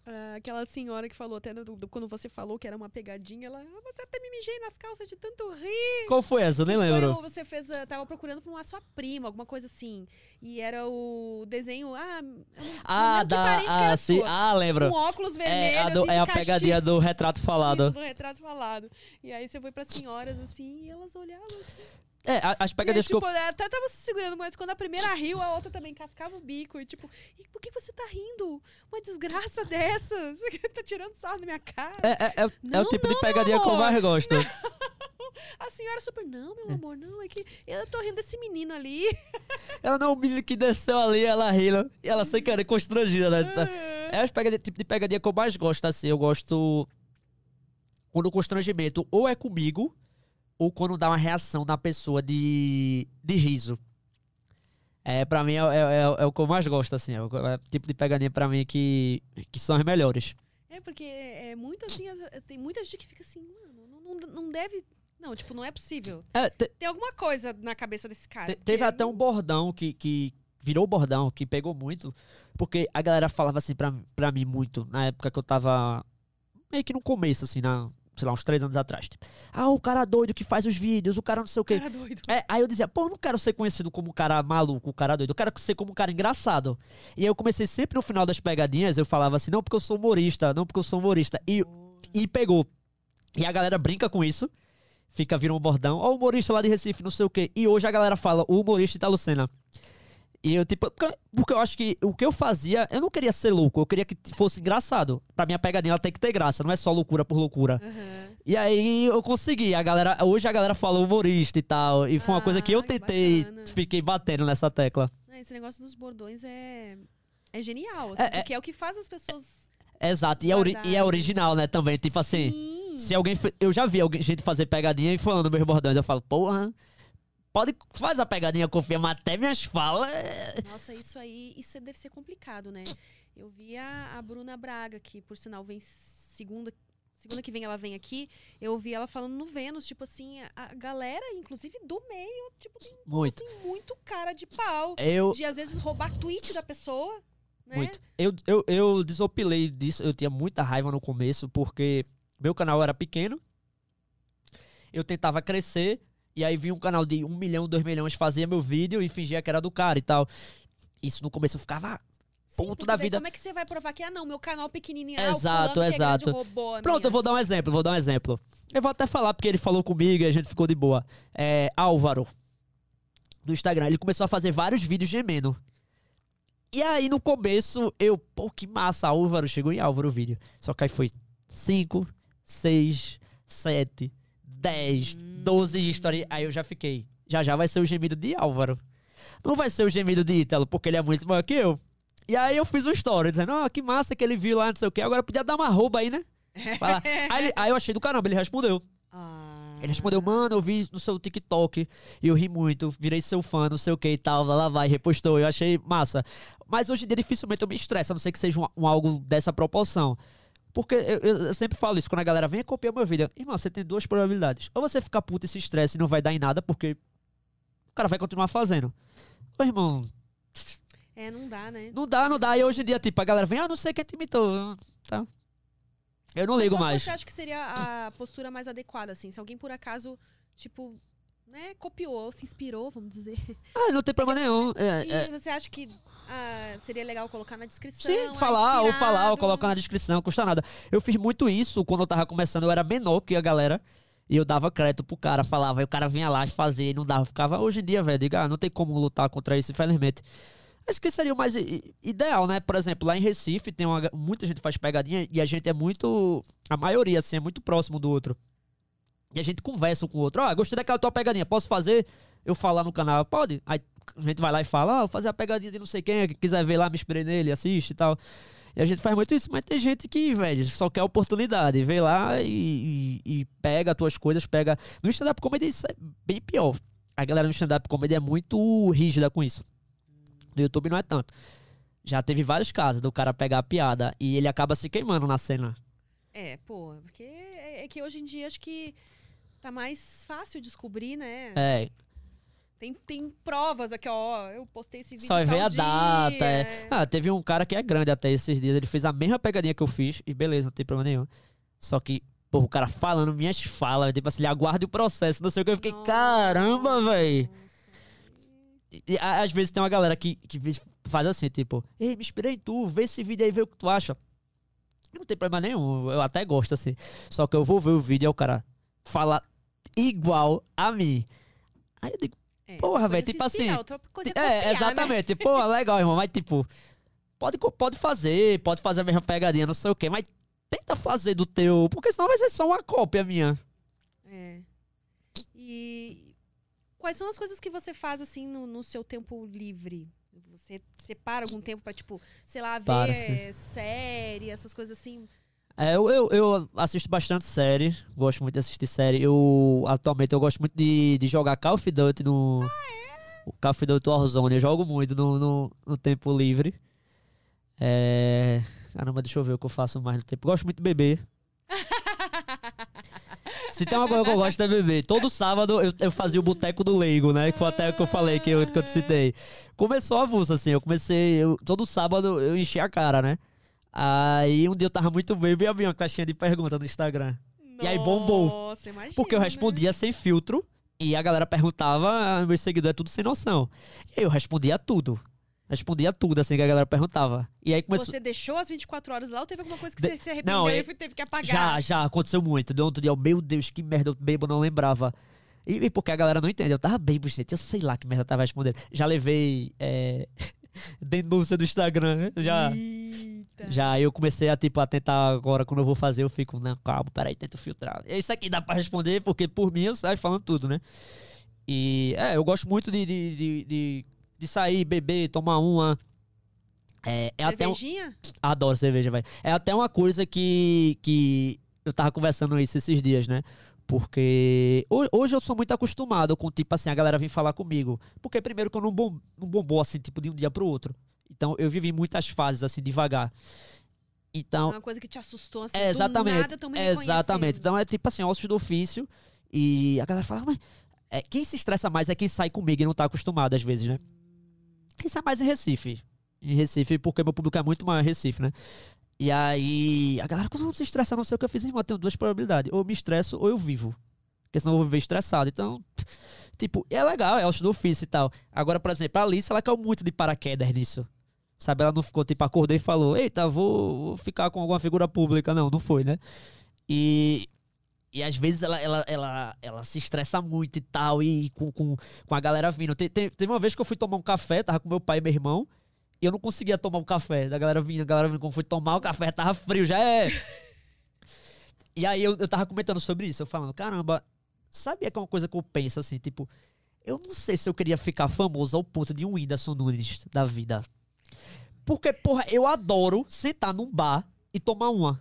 Ah, aquela senhora que falou até do- do- quando você falou que era uma pegadinha, ela. "Ah, Mas eu até me mijei nas calças de tanto rir. Qual foi essa? Eu nem Foi lembro. o- você fez, ah, tava procurando pra uma sua prima, alguma coisa assim. E era o desenho. Ah, eu não- Ah, não lembro que da. parente que era Ah, sim. sua. Ah, lembro. Com óculos vermelhos. É a, do- assim, é de a castigo. pegadinha do retrato falado. Isso, do retrato falado. E aí você foi pra senhoras assim e elas olhavam. Assim, É, as e aí, pegadinhas que tipo, eu. até tava se segurando, mas quando a primeira riu, a outra também cascava o bico. E tipo, e por que você tá rindo? Uma desgraça dessas. tá tirando sarro na minha cara. É, é, é, é o Não, tipo não, de pegadinha que eu mais gosto. A senhora super, não, meu amor, não, é que eu tô rindo desse menino ali. Ela não é o menino que desceu ali, ela rindo. E ela sem querer constrangida, né? Tá- Uhum. É o pegadinha- tipo de pegadinha que eu mais gosto, assim. Eu gosto. Quando o constrangimento ou é comigo, ou quando dá uma reação na pessoa de, de riso. É, pra mim é, é, é- é o que eu mais gosto, assim. É o é o tipo de pegadinha pra mim que, que são as melhores. É, porque é muito assim, as- tem muita gente que fica assim, mano, não, não, não deve. Não, tipo, não é possível. É, te- Tem alguma coisa na cabeça desse cara. Te- teve até um bordão que, que virou bordão, que pegou muito, porque a galera falava assim pra, pra mim muito, na época que eu tava meio que no começo, assim, na, sei lá, uns três anos atrás. Tipo, ah, o cara doido que faz os vídeos, o cara não sei o quê. Cara doido. É, aí eu dizia, pô, eu não quero ser conhecido como um cara maluco, um cara doido, eu quero ser como um cara engraçado. E aí eu comecei sempre no final das pegadinhas, eu falava assim, não porque eu sou humorista, não porque eu sou humorista. E, e pegou. E a galera brinca com isso. Fica, vira um bordão. Ó, o humorista lá de Recife, não sei o quê. E hoje a galera fala, o humorista Italo Senna. E eu, tipo, porque, porque eu acho que o que eu fazia, eu não queria ser louco, eu queria que fosse engraçado. Pra mim a pegadinha ela tem que ter graça, não é só loucura por loucura. Aham. E aí eu consegui. A galera, hoje a galera fala humorista e tal. E foi uma Ah, coisa que eu que tentei, bacana. fiquei batendo nessa tecla. Ah, Esse negócio dos bordões é. É genial, assim, É, é- porque é o que faz as pessoas. Exato. E é, ori- e é original, né, também. Tipo assim. Sim. Se alguém. Eu já vi alguém, gente fazer pegadinha e falando meus bordões. Eu falo, porra. Pode. Faz a pegadinha, confia, mas até minhas falas. Nossa, isso aí, isso deve ser complicado, né? Eu vi a, a Bruna Braga, que por sinal vem segunda, segunda que vem ela vem aqui. Eu vi ela falando no Vênus, tipo assim, a, galera, inclusive do meio, tipo, tem Muito. assim, muito cara de pau. Eu. De às vezes roubar tweet da pessoa, né? Muito. Eu, eu, eu desopilei disso. Eu tinha muita raiva no começo, porque meu canal era pequeno. Eu tentava crescer. E aí vinha um canal de um milhão, dois milhões, fazia meu vídeo e fingia que era do cara e tal. Isso no começo eu ficava. Sim, ponto da vida. Como é que você vai provar que, ah, não, meu canal pequenininho, Exato, é exato. grande roubou a Pronto, eu vou dar um exemplo, vou dar um exemplo. Eu vou até falar porque ele falou comigo e a gente ficou de boa. É, Álvaro, do Instagram, ele começou a fazer vários vídeos gemendo. E aí no começo eu, pô, que massa, Álvaro, chegou em Álvaro o vídeo. Só que aí foi 5, 6, 7, 10, 12 histórias. Aí eu já fiquei. Já já vai ser o gemido de Álvaro. Não vai ser o gemido de Ítalo, porque ele é muito maior que eu. E aí eu fiz uma história dizendo, ó, que massa que ele viu lá, não sei o quê. Agora podia dar uma rouba aí, né? Aí, aí eu achei do caramba, ele respondeu. Ah. Ele respondeu, mano, eu vi no seu TikTok e eu ri muito, virei seu fã, não sei o que e tal, lá, lá vai, repostou, eu achei massa. Mas hoje em dia dificilmente eu me estresso, a não ser que seja um, um algo dessa proporção. Porque eu, eu- sempre falo isso, quando a galera vem e copia meu vídeo, irmão, você tem duas probabilidades. Ou você fica puto e se estressa e não vai dar em nada, porque o cara vai continuar fazendo. Ô, irmão, É, não dá, né? não dá, não dá. E hoje em dia, tipo, a galera vem, ah, não sei quem te imitou. Tá. Eu não Mas ligo mais. Você acha que seria a postura mais adequada, assim? Se alguém por acaso, tipo, né, copiou, se inspirou, vamos dizer. Ah, não tem problema nenhum. É, E é, você acha que ah, seria legal colocar na descrição? Sim, ah, falar ou falar ou colocar na descrição, não custa nada. Eu fiz muito isso quando eu tava começando, eu era menor que a galera. E eu dava crédito pro cara, falava, e o cara vinha lá e fazia e não dava. Ficava, hoje em dia, velho, diga, ah, não tem como lutar contra isso, infelizmente. Acho que seria o mais ideal, né? Por exemplo, lá em Recife tem uma, muita gente faz pegadinha e a gente é muito. A maioria, assim, é muito próximo do outro. E a gente conversa um com o outro. Ó, gostei daquela tua pegadinha, posso fazer? Eu falar no canal, pode? Aí a gente vai lá e fala, ah, vou fazer a pegadinha de não sei quem, que quiser ver lá, me inspirei nele, assiste e tal. E a gente faz muito isso, mas tem gente que, velho, só quer oportunidade. Vê lá e, e, e pega as tuas coisas, pega. No stand-up comedy isso é bem pior. A galera no stand-up comedy é muito rígida com isso. No YouTube não é tanto. Já teve vários casos do cara pegar a piada e ele acaba se queimando na cena. É, pô, porque é, é que hoje em dia acho que tá mais fácil descobrir, né? É, Tem, tem provas aqui, ó. Eu postei esse vídeo. só vê a dia, data. É. é. Ah, teve um cara que é grande até esses dias. Ele fez a mesma pegadinha que eu fiz e beleza, não tem problema nenhum. Só que, pô, o cara falando minhas falas, tipo assim, ele aguarda o processo, não sei o que. Eu fiquei, caramba, véi. E, às vezes tem uma galera que, que faz assim, tipo, ei, me inspirei em tu, vê esse vídeo aí, vê o que tu acha. Não tem problema nenhum, eu até gosto assim. Só que eu vou ver o vídeo e o cara fala igual a mim. Aí eu digo, É, Porra, velho, tipo assim, é, né? exatamente. Pô, legal, irmão. Mas, tipo, pode, pode fazer, pode fazer a mesma pegadinha, não sei o quê, mas tenta fazer do teu, porque senão vai ser só uma cópia minha. É. E quais são as coisas que você faz assim no, no seu tempo livre? Você separa algum tempo pra, tipo, sei lá, ver Para, série, essas coisas assim? É, eu, eu, eu assisto bastante série, gosto muito de assistir série. Eu, atualmente, eu gosto muito de, de jogar Call of Duty no... O Call of Duty Warzone, eu jogo muito no, no, no tempo livre. É... Caramba, deixa eu ver o que eu faço mais no tempo. Gosto muito de beber. Se tem uma coisa que eu gosto é beber. Todo sábado eu, eu fazia o boteco do leigo, né? Que foi até o que eu falei, que eu, que eu te citei. Começou avulso, assim. Eu comecei. eu- todo sábado eu enchi a cara, né? Aí um dia eu tava muito bêbado e abri uma caixinha de pergunta no Instagram. E aí bombou. Nossa, imagina. Porque eu né? respondia sem filtro. E a galera perguntava, ah, meu seguidor é tudo sem noção. E aí eu respondia tudo. Respondia tudo, assim, que a galera perguntava. E aí começou. Você deixou as 24 horas lá ou teve alguma coisa que De- você se arrependeu Não, e é- teve que apagar? Já, já, aconteceu muito. De outro dia, eu, meu Deus, que merda, eu bebo, não lembrava. E, e porque a galera não entende, eu tava bebo, gente, eu sei lá que merda eu tava respondendo. Já levei é, denúncia do Instagram, já, Já eu comecei a, tipo, a tentar agora, quando eu vou fazer, eu fico, não, calma, peraí, tento filtrar. Isso aqui dá pra responder, porque por mim eu saio falando tudo, né? E, é, eu gosto muito de, de, de, de, de sair, beber, tomar uma. É, é até um, Cervejinha? Adoro cerveja, velho. É até uma coisa que, que eu tava conversando isso esses dias, né? Porque ho- hoje eu sou muito acostumado com, tipo assim, a galera vir falar comigo. Porque primeiro que eu não, bom, não bombou assim, tipo, de um dia pro outro. Então eu vivi muitas fases, assim, devagar. Então, Uma coisa que te assustou, assim, é, do exatamente. nada me é, exatamente. Então é tipo assim, ossos do ofício. E a galera fala, mas é, quem se estressa mais é quem sai comigo e não tá acostumado às vezes, né? Quem sai mais em Recife. Em Recife, porque meu público é muito maior em Recife, né? E aí, a galera, quando não se estressa, não sei o que eu fiz, irmão, eu tenho duas probabilidades. Ou eu me estresso ou eu vivo. Porque senão eu vou viver estressado. Então, tipo, é legal, é ossos do ofício e tal. Agora, por exemplo, a Alice, ela caiu muito de paraquedas nisso. Sabe, ela não ficou, tipo, acordou e falou, eita, vou, ficar com alguma figura pública. Não, não foi, né? E, e às vezes ela, ela, ela, ela se estressa muito e tal, e com, com, com a galera vindo. Tem, tem, teve uma vez que eu fui tomar um café, tava com meu pai e meu irmão, e eu não conseguia tomar o café. Da galera vindo, a galera vindo, quando fui tomar o café, tava frio, já é. e aí eu, eu tava comentando sobre isso, eu falando, caramba, sabia que é uma coisa que eu penso assim, tipo, eu não sei se eu queria ficar famoso ao ponto de um Whindersson Nunes da vida. Porque, porra, eu adoro sentar num bar e tomar uma.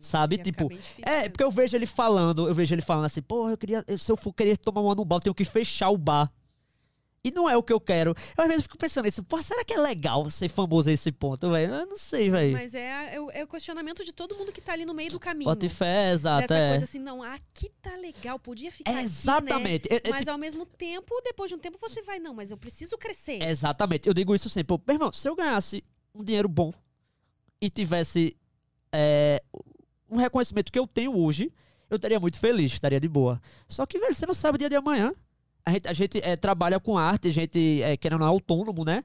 Sabe? Ia ficar Tipo, é, porque eu vejo ele falando, eu vejo ele falando assim, porra, eu queria, se eu for querer tomar uma no bar, eu tenho que fechar o bar. E não é o que eu quero. Eu às vezes fico pensando nisso, pô, será que é legal ser famoso a esse ponto, velho? Eu não sei, velho. Mas é, é, o, é o questionamento de todo mundo que tá ali no meio do caminho. Bota fé, exato, Dessa é. coisa assim, não, aqui tá legal, podia ficar aqui, né? Exatamente. É- é Mas ao mesmo tempo, depois de um tempo, você vai, não, mas eu preciso crescer. Exatamente. Eu digo isso sempre. Pô, meu irmão, se eu ganhasse um dinheiro bom e tivesse é, um reconhecimento que eu tenho hoje, eu estaria muito feliz, estaria de boa. Só que, velho, você não sabe o dia de amanhã. A gente, a gente é, trabalha com arte, a gente, é, querendo autônomo, né?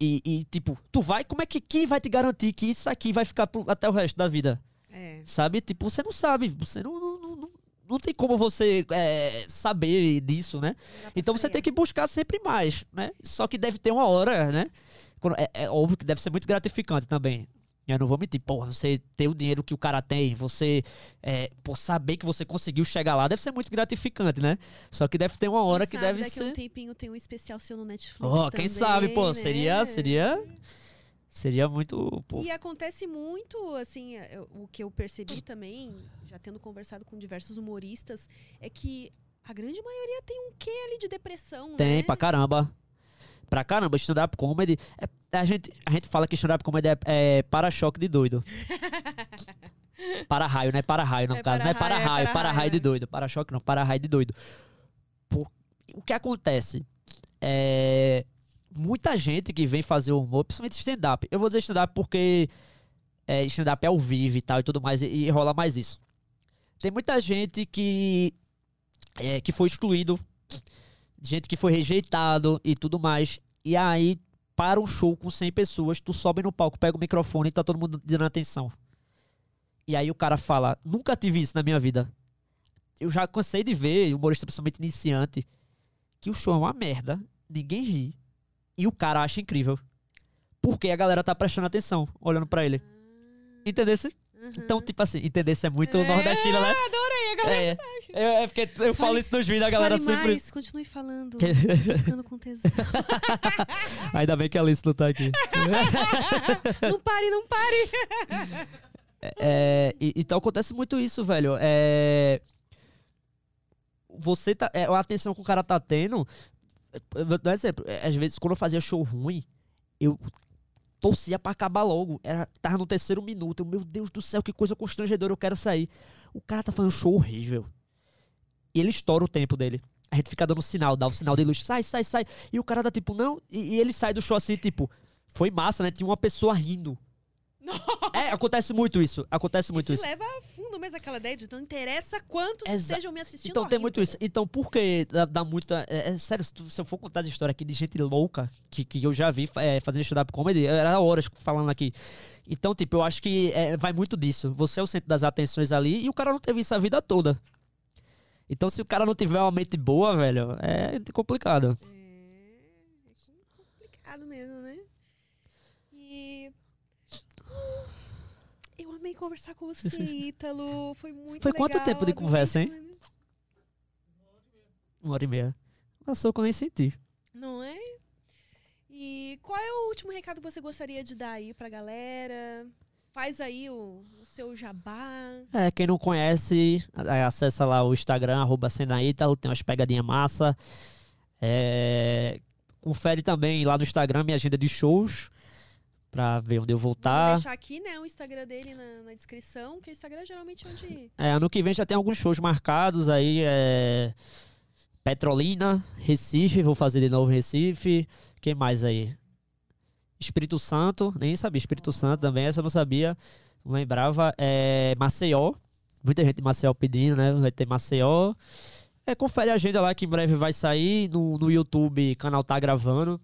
E, e, tipo, tu vai, como é que quem vai te garantir que isso aqui vai ficar pro- até o resto da vida? É. Sabe? Tipo, você não sabe. Você não. não, não, não- tem como você é, saber disso, né? Então você tem que buscar sempre mais, né? Só que deve ter uma hora, né? Quando- É, é óbvio que deve ser muito gratificante também. Eu não vou mentir, porra, você ter o dinheiro que o cara tem, você, é, por saber que você conseguiu chegar lá, deve ser muito gratificante, né? Só que deve ter uma hora Quem que sabe deve daqui ser. um tempinho tem um especial seu no Netflix Ó, quem também, sabe, pô, né? seria, seria, seria muito, pô, E acontece muito, assim, o que eu percebi também, já tendo conversado com diversos humoristas, é que a grande maioria tem um quê ali de depressão, Tem, né? pra caramba. Pra caramba, stand-up comedy. É, a, gente, a gente fala que stand-up comedy é, é para-choque de doido. para-raio, né? Para-raio, no É caso. Não é para-raio, é para-raio, para-raio de doido. Para-choque não, para-raio de doido. Por- o que acontece? É. Muita gente que vem fazer humor, principalmente stand-up. Eu vou dizer stand-up porque é, stand-up é ao vivo e tal e tudo mais, e, e rola mais isso. Tem muita gente que. é, que foi excluído gente que foi rejeitado e tudo mais. E aí, para um show com 100 pessoas, tu sobe no palco, pega o microfone e tá todo mundo dando atenção. E aí o cara fala: Nunca tive isso na minha vida. Eu já cansei de ver, humorista principalmente iniciante, que o show é uma merda, ninguém ri. E o cara acha incrível. Porque a galera tá prestando atenção, olhando pra ele. Entendesse? Então, tipo assim, entendesse é muito É, nordestino, né? Adorei, a galera. É, é, é porque eu falo isso nos vídeos, a galera Fale sempre. mais, continue falando. Ficando com tesão. Ainda bem que a Alice não tá aqui. não pare, não pare. É, e- então acontece muito isso, velho. É, você tá. É, a atenção que o cara tá tendo. eu Vou dar um exemplo. é, Às vezes, quando eu fazia show ruim, eu torcia pra acabar logo. Era, tava no terceiro minuto. Eu, meu Deus do céu, que coisa constrangedora, eu quero sair. O cara tá fazendo um show horrível. E ele estoura o tempo dele. A gente fica dando sinal, dá o sinal de luz, sai, sai, sai. E o cara tá tipo, não. E, e ele sai do show assim, tipo, foi massa, né? Tinha uma pessoa rindo. É, acontece muito isso. Acontece muito Se isso. leva a fundo mesmo aquela ideia de não interessa quantos Exa- estejam me assistindo. Então tem ao muito isso. Então por que dá, dá muita. É, é sério, se, tu- se eu for contar essa história aqui de gente louca que, que eu já vi é, fazendo stand-up comedy, era horas falando aqui. Então, tipo, eu acho que é, vai muito disso. Você é o centro das atenções ali e o cara não teve isso a vida toda. Então, se o cara não tiver uma mente boa, velho, é complicado. É, é complicado mesmo, né? E. Eu amei conversar com você, Ítalo. Foi muito Foi legal. quanto tempo de conversa, hein? Uma hora e meia. Passou que eu nem senti. Não é? E qual é o último recado que você gostaria de dar aí pra galera? Faz aí o, o seu jabá. É, quem não conhece, é, acessa lá o Instagram, arroba Senaítalo, tem umas pegadinhas massa. É, confere também lá no Instagram minha agenda de shows, pra ver onde eu vou Vou estar. deixar aqui, né, o Instagram dele na, na descrição, que o Instagram é geralmente onde. É, ano que vem já tem alguns shows marcados aí, é, Petrolina, Recife, vou fazer de novo Recife. Quem mais aí? Espírito Santo, nem sabia. Espírito Santo também, essa eu não sabia. Não lembrava. É, Maceió. Muita gente de Maceió pedindo, né? Vai ter Maceió. É, confere a agenda lá que em breve vai sair. No, no YouTube, canal tá gravando.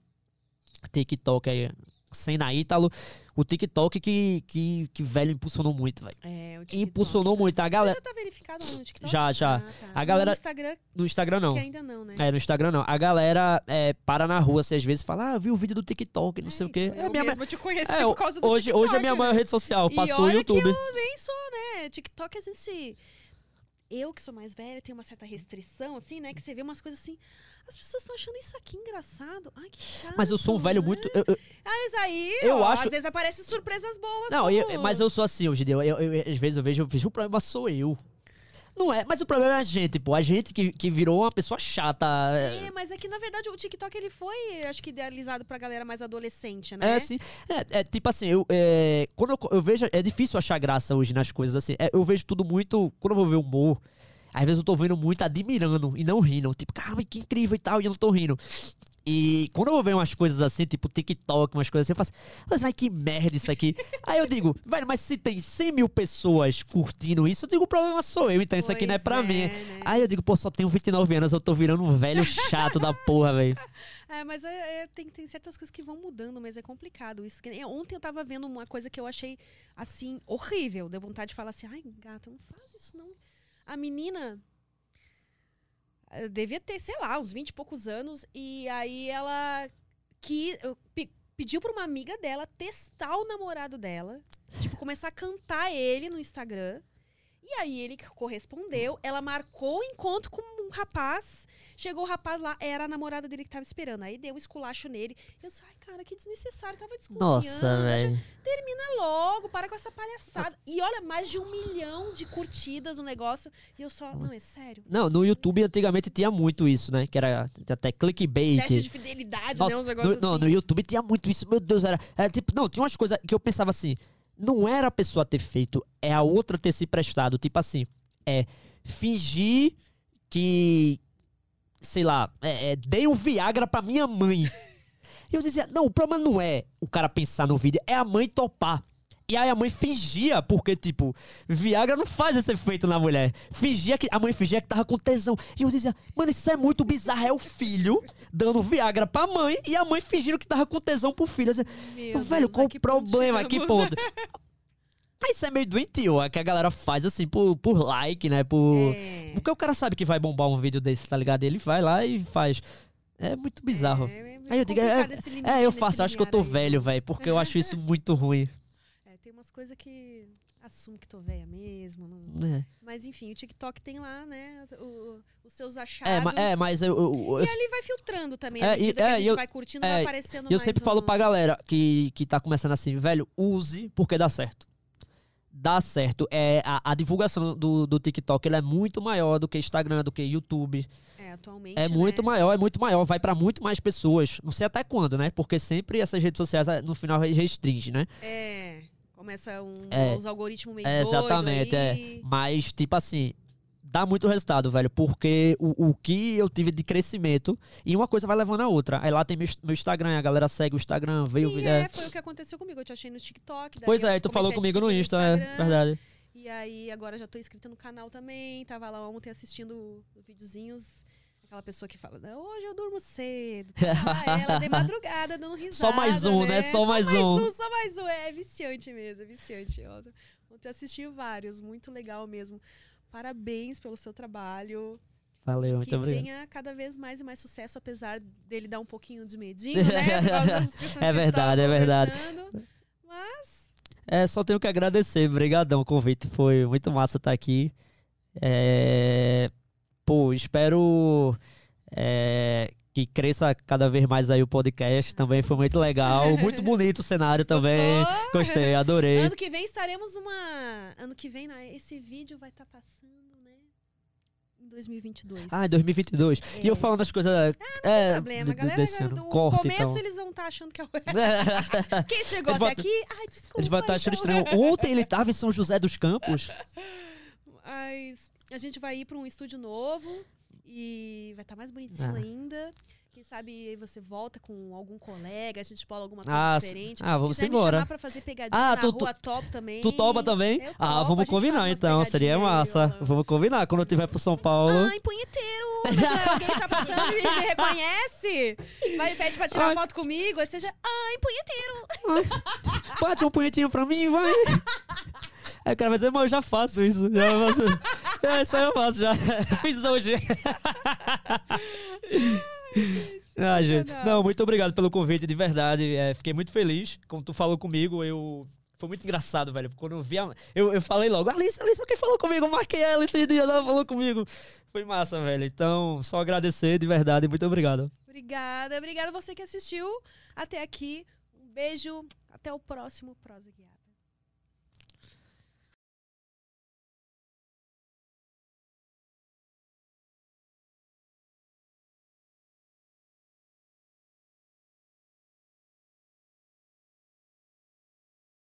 TikTok aí, Sena Ítalo. O TikTok que, que, que velho impulsionou muito, velho. É, o TikTok. Impulsionou muito. A Você galera. já tá verificado lá no TikTok? Já, já. Ah, tá. A galera- No Instagram, No Instagram não. que ainda não, né? É, no Instagram não. A galera é, para na rua, assim, às vezes fala, ah, vi o vídeo do TikTok, não sei o quê. então, É, eu minha mesma te conheci É, por causa do hoje, TikTok, hoje é minha né? maior rede social, passou o YouTube. que eu nem sou, né? TikTok a gente. Eu que sou mais velha, tenho uma certa restrição, assim, né? Que você vê umas coisas assim. As pessoas estão achando isso aqui engraçado. Ai, que chato. Mas eu sou um velho né? muito. eu- eu- Ah, mas aí, Eu ó, acho- às vezes aparecem surpresas boas. não, eu- mas eu sou assim hoje. Eu, eu- às vezes eu vejo, eu vejo, o problema sou eu. Não é, mas o problema é a gente, pô. A gente que, que virou uma pessoa chata. É, mas é que na verdade o TikTok ele foi, acho que idealizado pra galera mais adolescente, né? É, assim. É, é, tipo assim, eu, é, quando eu, eu vejo. É difícil achar graça hoje nas coisas, assim. É, eu vejo tudo muito. Quando eu vou ver humor, às vezes eu tô vendo muito admirando e não rindo. Tipo, caramba, que incrível e tal, e eu não tô rindo. E quando eu vou ver umas coisas assim, tipo TikTok, umas coisas assim, eu faço, mas vai que merda isso aqui. Aí eu digo, velho, mas se tem 100 mil pessoas curtindo isso, eu digo, o problema sou eu, então isso aqui não é pra é, mim. né? Aí eu digo, pô, só tenho 29 anos, eu tô virando um velho chato da porra, velho. É, mas é, é, tem, tem certas coisas que vão mudando, mas é complicado isso. Ontem eu tava vendo uma coisa que eu achei, assim, horrível. Deu vontade de falar assim, ai, gata, não faz isso não. A menina devia ter, sei lá, uns 20 e poucos anos, e aí ela que, pediu pra uma amiga dela testar o namorado dela. tipo, começar a cantar ele no Instagram. E aí ele correspondeu, ela marcou o encontro com rapaz. Chegou o rapaz lá, era a namorada dele que tava esperando. Aí deu um esculacho nele. Eu disse, ai, cara, que desnecessário, tava desconfiando. Nossa, velho. Termina logo, para com essa palhaçada. E olha, mais de um milhão de curtidas no negócio. E eu só, não, é sério. Não, no YouTube antigamente tinha muito isso, né? Que era até clickbait. Teste de fidelidade, Nossa, né? Uns no, negócios não, assim. no YouTube tinha muito isso, meu Deus, era, era tipo, não, tinha umas coisas que eu pensava assim, não era a pessoa ter feito, é a outra ter se prestado, tipo assim, é fingir que, sei lá, é, é, dei um Viagra pra minha mãe. E eu dizia, não, o problema não é o cara pensar no vídeo, é a mãe topar. E aí a mãe fingia, porque, tipo, Viagra não faz esse efeito na mulher. Fingia que. A mãe fingia que tava com tesão. E eu dizia, mano, isso é muito bizarro. É o filho dando Viagra pra mãe e a mãe fingindo que tava com tesão pro filho. Eu dizia, velho, Deus, qual a o que ponto problema? Que ponto? Mas isso é meio doentio, é que a galera faz assim por, por like, né? Por. É. Porque o cara sabe que vai bombar um vídeo desse, tá ligado? Ele vai lá e faz. É muito bizarro. É, é Aí eu digo, é, limite é, eu faço, eu acho que eu tô aí. velho, velho, porque eu acho isso muito ruim. É, tem umas coisas que assumo que tô velha mesmo. não- É, Mas enfim, o TikTok tem lá, né, o- os seus achados. é, ma- é mas eu, eu- eu- E ali vai filtrando também. É, À e- medida que é, a gente eu- vai curtindo, é, vai aparecendo eu mais sempre falo um- pra galera que, que tá começando assim, velho, use porque dá certo. Dá certo. É, a, a divulgação do, do TikTok ele é muito maior do que Instagram, do que YouTube. É, atualmente, É muito né? maior, é muito maior. Vai pra muito mais pessoas. Não sei até quando, né? Porque sempre essas redes sociais eh, no final restringe, né? É, começa um, É. os algoritmos meio É, exatamente, é. aí. Mas, tipo assim, dá muito resultado, velho. Porque o, o que eu tive de crescimento, e uma coisa vai levando a outra. Aí lá tem meu, meu Instagram, a galera segue o Instagram, veio. Sim, é. é, foi o que aconteceu comigo. Eu te achei no TikTok. Pois é, tu falou comigo no Insta, é verdade. E aí, agora já tô inscrita no canal também. Tava lá ontem assistindo videozinhos. Aquela pessoa que fala, "Não, hoje eu durmo cedo. Tá, ela de madrugada dando risada. Só mais um, né? Só mais um. Só mais um. É viciante mesmo, é viciante. Ontem assisti vários, muito legal mesmo. Parabéns pelo seu trabalho. Valeu, muito que obrigado. tenha cada vez mais e mais sucesso, apesar dele dar um pouquinho de medinho, né? Que É gente verdade, é verdade. Mas É, só tenho que agradecer. Obrigadão o convite. Foi muito massa estar aqui. É, Pô, espero é, que cresça cada vez mais aí o podcast. Também foi muito legal. Muito bonito o cenário também. Gostou? Gostei, adorei. Ano que vem estaremos numa. Ano que vem, esse vídeo vai estar passando, né? Em 2022. Ah, em 2022. E eu É. falando as coisas. é, problema. do- A do- galera, desse ano. Corte, começo então. eles vão estar achando que é o. Quem chegou até aqui? Ai, desculpa. Eles vão estar achando então. estranho. Ontem ele tava em São José dos Campos. Mas a gente vai ir para um estúdio novo e vai estar mais bonitinho Ah. ainda. Quem sabe você volta com algum colega, a gente bola alguma coisa Ah, diferente. ah, vamos Quiser me embora. chamar pra fazer pegadinha Ah, na tu- rua top também. Tu topa também? Eu ah, topo, vamos combinar então. Seria massa. ó. Vamos combinar. Quando eu tiver pro São Paulo. Ai, punheteiro! Mas alguém tá passando e me reconhece? Vai e pede pra tirar Ai. foto comigo, aí seja, ai, punheteiro! Bate um punhetinho pra mim, vai. Aí o cara vai dizer, eu já faço isso. Já faço. É, isso aí eu faço já. Fiz hoje. Ah, gente. Não, muito obrigado pelo convite, de verdade. É, fiquei muito feliz. Como tu falou comigo, eu. Foi muito engraçado, velho. Quando eu vi a... eu, eu falei logo, Alice, Alice, quem falou comigo? Eu marquei ela esse dia, ela falou comigo. Foi massa, velho. Então, só agradecer, de verdade. Muito obrigado. Obrigada, obrigada você que assistiu até aqui. Um beijo, até o próximo Prosa Guiada.